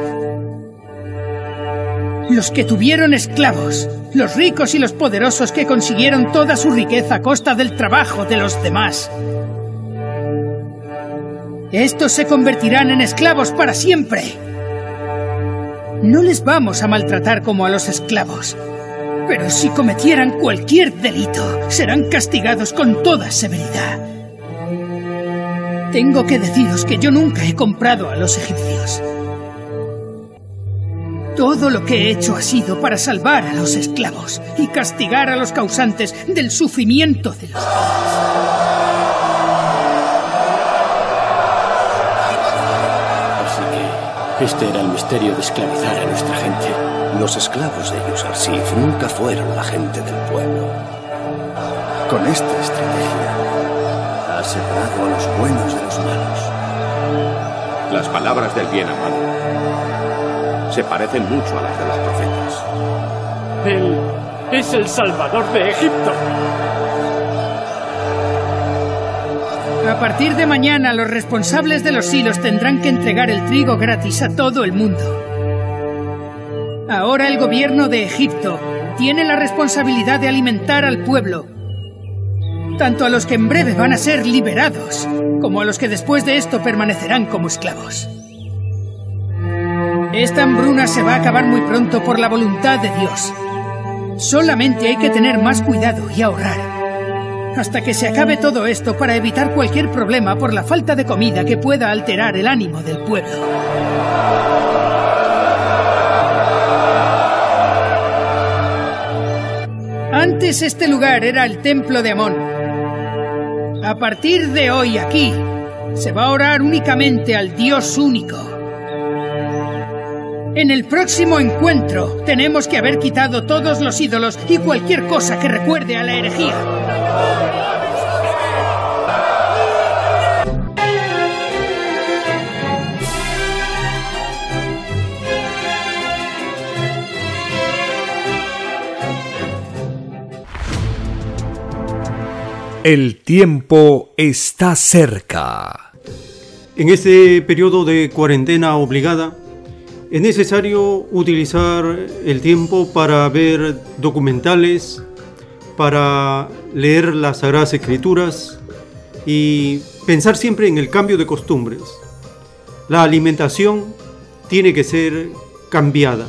Los que tuvieron esclavos, los ricos y los poderosos que consiguieron toda su riqueza a costa del trabajo de los demás. Estos se convertirán en esclavos para siempre. No les vamos a maltratar como a los esclavos. Pero si cometieran cualquier delito, serán castigados con toda severidad. Tengo que deciros que yo nunca he comprado a los egipcios. Todo lo que he hecho ha sido para salvar a los esclavos y castigar a los causantes del sufrimiento de los
Así que este era el misterio de esclavizar a nuestra gente.
Los esclavos de Yusarsif nunca fueron la gente del pueblo. Con esta estrategia ha separado a los buenos de los malos.
Las palabras del bien amado se parecen mucho a las de los profetas.
Él es el Salvador de Egipto.
A partir de mañana los responsables de los hilos tendrán que entregar el trigo gratis a todo el mundo. Ahora el gobierno de Egipto tiene la responsabilidad de alimentar al pueblo, tanto a los que en breve van a ser liberados, como a los que después de esto permanecerán como esclavos. Esta hambruna se va a acabar muy pronto por la voluntad de Dios. Solamente hay que tener más cuidado y ahorrar. Hasta que se acabe todo esto para evitar cualquier problema por la falta de comida que pueda alterar el ánimo del pueblo. Antes este lugar era el templo de Amón. A partir de hoy aquí se va a orar únicamente al Dios único. En el próximo encuentro tenemos que haber quitado todos los ídolos y cualquier cosa que recuerde a la herejía.
El tiempo está cerca.
En este periodo de cuarentena obligada, es necesario utilizar el tiempo para ver documentales, para leer las Sagradas Escrituras y pensar siempre en el cambio de costumbres. La alimentación tiene que ser cambiada.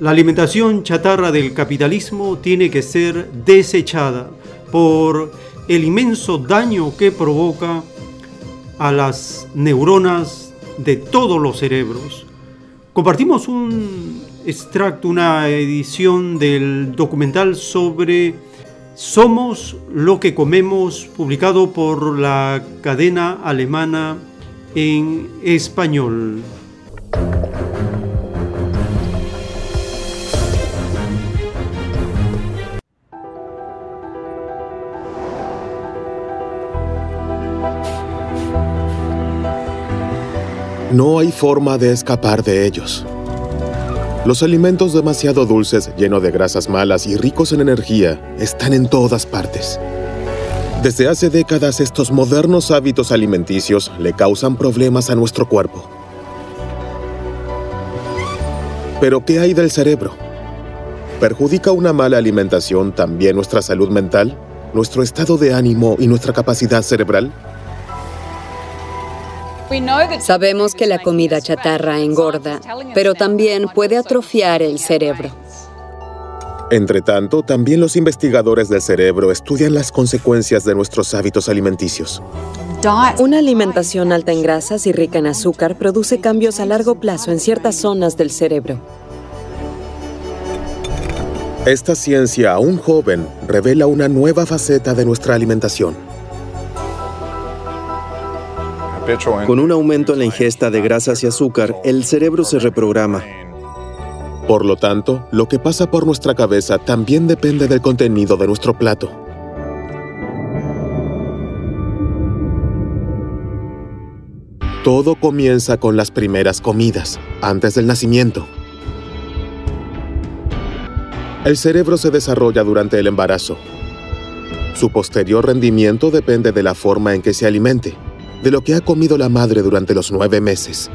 La alimentación chatarra del capitalismo tiene que ser desechada por el inmenso daño que provoca a las neuronas de todos los cerebros. Compartimos un extracto, una edición del documental sobre Somos lo que comemos, publicado por la cadena alemana en español.
No hay forma de escapar de ellos. Los alimentos demasiado dulces, llenos de grasas malas y ricos en energía, están en todas partes. Desde hace décadas estos modernos hábitos alimenticios le causan problemas a nuestro cuerpo. Pero ¿qué hay del cerebro? ¿Perjudica una mala alimentación también nuestra salud mental, nuestro estado de ánimo y nuestra capacidad cerebral?
Sabemos que la comida chatarra engorda, pero también puede atrofiar el cerebro.
Entre tanto, también los investigadores del cerebro estudian las consecuencias de nuestros hábitos alimenticios.
Una alimentación alta en grasas y rica en azúcar produce cambios a largo plazo en ciertas zonas del cerebro.
Esta ciencia aún joven revela una nueva faceta de nuestra alimentación.
Con un aumento en la ingesta de grasas y azúcar, el cerebro se reprograma.
Por lo tanto, lo que pasa por nuestra cabeza también depende del contenido de nuestro plato. Todo comienza con las primeras comidas, antes del nacimiento. El cerebro se desarrolla durante el embarazo. Su posterior rendimiento depende de la forma en que se alimente, de lo que ha comido la madre durante los nueve meses.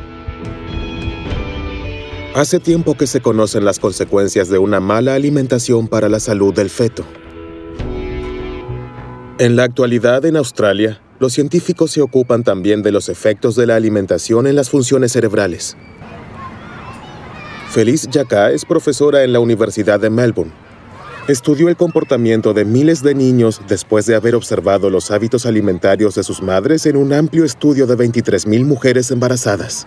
Hace tiempo que se conocen las consecuencias de una mala alimentación para la salud del feto. En la actualidad en Australia, los científicos se ocupan también de los efectos de la alimentación en las funciones cerebrales. Feliz Yacá es profesora en la Universidad de Melbourne. Estudió el comportamiento de miles de niños después de haber observado los hábitos alimentarios de sus madres en un amplio estudio de 23.000 mujeres embarazadas.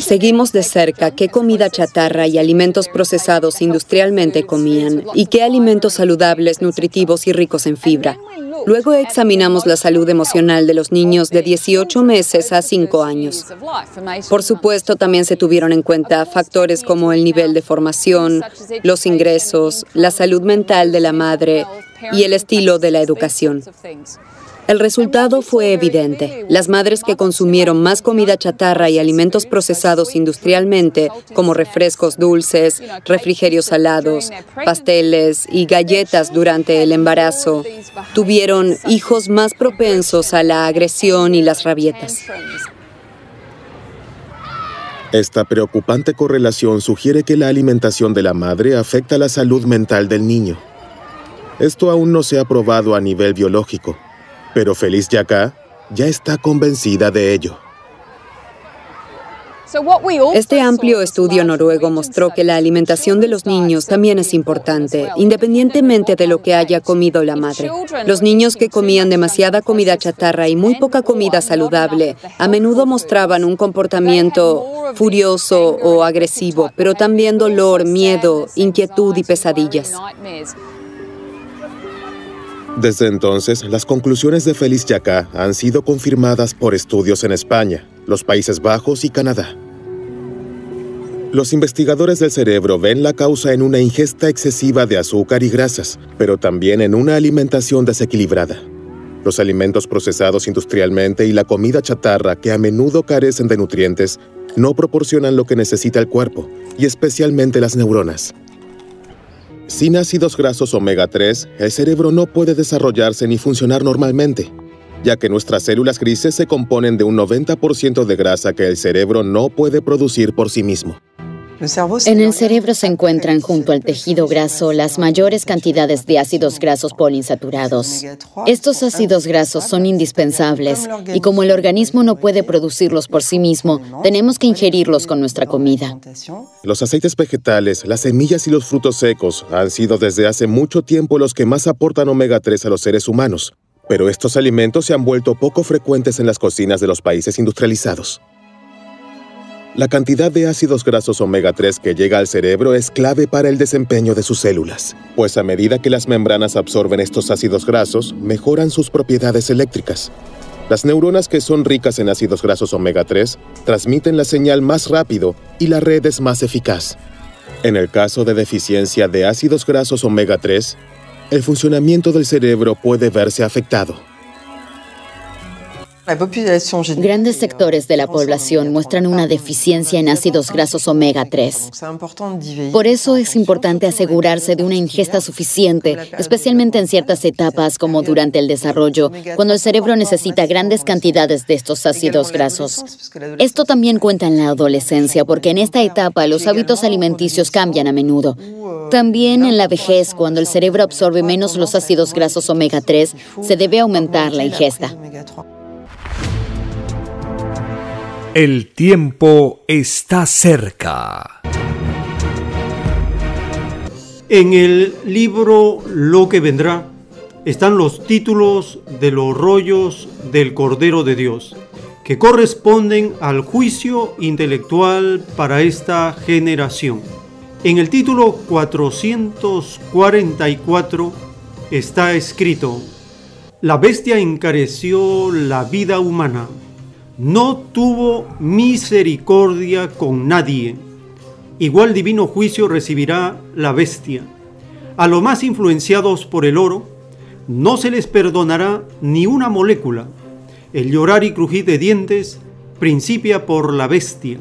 Seguimos de cerca qué comida chatarra y alimentos procesados industrialmente comían y qué alimentos saludables, nutritivos y ricos en fibra. Luego examinamos la salud emocional de los niños de 18 meses a 5 años. Por supuesto, también se tuvieron en cuenta factores como el nivel de formación, los ingresos, la salud mental de la madre y el estilo de la educación. El resultado fue evidente. Las madres que consumieron más comida chatarra y alimentos procesados industrialmente, como refrescos dulces, refrigerios salados, pasteles y galletas durante el embarazo, tuvieron hijos más propensos a la agresión y las rabietas.
Esta preocupante correlación sugiere que la alimentación de la madre afecta la salud mental del niño. Esto aún no se ha probado a nivel biológico pero Feliz Yaka ya está convencida de ello.
Este amplio estudio noruego mostró que la alimentación de los niños también es importante, independientemente de lo que haya comido la madre. Los niños que comían demasiada comida chatarra y muy poca comida saludable a menudo mostraban un comportamiento furioso o agresivo, pero también dolor, miedo, inquietud y pesadillas.
Desde entonces, las conclusiones de Félix Yacá han sido confirmadas por estudios en España, los Países Bajos y Canadá. Los investigadores del cerebro ven la causa en una ingesta excesiva de azúcar y grasas, pero también en una alimentación desequilibrada. Los alimentos procesados industrialmente y la comida chatarra, que a menudo carecen de nutrientes, no proporcionan lo que necesita el cuerpo, y especialmente las neuronas. Sin ácidos grasos omega 3, el cerebro no puede desarrollarse ni funcionar normalmente, ya que nuestras células grises se componen de un 90% de grasa que el cerebro no puede producir por sí mismo.
En el cerebro se encuentran junto al tejido graso las mayores cantidades de ácidos grasos poliinsaturados. Estos ácidos grasos son indispensables y como el organismo no puede producirlos por sí mismo, tenemos que ingerirlos con nuestra comida.
Los aceites vegetales, las semillas y los frutos secos han sido desde hace mucho tiempo los que más aportan omega 3 a los seres humanos, pero estos alimentos se han vuelto poco frecuentes en las cocinas de los países industrializados. La cantidad de ácidos grasos omega 3 que llega al cerebro es clave para el desempeño de sus células, pues a medida que las membranas absorben estos ácidos grasos, mejoran sus propiedades eléctricas. Las neuronas que son ricas en ácidos grasos omega 3 transmiten la señal más rápido y la red es más eficaz. En el caso de deficiencia de ácidos grasos omega 3, el funcionamiento del cerebro puede verse afectado.
Grandes sectores de la población muestran una deficiencia en ácidos grasos omega 3. Por eso es importante asegurarse de una ingesta suficiente, especialmente en ciertas etapas como durante el desarrollo, cuando el cerebro necesita grandes cantidades de estos ácidos grasos. Esto también cuenta en la adolescencia porque en esta etapa los hábitos alimenticios cambian a menudo. También en la vejez, cuando el cerebro absorbe menos los ácidos grasos omega 3, se debe aumentar la ingesta.
El tiempo está cerca.
En el libro Lo que vendrá están los títulos de los rollos del Cordero de Dios, que corresponden al juicio intelectual para esta generación. En el título 444 está escrito, La bestia encareció la vida humana no tuvo misericordia con nadie. Igual divino juicio recibirá la bestia. A los más influenciados por el oro, no se les perdonará ni una molécula. El llorar y crujir de dientes principia por la bestia,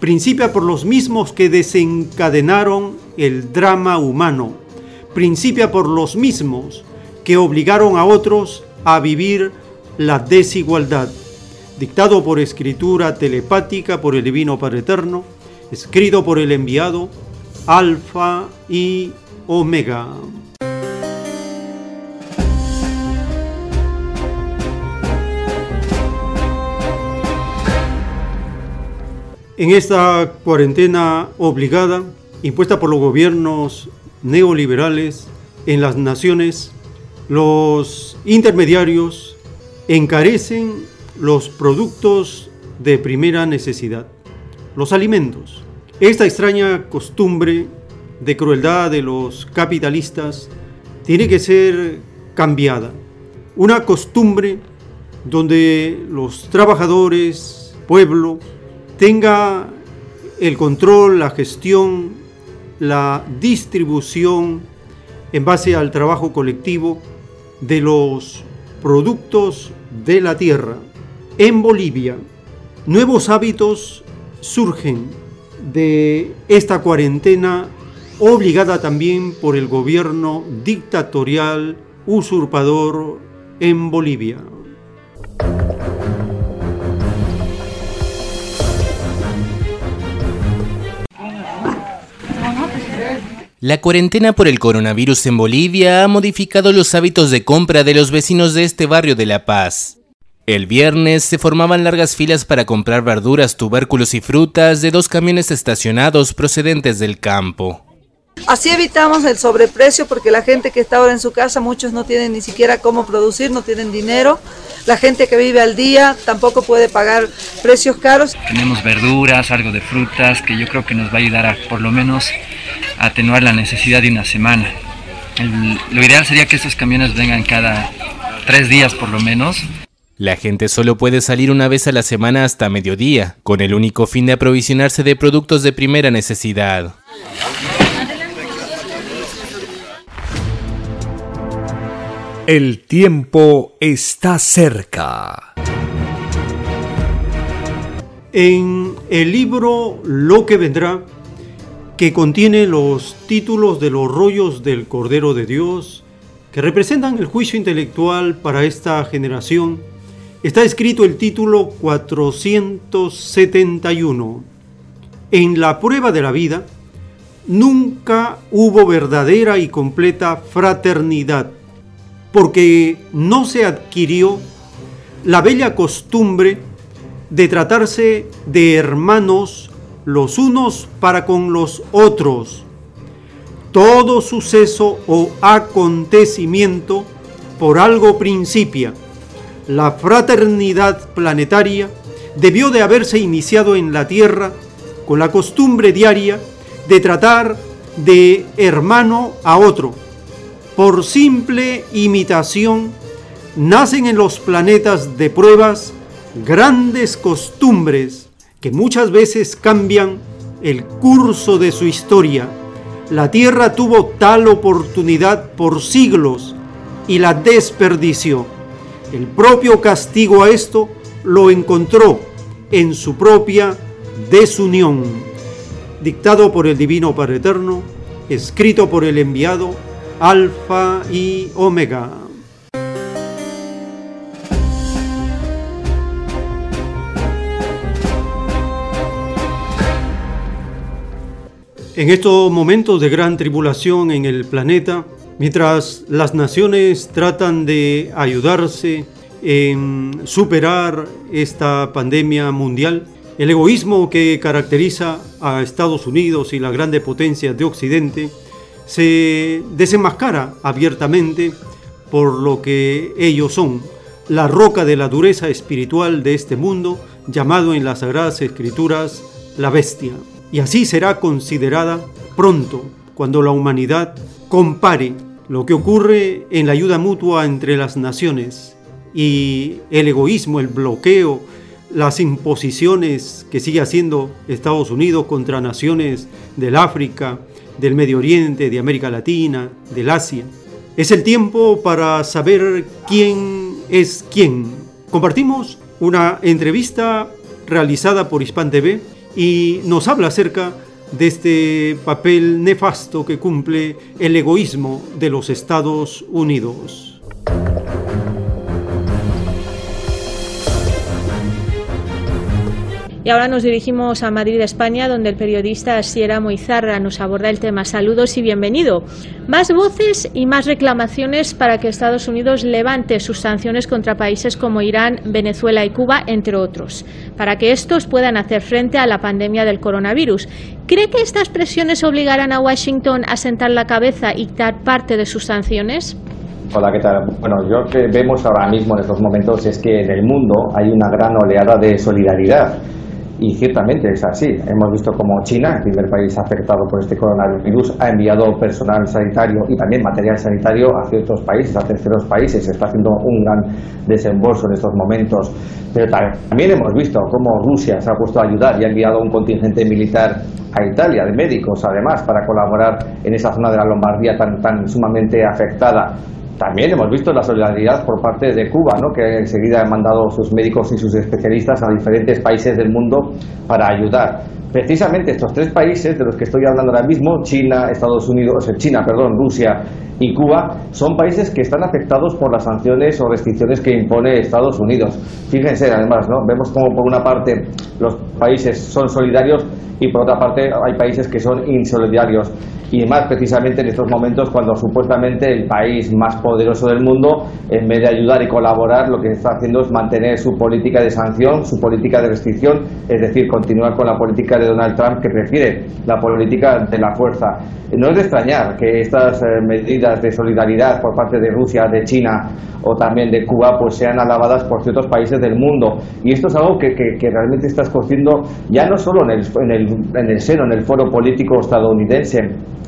principia por los mismos que desencadenaron el drama humano, principia por los mismos que obligaron a otros a vivir la desigualdad dictado por escritura telepática por el Divino Padre Eterno, escrito por el enviado, Alfa y Omega. En esta cuarentena obligada, impuesta por los gobiernos neoliberales en las naciones, los intermediarios encarecen los productos de primera necesidad, los alimentos. Esta extraña costumbre de crueldad de los capitalistas tiene que ser cambiada. Una costumbre donde los trabajadores, pueblo, tenga el control, la gestión, la distribución en base al trabajo colectivo de los productos de la tierra. En Bolivia, nuevos hábitos surgen de esta cuarentena obligada también por el gobierno dictatorial usurpador en Bolivia.
La cuarentena por el coronavirus en Bolivia ha modificado los hábitos de compra de los vecinos de este barrio de La Paz. El viernes se formaban largas filas para comprar verduras, tubérculos y frutas de dos camiones estacionados procedentes del campo.
Así evitamos el sobreprecio porque la gente que está ahora en su casa, muchos no tienen ni siquiera cómo producir, no tienen dinero. La gente que vive al día tampoco puede pagar precios caros.
Tenemos verduras, algo de frutas, que yo creo que nos va a ayudar a por lo menos a atenuar la necesidad de una semana. lo ideal sería que estos camiones vengan cada tres días por lo menos.
La gente solo puede salir una vez a la semana hasta mediodía, con el único fin de aprovisionarse de productos de primera necesidad.
El tiempo está cerca.
En el libro Lo que vendrá, que contiene los títulos de los rollos del Cordero de Dios, que representan el juicio intelectual para esta generación, está escrito el título 471. En la prueba de la vida, nunca hubo verdadera y completa fraternidad porque no se adquirió la bella costumbre de tratarse de hermanos los unos para con los otros. Todo suceso o acontecimiento por algo principia. La fraternidad planetaria debió de haberse iniciado en la Tierra con la costumbre diaria de tratar de hermano a otro por simple imitación, nacen en los planetas de pruebas grandes costumbres que muchas veces cambian el curso de su historia. La Tierra tuvo tal oportunidad por siglos y la desperdició. El propio castigo a esto lo encontró en su propia desunión. Dictado por el Divino Padre Eterno, escrito por el enviado Alfa y Omega. En estos momentos de gran tribulación en el planeta, mientras las naciones tratan de ayudarse en superar esta pandemia mundial, el egoísmo que caracteriza a Estados Unidos y las grandes potencias de Occidente se desenmascara abiertamente por lo que ellos son, la roca de la dureza espiritual de este mundo, llamado en las Sagradas Escrituras la bestia. Y así será considerada pronto, cuando la humanidad compare lo que ocurre en la ayuda mutua entre las naciones y el egoísmo, el bloqueo, las imposiciones que sigue haciendo Estados Unidos contra naciones del África, del Medio Oriente, de América Latina, del Asia. Es el tiempo para saber quién es quién. Compartimos una entrevista realizada por Hispan TV y nos habla acerca de este papel nefasto que cumple el egoísmo de los Estados Unidos.
Y ahora nos dirigimos a Madrid, España, donde el periodista Sierra Moizarra nos aborda el tema. Saludos y bienvenido. Más voces y más reclamaciones para que Estados Unidos levante sus sanciones contra países como Irán, Venezuela y Cuba, entre otros, para que estos puedan hacer frente a la pandemia del coronavirus. ¿Cree que estas presiones obligarán a Washington a sentar la cabeza y dar parte de sus sanciones?
Hola, ¿qué tal? Bueno, yo lo que vemos ahora mismo en estos momentos es que en el mundo hay una gran oleada de solidaridad. Y ciertamente es así. Hemos visto como China, el primer país afectado por este coronavirus, ha enviado personal sanitario y también material sanitario a ciertos países, a terceros países. Se está haciendo un gran desembolso en estos momentos. Pero también hemos visto cómo Rusia se ha puesto a ayudar y ha enviado un contingente militar a Italia, de médicos además, para colaborar en esa zona de la Lombardía tan, tan sumamente afectada también hemos visto la solidaridad por parte de Cuba, ¿no? que enseguida ha mandado sus médicos y sus especialistas a diferentes países del mundo para ayudar. Precisamente estos tres países de los que estoy hablando ahora mismo, China, Estados Unidos, eh, China, perdón, Rusia y Cuba, son países que están afectados por las sanciones o restricciones que impone Estados Unidos. Fíjense, además, ¿no? Vemos como por una parte los países son solidarios y por otra parte hay países que son insolidarios y más precisamente en estos momentos cuando supuestamente el país más poderoso del mundo, en vez de ayudar y colaborar, lo que está haciendo es mantener su política de sanción, su política de restricción, es decir, continuar con la política de Donald Trump que prefiere la política de la fuerza. No es de extrañar que estas eh, medidas de solidaridad por parte de Rusia, de China o también de Cuba pues sean alabadas por ciertos países del mundo. Y esto es algo que, que, realmente está escociendo ya no solo en el, en, el, en el seno, en el foro político estadounidense,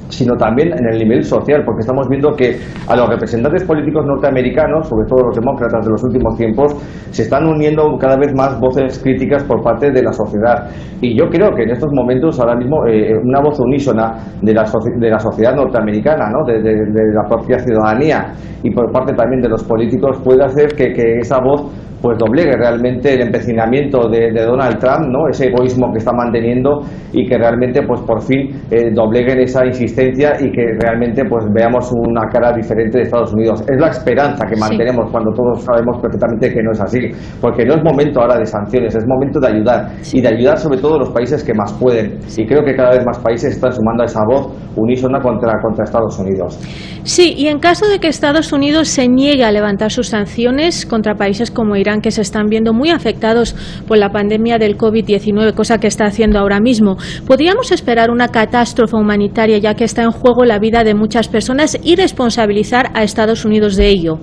sino también en el nivel social, porque estamos viendo que a los representantes políticos norteamericanos, sobre todo los demócratas de los últimos tiempos, se están uniendo cada vez más voces críticas por parte de la sociedad. Y yo creo que en estos momentos, ahora mismo, eh, una voz unísona de la, de la sociedad norteamericana, ¿no? de, la propia ciudadanía y por parte también de los políticos, puede hacer que, que esa voz pues doblegue realmente el empecinamiento de, Donald Trump, ¿no? ese egoísmo que está manteniendo y que realmente pues por fin eh, dobleguen esa insistencia y que realmente pues veamos una cara diferente de Estados Unidos. Es la esperanza que mantenemos cuando todos sabemos perfectamente que no es así, porque no es momento ahora de sanciones, es momento de ayudar y de ayudar sobre todo a los países que más pueden. Y creo que cada vez más países están sumando a esa voz unísona contra, contra Estados Unidos.
Sí, y en caso de que Estados Unidos se niegue a levantar sus sanciones contra países como Irán, que se están viendo muy afectados por la pandemia del COVID-19, cosa que está haciendo ahora mismo. ¿Podríamos esperar una catástrofe humanitaria ya que está en juego la vida de muchas personas y responsabilizar a Estados Unidos de ello?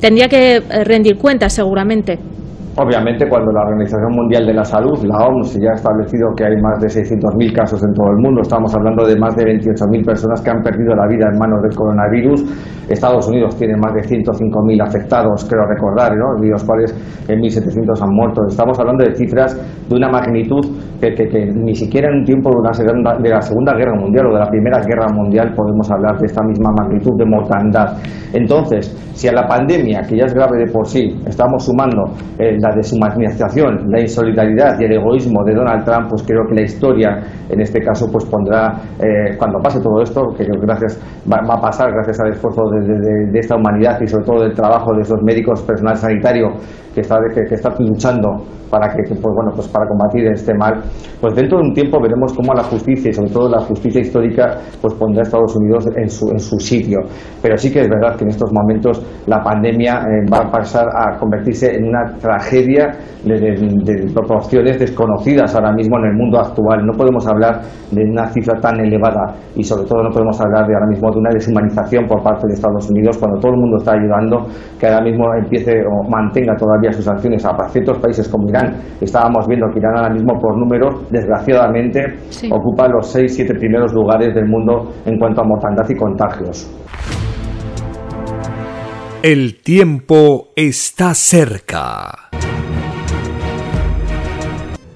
Tendría que eh, rendir cuentas seguramente.
Obviamente, cuando la Organización Mundial de la Salud, la OMS, ya ha establecido que hay más de 600.000 casos en todo el mundo, estamos hablando de más de 28.000 personas que han perdido la vida en manos del coronavirus. Estados Unidos tiene más de 105.000 afectados, creo recordar, ¿no? de los cuales en 1.700 han muerto. Estamos hablando de cifras de una magnitud que, ni siquiera en un tiempo de, la Segunda Guerra Mundial o de la Primera Guerra Mundial podemos hablar de esta misma magnitud de mortandad. Entonces, si a la pandemia, que ya es grave de por sí, estamos sumando eh, la deshumanización, la insolidaridad y el egoísmo de Donald Trump, pues creo que la historia en este caso pues pondrá, eh, cuando pase todo esto, que gracias va, a pasar gracias al esfuerzo de, esta humanidad y sobre todo del trabajo de esos médicos, personal sanitario que está, que, está luchando para que, pues, bueno, pues para combatir este mal, pues dentro de un tiempo veremos cómo la justicia y sobre todo la justicia histórica pues pondrá a Estados Unidos en su, en su sitio. Pero sí que es verdad que en estos momentos la pandemia eh, va a pasar a convertirse en una tragedia de, proporciones desconocidas ahora mismo en el mundo actual. No podemos hablar de una cifra tan elevada y sobre todo no podemos hablar de ahora mismo de una deshumanización por parte de Estados Unidos cuando todo el mundo está ayudando que ahora mismo empiece o mantenga todavía sus sanciones a ciertos países como Irán. Estábamos viendo que Irán ahora mismo por números, desgraciadamente, ocupa los 6-7 primeros lugares del mundo en cuanto a mortandad y contagios.
El tiempo está cerca.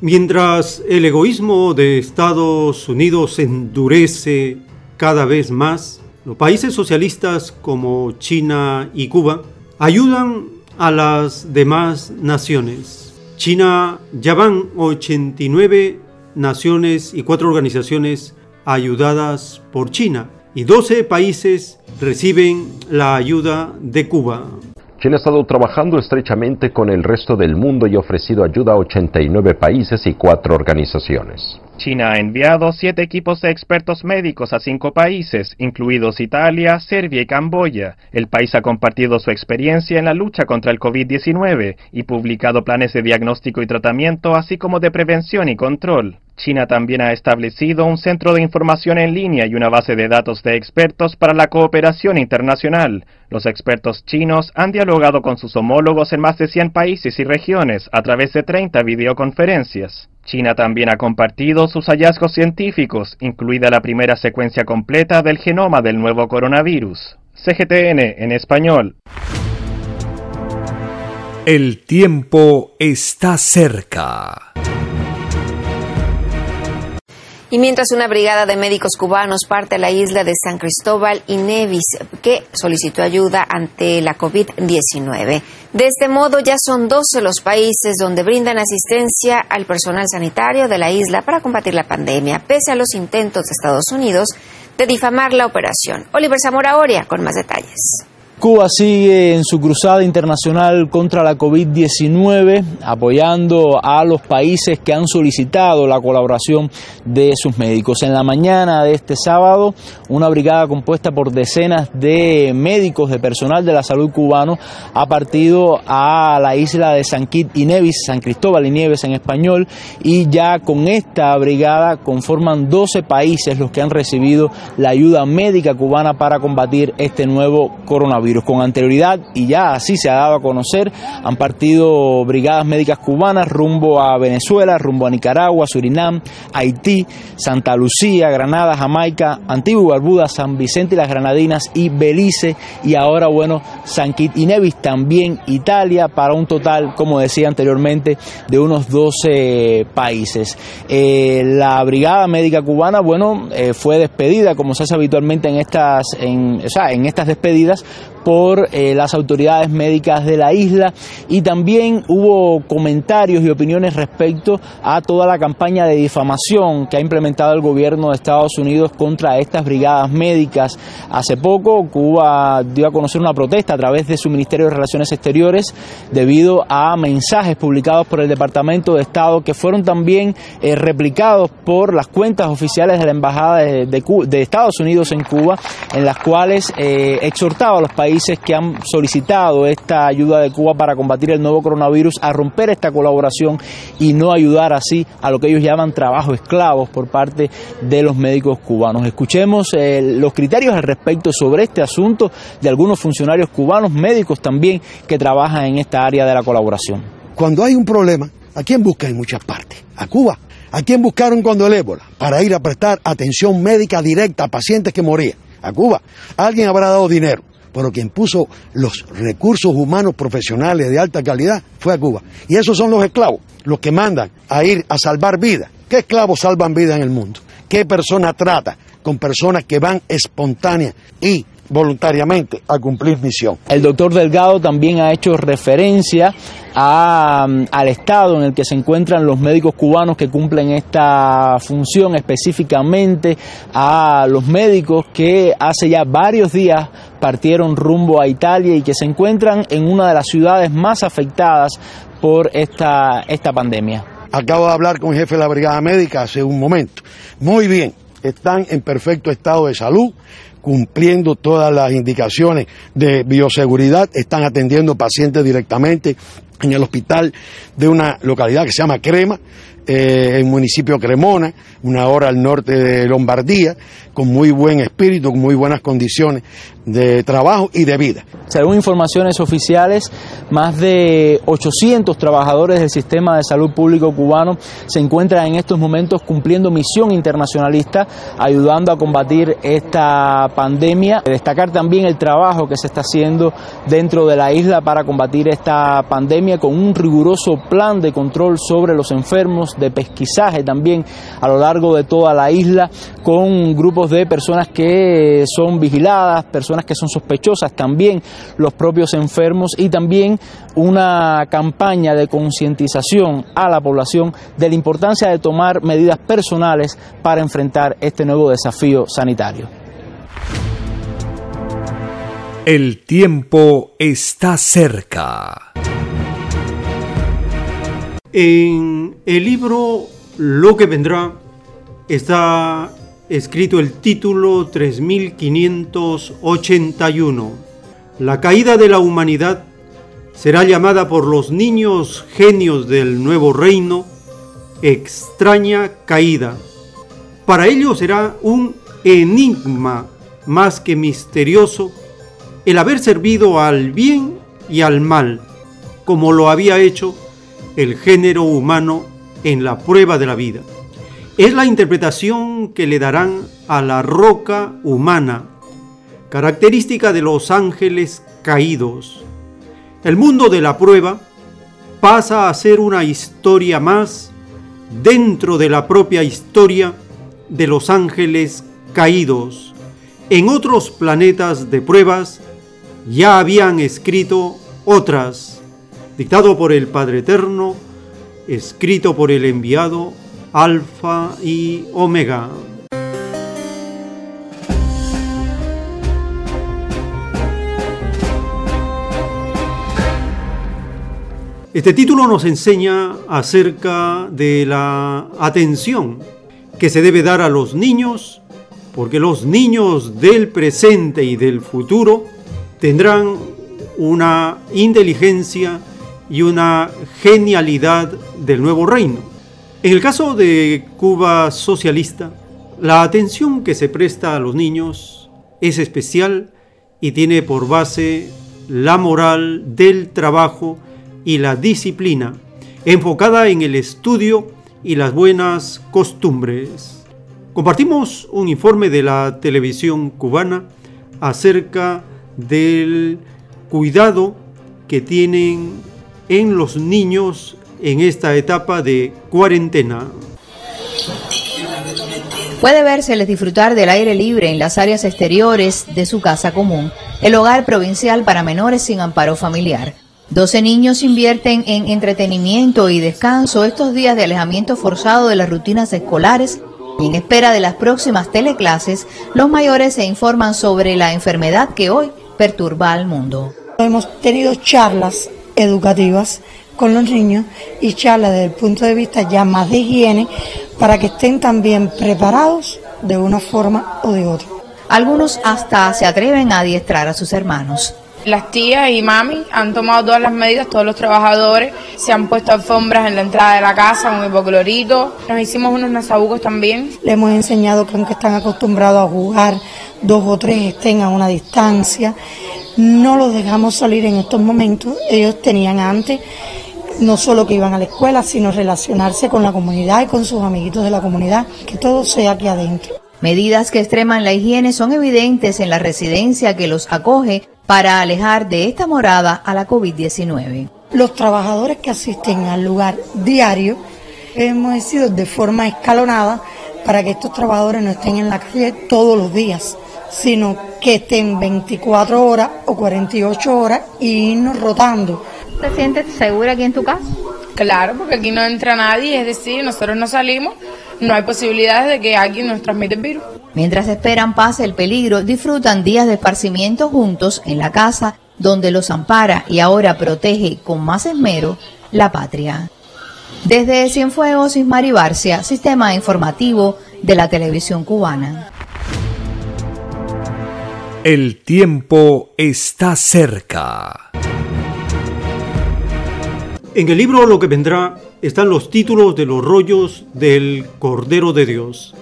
Mientras el egoísmo de Estados Unidos endurece cada vez más, los países socialistas como China y Cuba ayudan a las demás naciones. China ya van 89 naciones y cuatro organizaciones ayudadas por China y 12 países reciben la ayuda de Cuba.
China ha estado trabajando estrechamente con el resto del mundo y ha ofrecido ayuda a 89 países y cuatro organizaciones.
China ha enviado siete equipos de expertos médicos a cinco países, incluidos Italia, Serbia y Camboya. El país ha compartido su experiencia en la lucha contra el COVID-19 y publicado planes de diagnóstico y tratamiento, así como de prevención y control. China también ha establecido un centro de información en línea y una base de datos de expertos para la cooperación internacional. Los expertos chinos han dialogado con sus homólogos en más de 100 países y regiones a través de 30 videoconferencias. China también ha compartido sus hallazgos científicos, incluida la primera secuencia completa del genoma del nuevo coronavirus. CGTN en español.
El tiempo está cerca.
Y mientras una brigada de médicos cubanos parte a la isla de San Cristóbal y Nevis, que solicitó ayuda ante la COVID-19. De este modo, ya son 12 los países donde brindan asistencia al personal sanitario de la isla para combatir la pandemia, pese a los intentos de Estados Unidos de difamar la operación. Oliver Zamora Oria con más detalles.
Cuba sigue en su cruzada internacional contra la COVID-19, apoyando a los países que han solicitado la colaboración de sus médicos. En la mañana de este sábado, una brigada compuesta por decenas de médicos, de personal de la salud cubano, ha partido a la isla de San y Nevis, San Cristóbal y Nieves en español, y ya con esta brigada conforman 12 países los que han recibido la ayuda médica cubana para combatir este nuevo coronavirus. Con anterioridad, y ya así se ha dado a conocer, han partido brigadas médicas cubanas rumbo a Venezuela, rumbo a Nicaragua, Surinam, Haití, Santa Lucía, Granada, Jamaica, Antigua y Barbuda, San Vicente y las Granadinas y Belice, y ahora, bueno, San Kitts y Nevis, también Italia, para un total, como decía anteriormente, de unos 12 países. Eh, la brigada médica cubana, bueno, eh, fue despedida, como se hace habitualmente en estas, en, o sea, en estas despedidas, por eh, las autoridades médicas de la isla y también hubo comentarios y opiniones respecto a toda la campaña de difamación que ha implementado el gobierno de Estados Unidos contra estas brigadas médicas. Hace poco Cuba dio a conocer una protesta a través de su Ministerio de Relaciones Exteriores debido a mensajes publicados por el Departamento de Estado que fueron también eh, replicados por las cuentas oficiales de la Embajada de, Estados Unidos en Cuba, en las cuales eh, exhortaba a los países que han solicitado esta ayuda de Cuba para combatir el nuevo coronavirus a romper esta colaboración y no ayudar así a lo que ellos llaman trabajo esclavos por parte de los médicos cubanos. Escuchemos eh, los criterios al respecto sobre este asunto de algunos funcionarios cubanos, médicos también, que trabajan en esta área de la colaboración.
Cuando hay un problema, ¿a quién buscan en muchas partes? A Cuba. ¿A quién buscaron cuando el ébola? Para ir a prestar atención médica directa a pacientes que morían. A Cuba. Alguien habrá dado dinero pero quien puso los recursos humanos profesionales de alta calidad fue a Cuba. Y esos son los esclavos, los que mandan a ir a salvar vidas. ¿Qué esclavos salvan vida en el mundo? ¿Qué persona trata con personas que van espontáneas y voluntariamente a cumplir misión.
El doctor Delgado también ha hecho referencia al estado en el que se encuentran los médicos cubanos que cumplen esta función, específicamente a los médicos que hace ya varios días partieron rumbo a Italia y que se encuentran en una de las ciudades más afectadas por esta, esta pandemia.
Acabo de hablar con el jefe de la brigada médica hace un momento. Muy bien, están en perfecto estado de salud, cumpliendo todas las indicaciones de bioseguridad, están atendiendo pacientes directamente en el hospital de una localidad que se llama Crema, eh, en municipio Cremona, una hora al norte de Lombardía, con muy buen espíritu, con muy buenas condiciones de trabajo y de vida.
Según informaciones oficiales, más de 800 trabajadores del sistema de salud público cubano se encuentran en estos momentos cumpliendo misión internacionalista, ayudando a combatir esta pandemia. Destacar también el trabajo que se está haciendo dentro de la isla para combatir esta pandemia con un riguroso plan de control sobre los enfermos, de pesquisaje también a lo largo de toda la isla, con grupos de personas que son vigiladas, personas que son sospechosas, también los propios enfermos y también una campaña de concientización a la población de la importancia de tomar medidas personales para enfrentar este nuevo desafío sanitario.
El tiempo está cerca.
En el libro Lo que vendrá está escrito el título 3581. La caída de la humanidad será llamada por los niños genios del nuevo reino extraña caída. Para ellos será un enigma más que misterioso el haber servido al bien y al mal, como lo había hecho el género humano en la prueba de la vida. Es la interpretación que le darán a la roca humana, característica de los ángeles caídos. El mundo de la prueba pasa a ser una historia más dentro de la propia historia de los ángeles caídos. En otros planetas de pruebas ya habían escrito otras, dictado por el Padre Eterno, escrito por el enviado Alfa y Omega. Este título nos enseña acerca de la atención que se debe dar a los niños, porque los niños del presente y del futuro tendrán una inteligencia y una genialidad del nuevo reino. En el caso de Cuba socialista, la atención que se presta a los niños es especial y tiene por base la moral del trabajo y la disciplina, enfocada en el estudio y las buenas costumbres. Compartimos un informe de la televisión cubana acerca del cuidado que tienen en los niños en esta etapa de cuarentena.
Puede vérseles disfrutar del aire libre en las áreas exteriores de su casa común, el hogar provincial para menores sin amparo familiar. 12 niños invierten en entretenimiento y descanso estos días de alejamiento forzado de las rutinas escolares y en espera de las próximas teleclases, los mayores se informan sobre la enfermedad que hoy perturba al mundo.
Hemos tenido charlas educativas con los niños y charlas desde el punto de vista ya más de higiene para que estén también preparados de una forma o de otra.
Algunos hasta se atreven a adiestrar a sus hermanos.
Las tías y mami han tomado todas las medidas, todos los trabajadores se han puesto alfombras en la entrada de la casa, un hipoclorito. Nos hicimos unos nasabucos también.
Le hemos enseñado que aunque están acostumbrados a jugar, dos o tres estén a una distancia. No los dejamos salir en estos momentos. Ellos tenían antes no solo que iban a la escuela, sino relacionarse con la comunidad y con sus amiguitos de la comunidad, que todo sea aquí adentro.
Medidas que extreman la higiene son evidentes en la residencia que los acoge para alejar de esta morada a la COVID-19.
Los trabajadores que asisten al lugar diario hemos decidido de forma escalonada para que estos trabajadores no estén en la calle todos los días, sino que estén 24 horas o 48 horas y irnos rotando.
¿Te sientes segura aquí en tu casa?
Claro, porque aquí no entra nadie, es decir, nosotros no salimos, no hay posibilidades de que alguien nos transmita el virus.
Mientras esperan pase el peligro, disfrutan días de esparcimiento juntos en la casa donde los ampara y ahora protege con más esmero la patria. Desde Cienfuegos, Ismari Barcia, Sistema Informativo de la Televisión Cubana.
El tiempo está cerca.
En el libro Lo que vendrá están los títulos de los rollos del Cordero de Dios.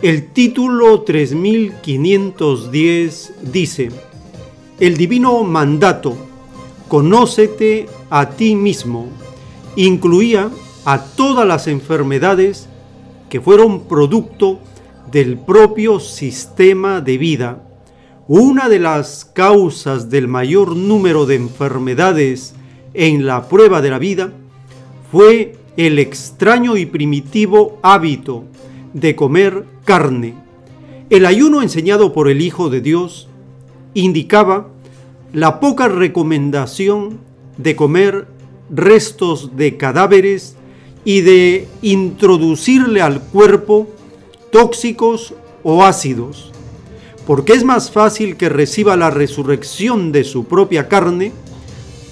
El título 3510 dice, el divino mandato, conócete a ti mismo, incluía a todas las enfermedades que fueron producto del propio sistema de vida. Una de las causas del mayor número de enfermedades en la prueba de la vida fue el extraño y primitivo hábito de comer carne. El ayuno enseñado por el Hijo de Dios indicaba la poca recomendación de comer restos de cadáveres y de introducirle al cuerpo tóxicos o ácidos. Porque es más fácil que reciba la resurrección de su propia carne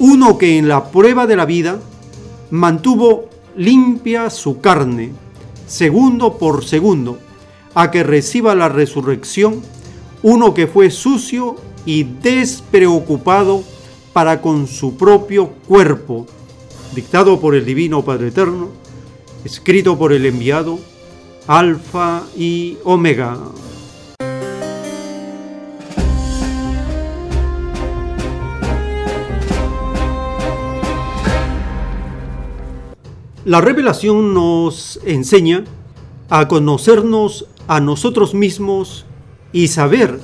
uno que en la prueba de la vida mantuvo limpia su carne, segundo por segundo, a que reciba la resurrección uno que fue sucio y despreocupado para con su propio cuerpo, dictado por el Divino Padre Eterno, escrito por el enviado, Alfa y Omega. La revelación nos enseña a conocernos a nosotros mismos y saber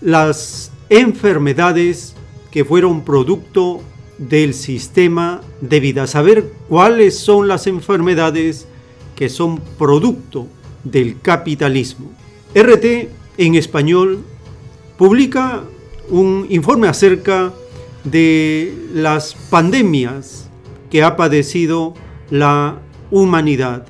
las enfermedades que fueron producto del sistema de vida, saber cuáles son las enfermedades que son producto del capitalismo. RT en español publica un informe acerca de las pandemias que ha padecido la humanidad.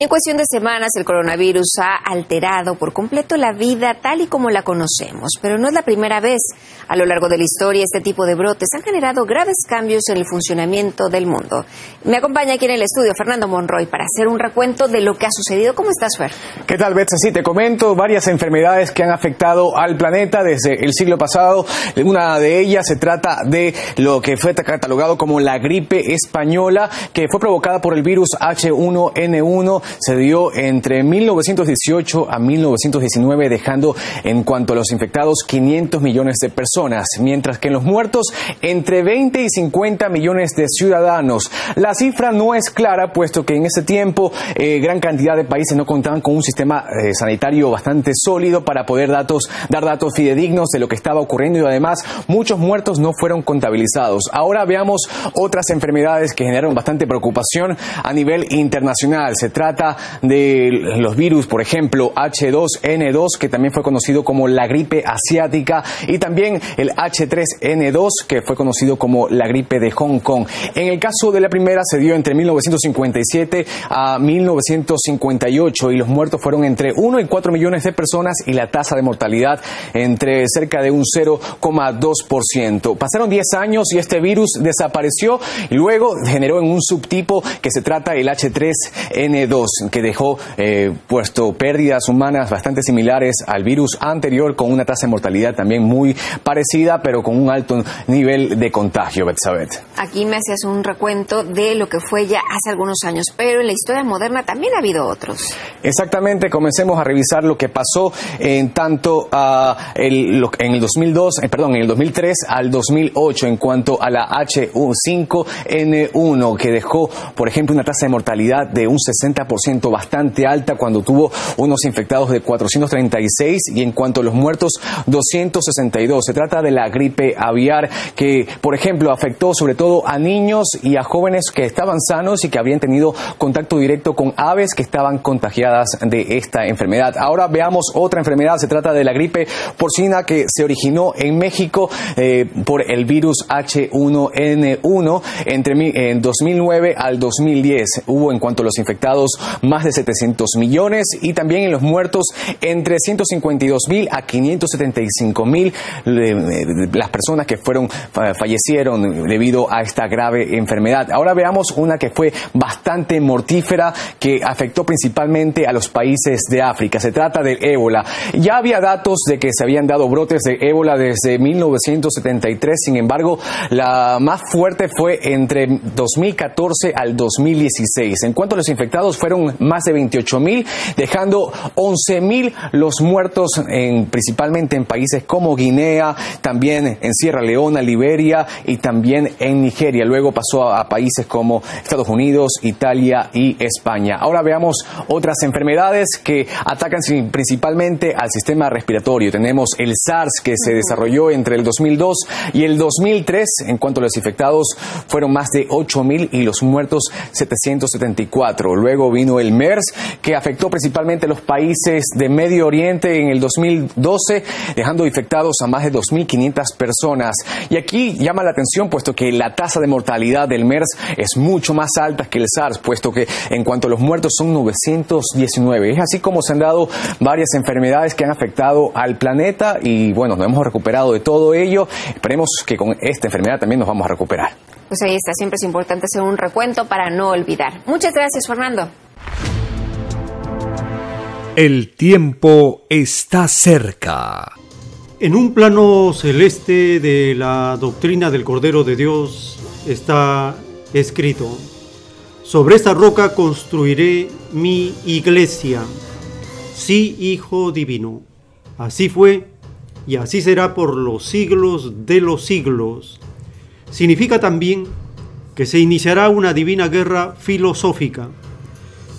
En cuestión de semanas, el coronavirus ha alterado por completo la vida tal y como la conocemos, pero no es la primera vez. A lo largo de la historia, este tipo de brotes han generado graves cambios en el funcionamiento del mundo. Me acompaña aquí en el estudio Fernando Monroy para hacer un recuento de lo que ha sucedido. ¿Cómo estás, Fer?
¿Qué tal, Betsy? Sí, te comento varias enfermedades que han afectado al planeta desde el siglo pasado. Una de ellas se trata de lo que fue catalogado como la gripe española, que fue provocada por el virus H1N1 se dio entre 1918 a 1919, dejando en cuanto a los infectados 500 millones de personas, mientras que en los muertos entre 20 y 50 millones de ciudadanos. La cifra no es clara, puesto que en ese tiempo eh, gran cantidad de países no contaban con un sistema eh, sanitario bastante sólido para poder datos, dar datos fidedignos de lo que estaba ocurriendo y además muchos muertos no fueron contabilizados. Ahora veamos otras enfermedades que generaron bastante preocupación a nivel internacional. Se trata de los virus, por ejemplo, H2N2, que también fue conocido como la gripe asiática, y también el H3N2, que fue conocido como la gripe de Hong Kong. En el caso de la primera se dio entre 1957 a 1958 y los muertos fueron entre 1 y 4 millones de personas y la tasa de mortalidad entre cerca de un 0,2%. Pasaron 10 años y este virus desapareció y luego generó en un subtipo que se trata el H3N2 que dejó eh, puesto pérdidas humanas bastante similares al virus anterior, con una tasa de mortalidad también muy parecida, pero con un alto nivel de contagio, Betsabeth.
Aquí me hacías un recuento de lo que fue ya hace algunos años, pero en la historia moderna también ha habido otros.
Exactamente, comencemos a revisar lo que pasó en tanto a el, en el 2002, eh, perdón, en el 2003 al 2008 en cuanto a la H5N1, que dejó, por ejemplo, una tasa de mortalidad de un 60% bastante alta cuando tuvo unos infectados de 436 y en cuanto a los muertos 262. Se trata de la gripe aviar que, por ejemplo, afectó sobre todo a niños y a jóvenes que estaban sanos y que habían tenido contacto directo con aves que estaban contagiadas de esta enfermedad. Ahora veamos otra enfermedad. Se trata de la gripe porcina que se originó en México eh, por el virus H1N1 entre en 2009 al 2010. Hubo en cuanto a los infectados más de 700 millones y también en los muertos entre 152 mil a 575 mil las personas que fueron fallecieron debido a esta grave enfermedad. Ahora veamos una que fue bastante mortífera que afectó principalmente a los países de África. Se trata del ébola. Ya había datos de que se habían dado brotes de ébola desde 1973, sin embargo, la más fuerte fue entre 2014 al 2016. En cuanto a los infectados, fueron más de 28 mil, dejando 11 mil los muertos en, principalmente en países como Guinea, también en Sierra Leona, Liberia y también en Nigeria. Luego pasó a, países como Estados Unidos, Italia y España. Ahora veamos otras enfermedades que atacan principalmente al sistema respiratorio. Tenemos el SARS que se desarrolló entre el 2002 y el 2003. En cuanto a los infectados, fueron más de 8 mil y los muertos 774. Luego vino el MERS, que afectó principalmente los países de Medio Oriente en el 2012, dejando infectados a más de 2.500 personas. Y aquí llama la atención, puesto que la tasa de mortalidad del MERS es mucho más alta que el SARS, puesto que en cuanto a los muertos son 919. Es así como se han dado varias enfermedades que han afectado al planeta y bueno, nos hemos recuperado de todo ello. Esperemos que con esta enfermedad también nos vamos a recuperar.
Pues ahí está, siempre es importante hacer un recuento para no olvidar. Muchas gracias, Fernando.
El tiempo está cerca.
En un plano celeste de la doctrina del Cordero de Dios está escrito, sobre esta roca construiré mi iglesia. Sí, Hijo Divino. Así fue y así será por los siglos de los siglos. Significa también que se iniciará una divina guerra filosófica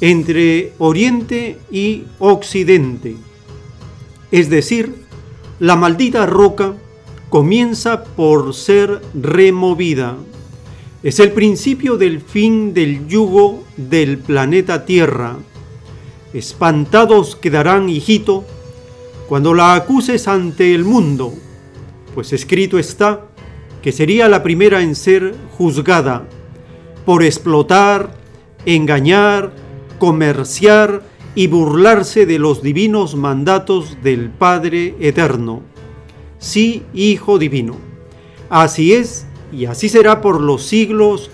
entre Oriente y Occidente. Es decir, la maldita roca comienza por ser removida. Es el principio del fin del yugo del planeta Tierra. Espantados quedarán, hijito, cuando la acuses ante el mundo, pues escrito está que sería la primera en ser juzgada por explotar, engañar, comerciar y burlarse de los divinos mandatos del Padre Eterno. Sí, Hijo Divino. Así es y así será por los siglos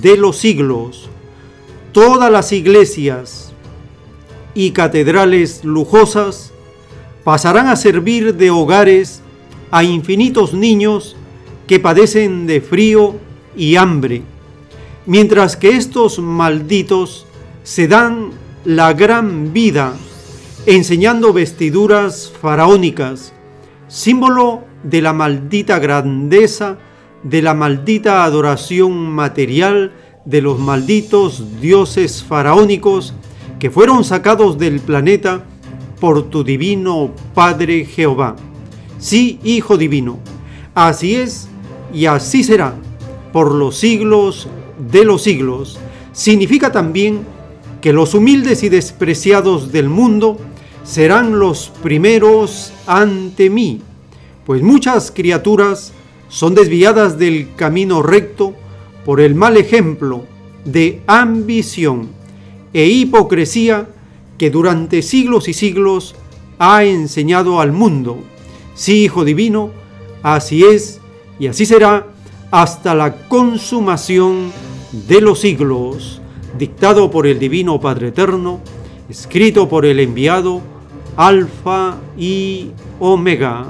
de los siglos. Todas las iglesias y catedrales lujosas pasarán a servir de hogares a infinitos niños que padecen de frío y hambre, mientras que estos malditos se dan la gran vida enseñando vestiduras faraónicas, símbolo de la maldita grandeza, de la maldita adoración material de los malditos dioses faraónicos que fueron sacados del planeta por tu divino Padre Jehová. Sí, Hijo Divino, así es y así será por los siglos de los siglos. Significa también que los humildes y despreciados del mundo serán los primeros ante mí, pues muchas criaturas son desviadas del camino recto por el mal ejemplo de ambición e hipocresía que durante siglos y siglos ha enseñado al mundo. Sí, Hijo Divino, así es y así será hasta la consumación de los siglos, dictado por el Divino Padre Eterno, escrito por el enviado Alfa y Omega.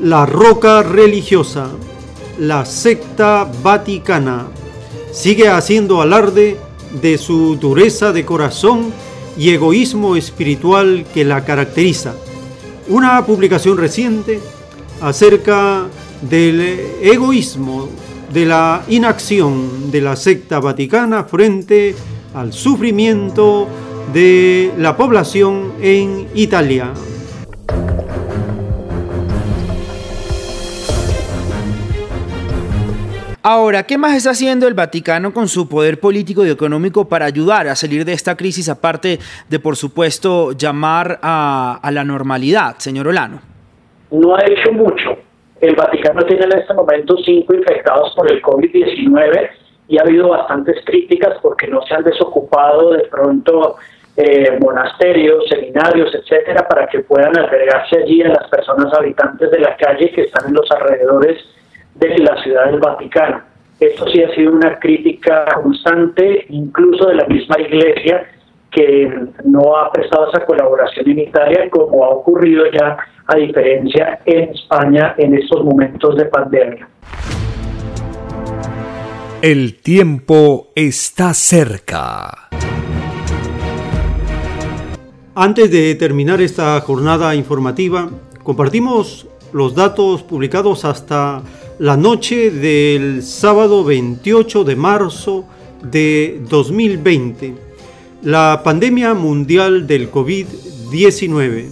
La roca religiosa, la secta vaticana, sigue haciendo alarde de su dureza de corazón y egoísmo espiritual que la caracteriza. Una publicación reciente acerca del egoísmo, de la inacción de la secta vaticana frente al sufrimiento de la población en Italia.
Ahora, ¿qué más está haciendo el Vaticano con su poder político y económico para ayudar a salir de esta crisis, aparte de, por supuesto, llamar a, la normalidad, señor Olano?
No ha hecho mucho. El Vaticano tiene en este momento cinco infectados por el COVID-19 y ha habido bastantes críticas porque no se han desocupado de pronto eh, monasterios, seminarios, etcétera, para que puedan albergarse allí a las personas habitantes de la calle que están en los alrededores de la ciudad del Vaticano. Esto sí ha sido una crítica constante, incluso de la misma Iglesia, que no ha prestado esa colaboración en Italia, como ha ocurrido ya a diferencia en España en estos momentos de pandemia.
El tiempo está cerca.
Antes de terminar esta jornada informativa, compartimos los datos publicados hasta la noche del sábado 28 de marzo de 2020, la pandemia mundial del COVID-19.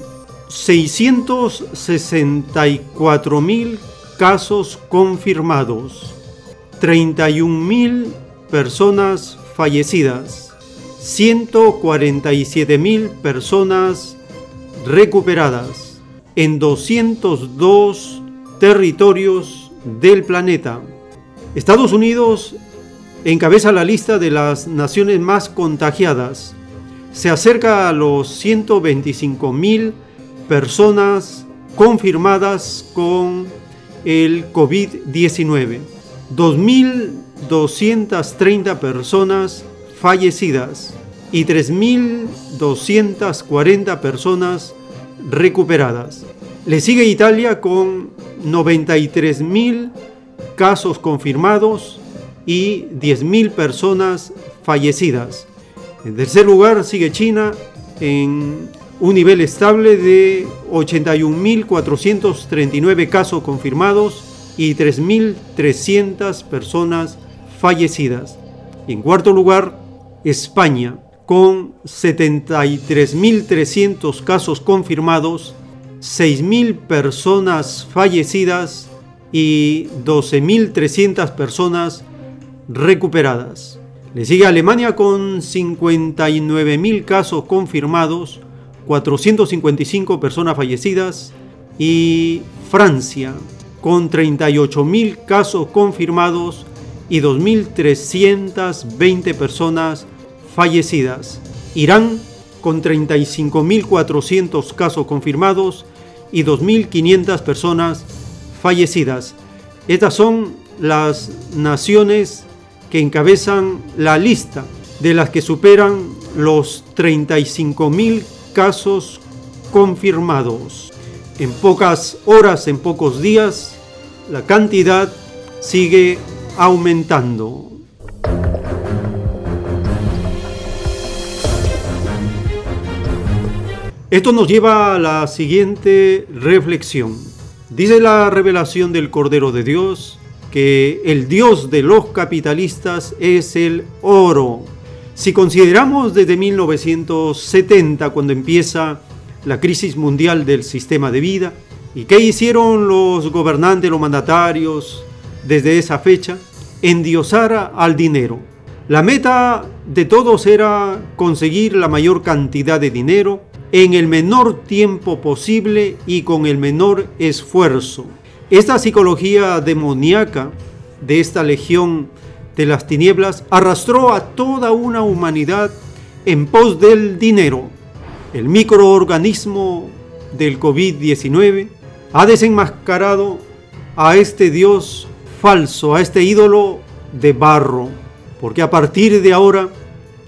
664 mil casos confirmados, 31 mil personas fallecidas, 147 mil personas recuperadas en 202 territorios del planeta. Estados Unidos encabeza la lista de las naciones más contagiadas. Se acerca a los 125 mil personas confirmadas con el COVID-19. 2.230 personas fallecidas y 3.240 personas recuperadas. Le sigue Italia con 93.000 casos confirmados y 10.000 personas fallecidas. En tercer lugar sigue China en un nivel estable de 81.439 casos confirmados y 3.300 personas fallecidas. en cuarto lugar, España, con 73.300 casos confirmados, 6.000 personas fallecidas y 12.300 personas recuperadas. Le sigue Alemania con 59.000 casos confirmados, 455 personas fallecidas y Francia con 38.000 casos confirmados y 2.320 personas fallecidas. Irán con 35.400 casos confirmados y 2.500 personas fallecidas. Estas son las naciones que encabezan la lista de las que superan los 35.000 casos confirmados. En pocas horas, en pocos días, la cantidad sigue aumentando. Esto nos lleva a la siguiente reflexión. Dice la revelación del Cordero de Dios que el Dios de los capitalistas es el oro si consideramos desde 1970, cuando empieza la crisis mundial del sistema de vida, ¿y qué hicieron los gobernantes, los mandatarios desde esa fecha? Endiosar al dinero. La meta de todos era conseguir la mayor cantidad de dinero en el menor tiempo posible y con el menor esfuerzo. Esta psicología demoníaca de esta legión de las tinieblas arrastró a toda una humanidad en pos del dinero. El microorganismo del COVID-19 ha desenmascarado a este Dios falso, a este ídolo de barro, porque a partir de ahora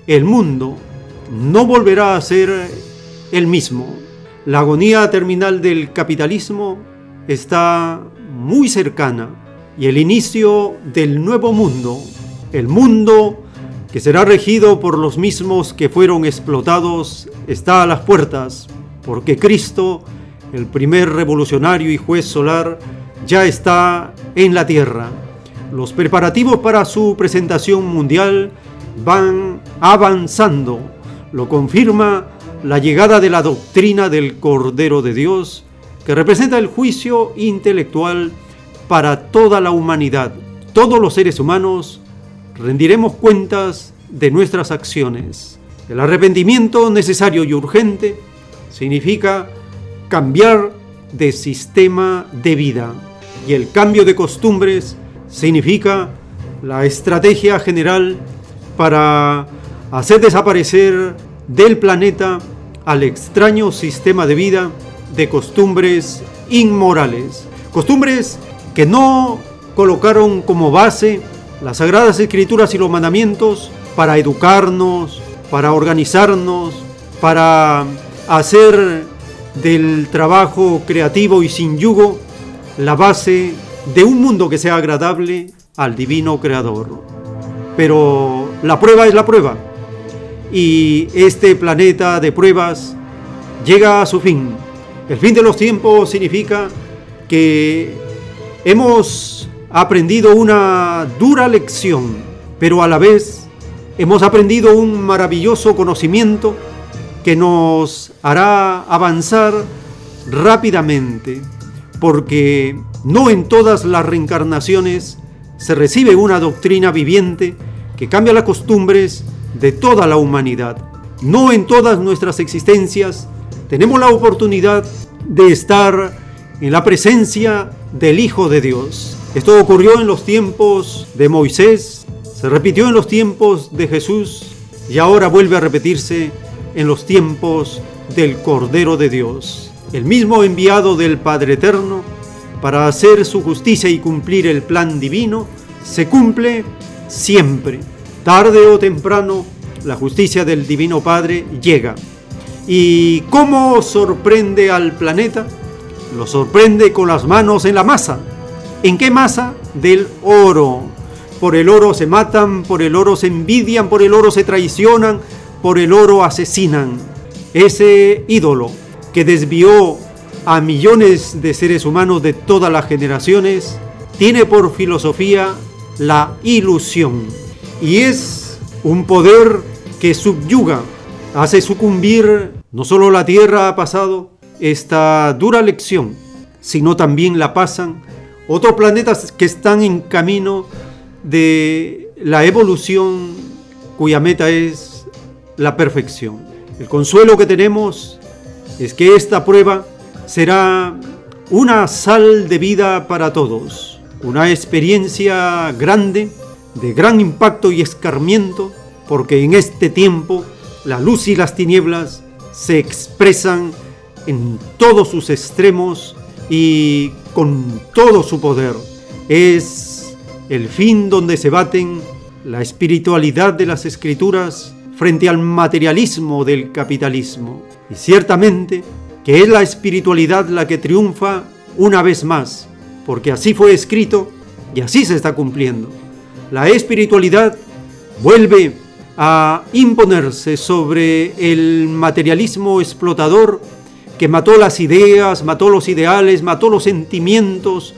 el mundo no volverá a ser el mismo. La agonía terminal del capitalismo está muy cercana y el inicio del nuevo mundo el mundo que será regido por los mismos que fueron explotados está a las puertas, porque Cristo, el primer revolucionario y juez solar, ya está en la tierra. Los preparativos para su presentación mundial van avanzando. Lo confirma la llegada de la doctrina del Cordero de Dios, que representa el juicio intelectual para toda la humanidad. Todos los seres humanos rendiremos cuentas de nuestras acciones. El arrepentimiento necesario y urgente significa cambiar de sistema de vida y el cambio de costumbres significa la estrategia general para hacer desaparecer del planeta al extraño sistema de vida de costumbres inmorales, costumbres que no colocaron como base las sagradas escrituras y los mandamientos para educarnos, para organizarnos, para hacer del trabajo creativo y sin yugo la base de un mundo que sea agradable al divino creador. Pero la prueba es la prueba y este planeta de pruebas llega a su fin. El fin de los tiempos significa que hemos aprendido una dura lección, pero a la vez hemos aprendido un maravilloso conocimiento que nos hará avanzar rápidamente, porque no en todas las reencarnaciones se recibe una doctrina viviente que cambia las costumbres de toda la humanidad. No en todas nuestras existencias tenemos la oportunidad de estar en la presencia del Hijo de Dios. Esto ocurrió en los tiempos de Moisés, se repitió en los tiempos de Jesús y ahora vuelve a repetirse en los tiempos del Cordero de Dios, el mismo enviado del Padre Eterno para hacer su justicia y cumplir el plan divino, se cumple siempre. Tarde o temprano, la justicia del Divino Padre llega. ¿Y cómo sorprende al planeta? Lo sorprende con las manos en la masa. ¿En qué masa? Del oro. Por el oro se matan, por el oro se envidian, por el oro se traicionan, por el oro asesinan. Ese ídolo que desvió a millones de seres humanos de todas las generaciones tiene por filosofía la ilusión y es un poder que subyuga, hace sucumbir no solo la Tierra ha pasado esta dura lección, sino también la pasan otros planetas que están en camino de la evolución cuya meta es la perfección. El consuelo que tenemos es que esta prueba será una sal de vida para todos, una experiencia grande, de gran impacto y escarmiento, porque en este tiempo la luz y las tinieblas se expresan en todos sus extremos y con todo su poder. Es el fin donde se baten la espiritualidad de las escrituras frente al materialismo del capitalismo. Y ciertamente que es la espiritualidad la que triunfa una vez más, porque así fue escrito y así se está cumpliendo. La espiritualidad vuelve a imponerse sobre el materialismo explotador que mató las ideas, mató los ideales, mató los sentimientos,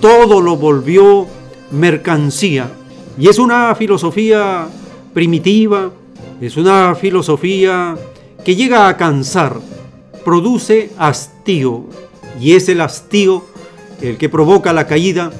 todo lo volvió mercancía. Y es una filosofía primitiva, es una filosofía que llega a cansar, produce hastío, y es el hastío el que provoca la caída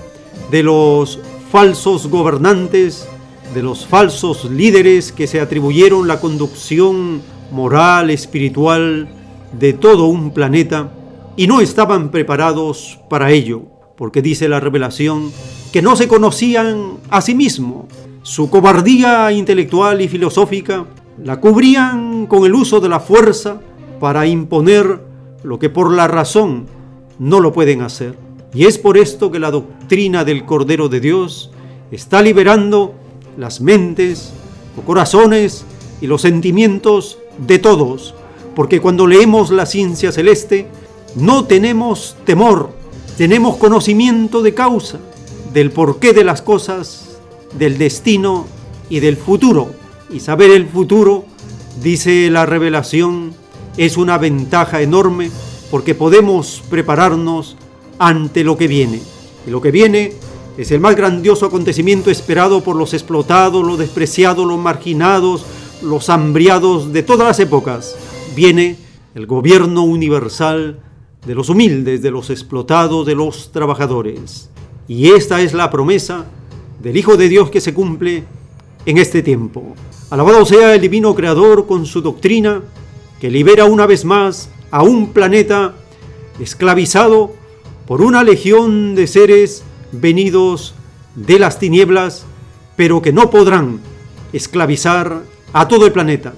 de los falsos gobernantes, de los falsos líderes que se atribuyeron la conducción moral, espiritual de todo un planeta y no estaban preparados para ello, porque dice la revelación que no se conocían a sí mismos. Su cobardía intelectual y filosófica la cubrían con el uso de la fuerza para imponer lo que por la razón no lo pueden hacer. Y es por esto que la doctrina del Cordero de Dios está liberando las mentes, los corazones y los sentimientos de todos, porque cuando leemos la ciencia celeste no tenemos temor, tenemos conocimiento de causa, del porqué de las cosas, del destino y del futuro. Y saber el futuro, dice la revelación, es una ventaja enorme porque podemos prepararnos ante lo que viene. Y lo que viene es el más grandioso acontecimiento esperado por los explotados, los despreciados, los marginados, los hambriados de todas las épocas. Viene el gobierno universal de los humildes, de los explotados, de los trabajadores. Y esta es la promesa del Hijo de Dios que se cumple en este tiempo. Alabado sea el divino Creador con su doctrina, que libera una vez más a un planeta esclavizado por una legión de seres venidos de las tinieblas, pero que no podrán esclavizar a todo el planeta.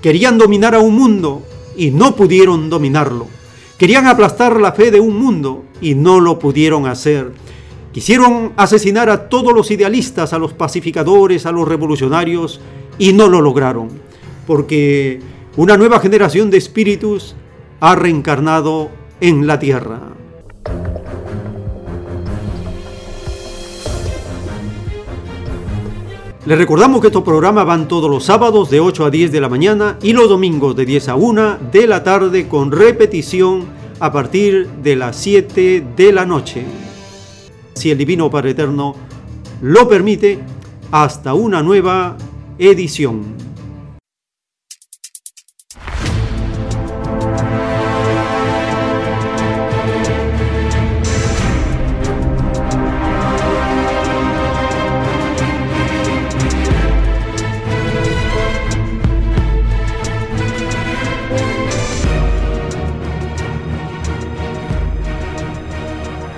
Querían dominar a un mundo y no pudieron dominarlo. Querían aplastar la fe de un mundo y no lo pudieron hacer. Quisieron asesinar a todos los idealistas, a los pacificadores, a los revolucionarios y no lo lograron, porque una nueva generación de espíritus ha reencarnado en la tierra. Les recordamos que estos programas van todos los sábados de 8 a 10 de la mañana y los domingos de 10 a 1 de la tarde con repetición a partir de las 7 de la noche. Si el Divino Padre Eterno lo permite, hasta una nueva edición.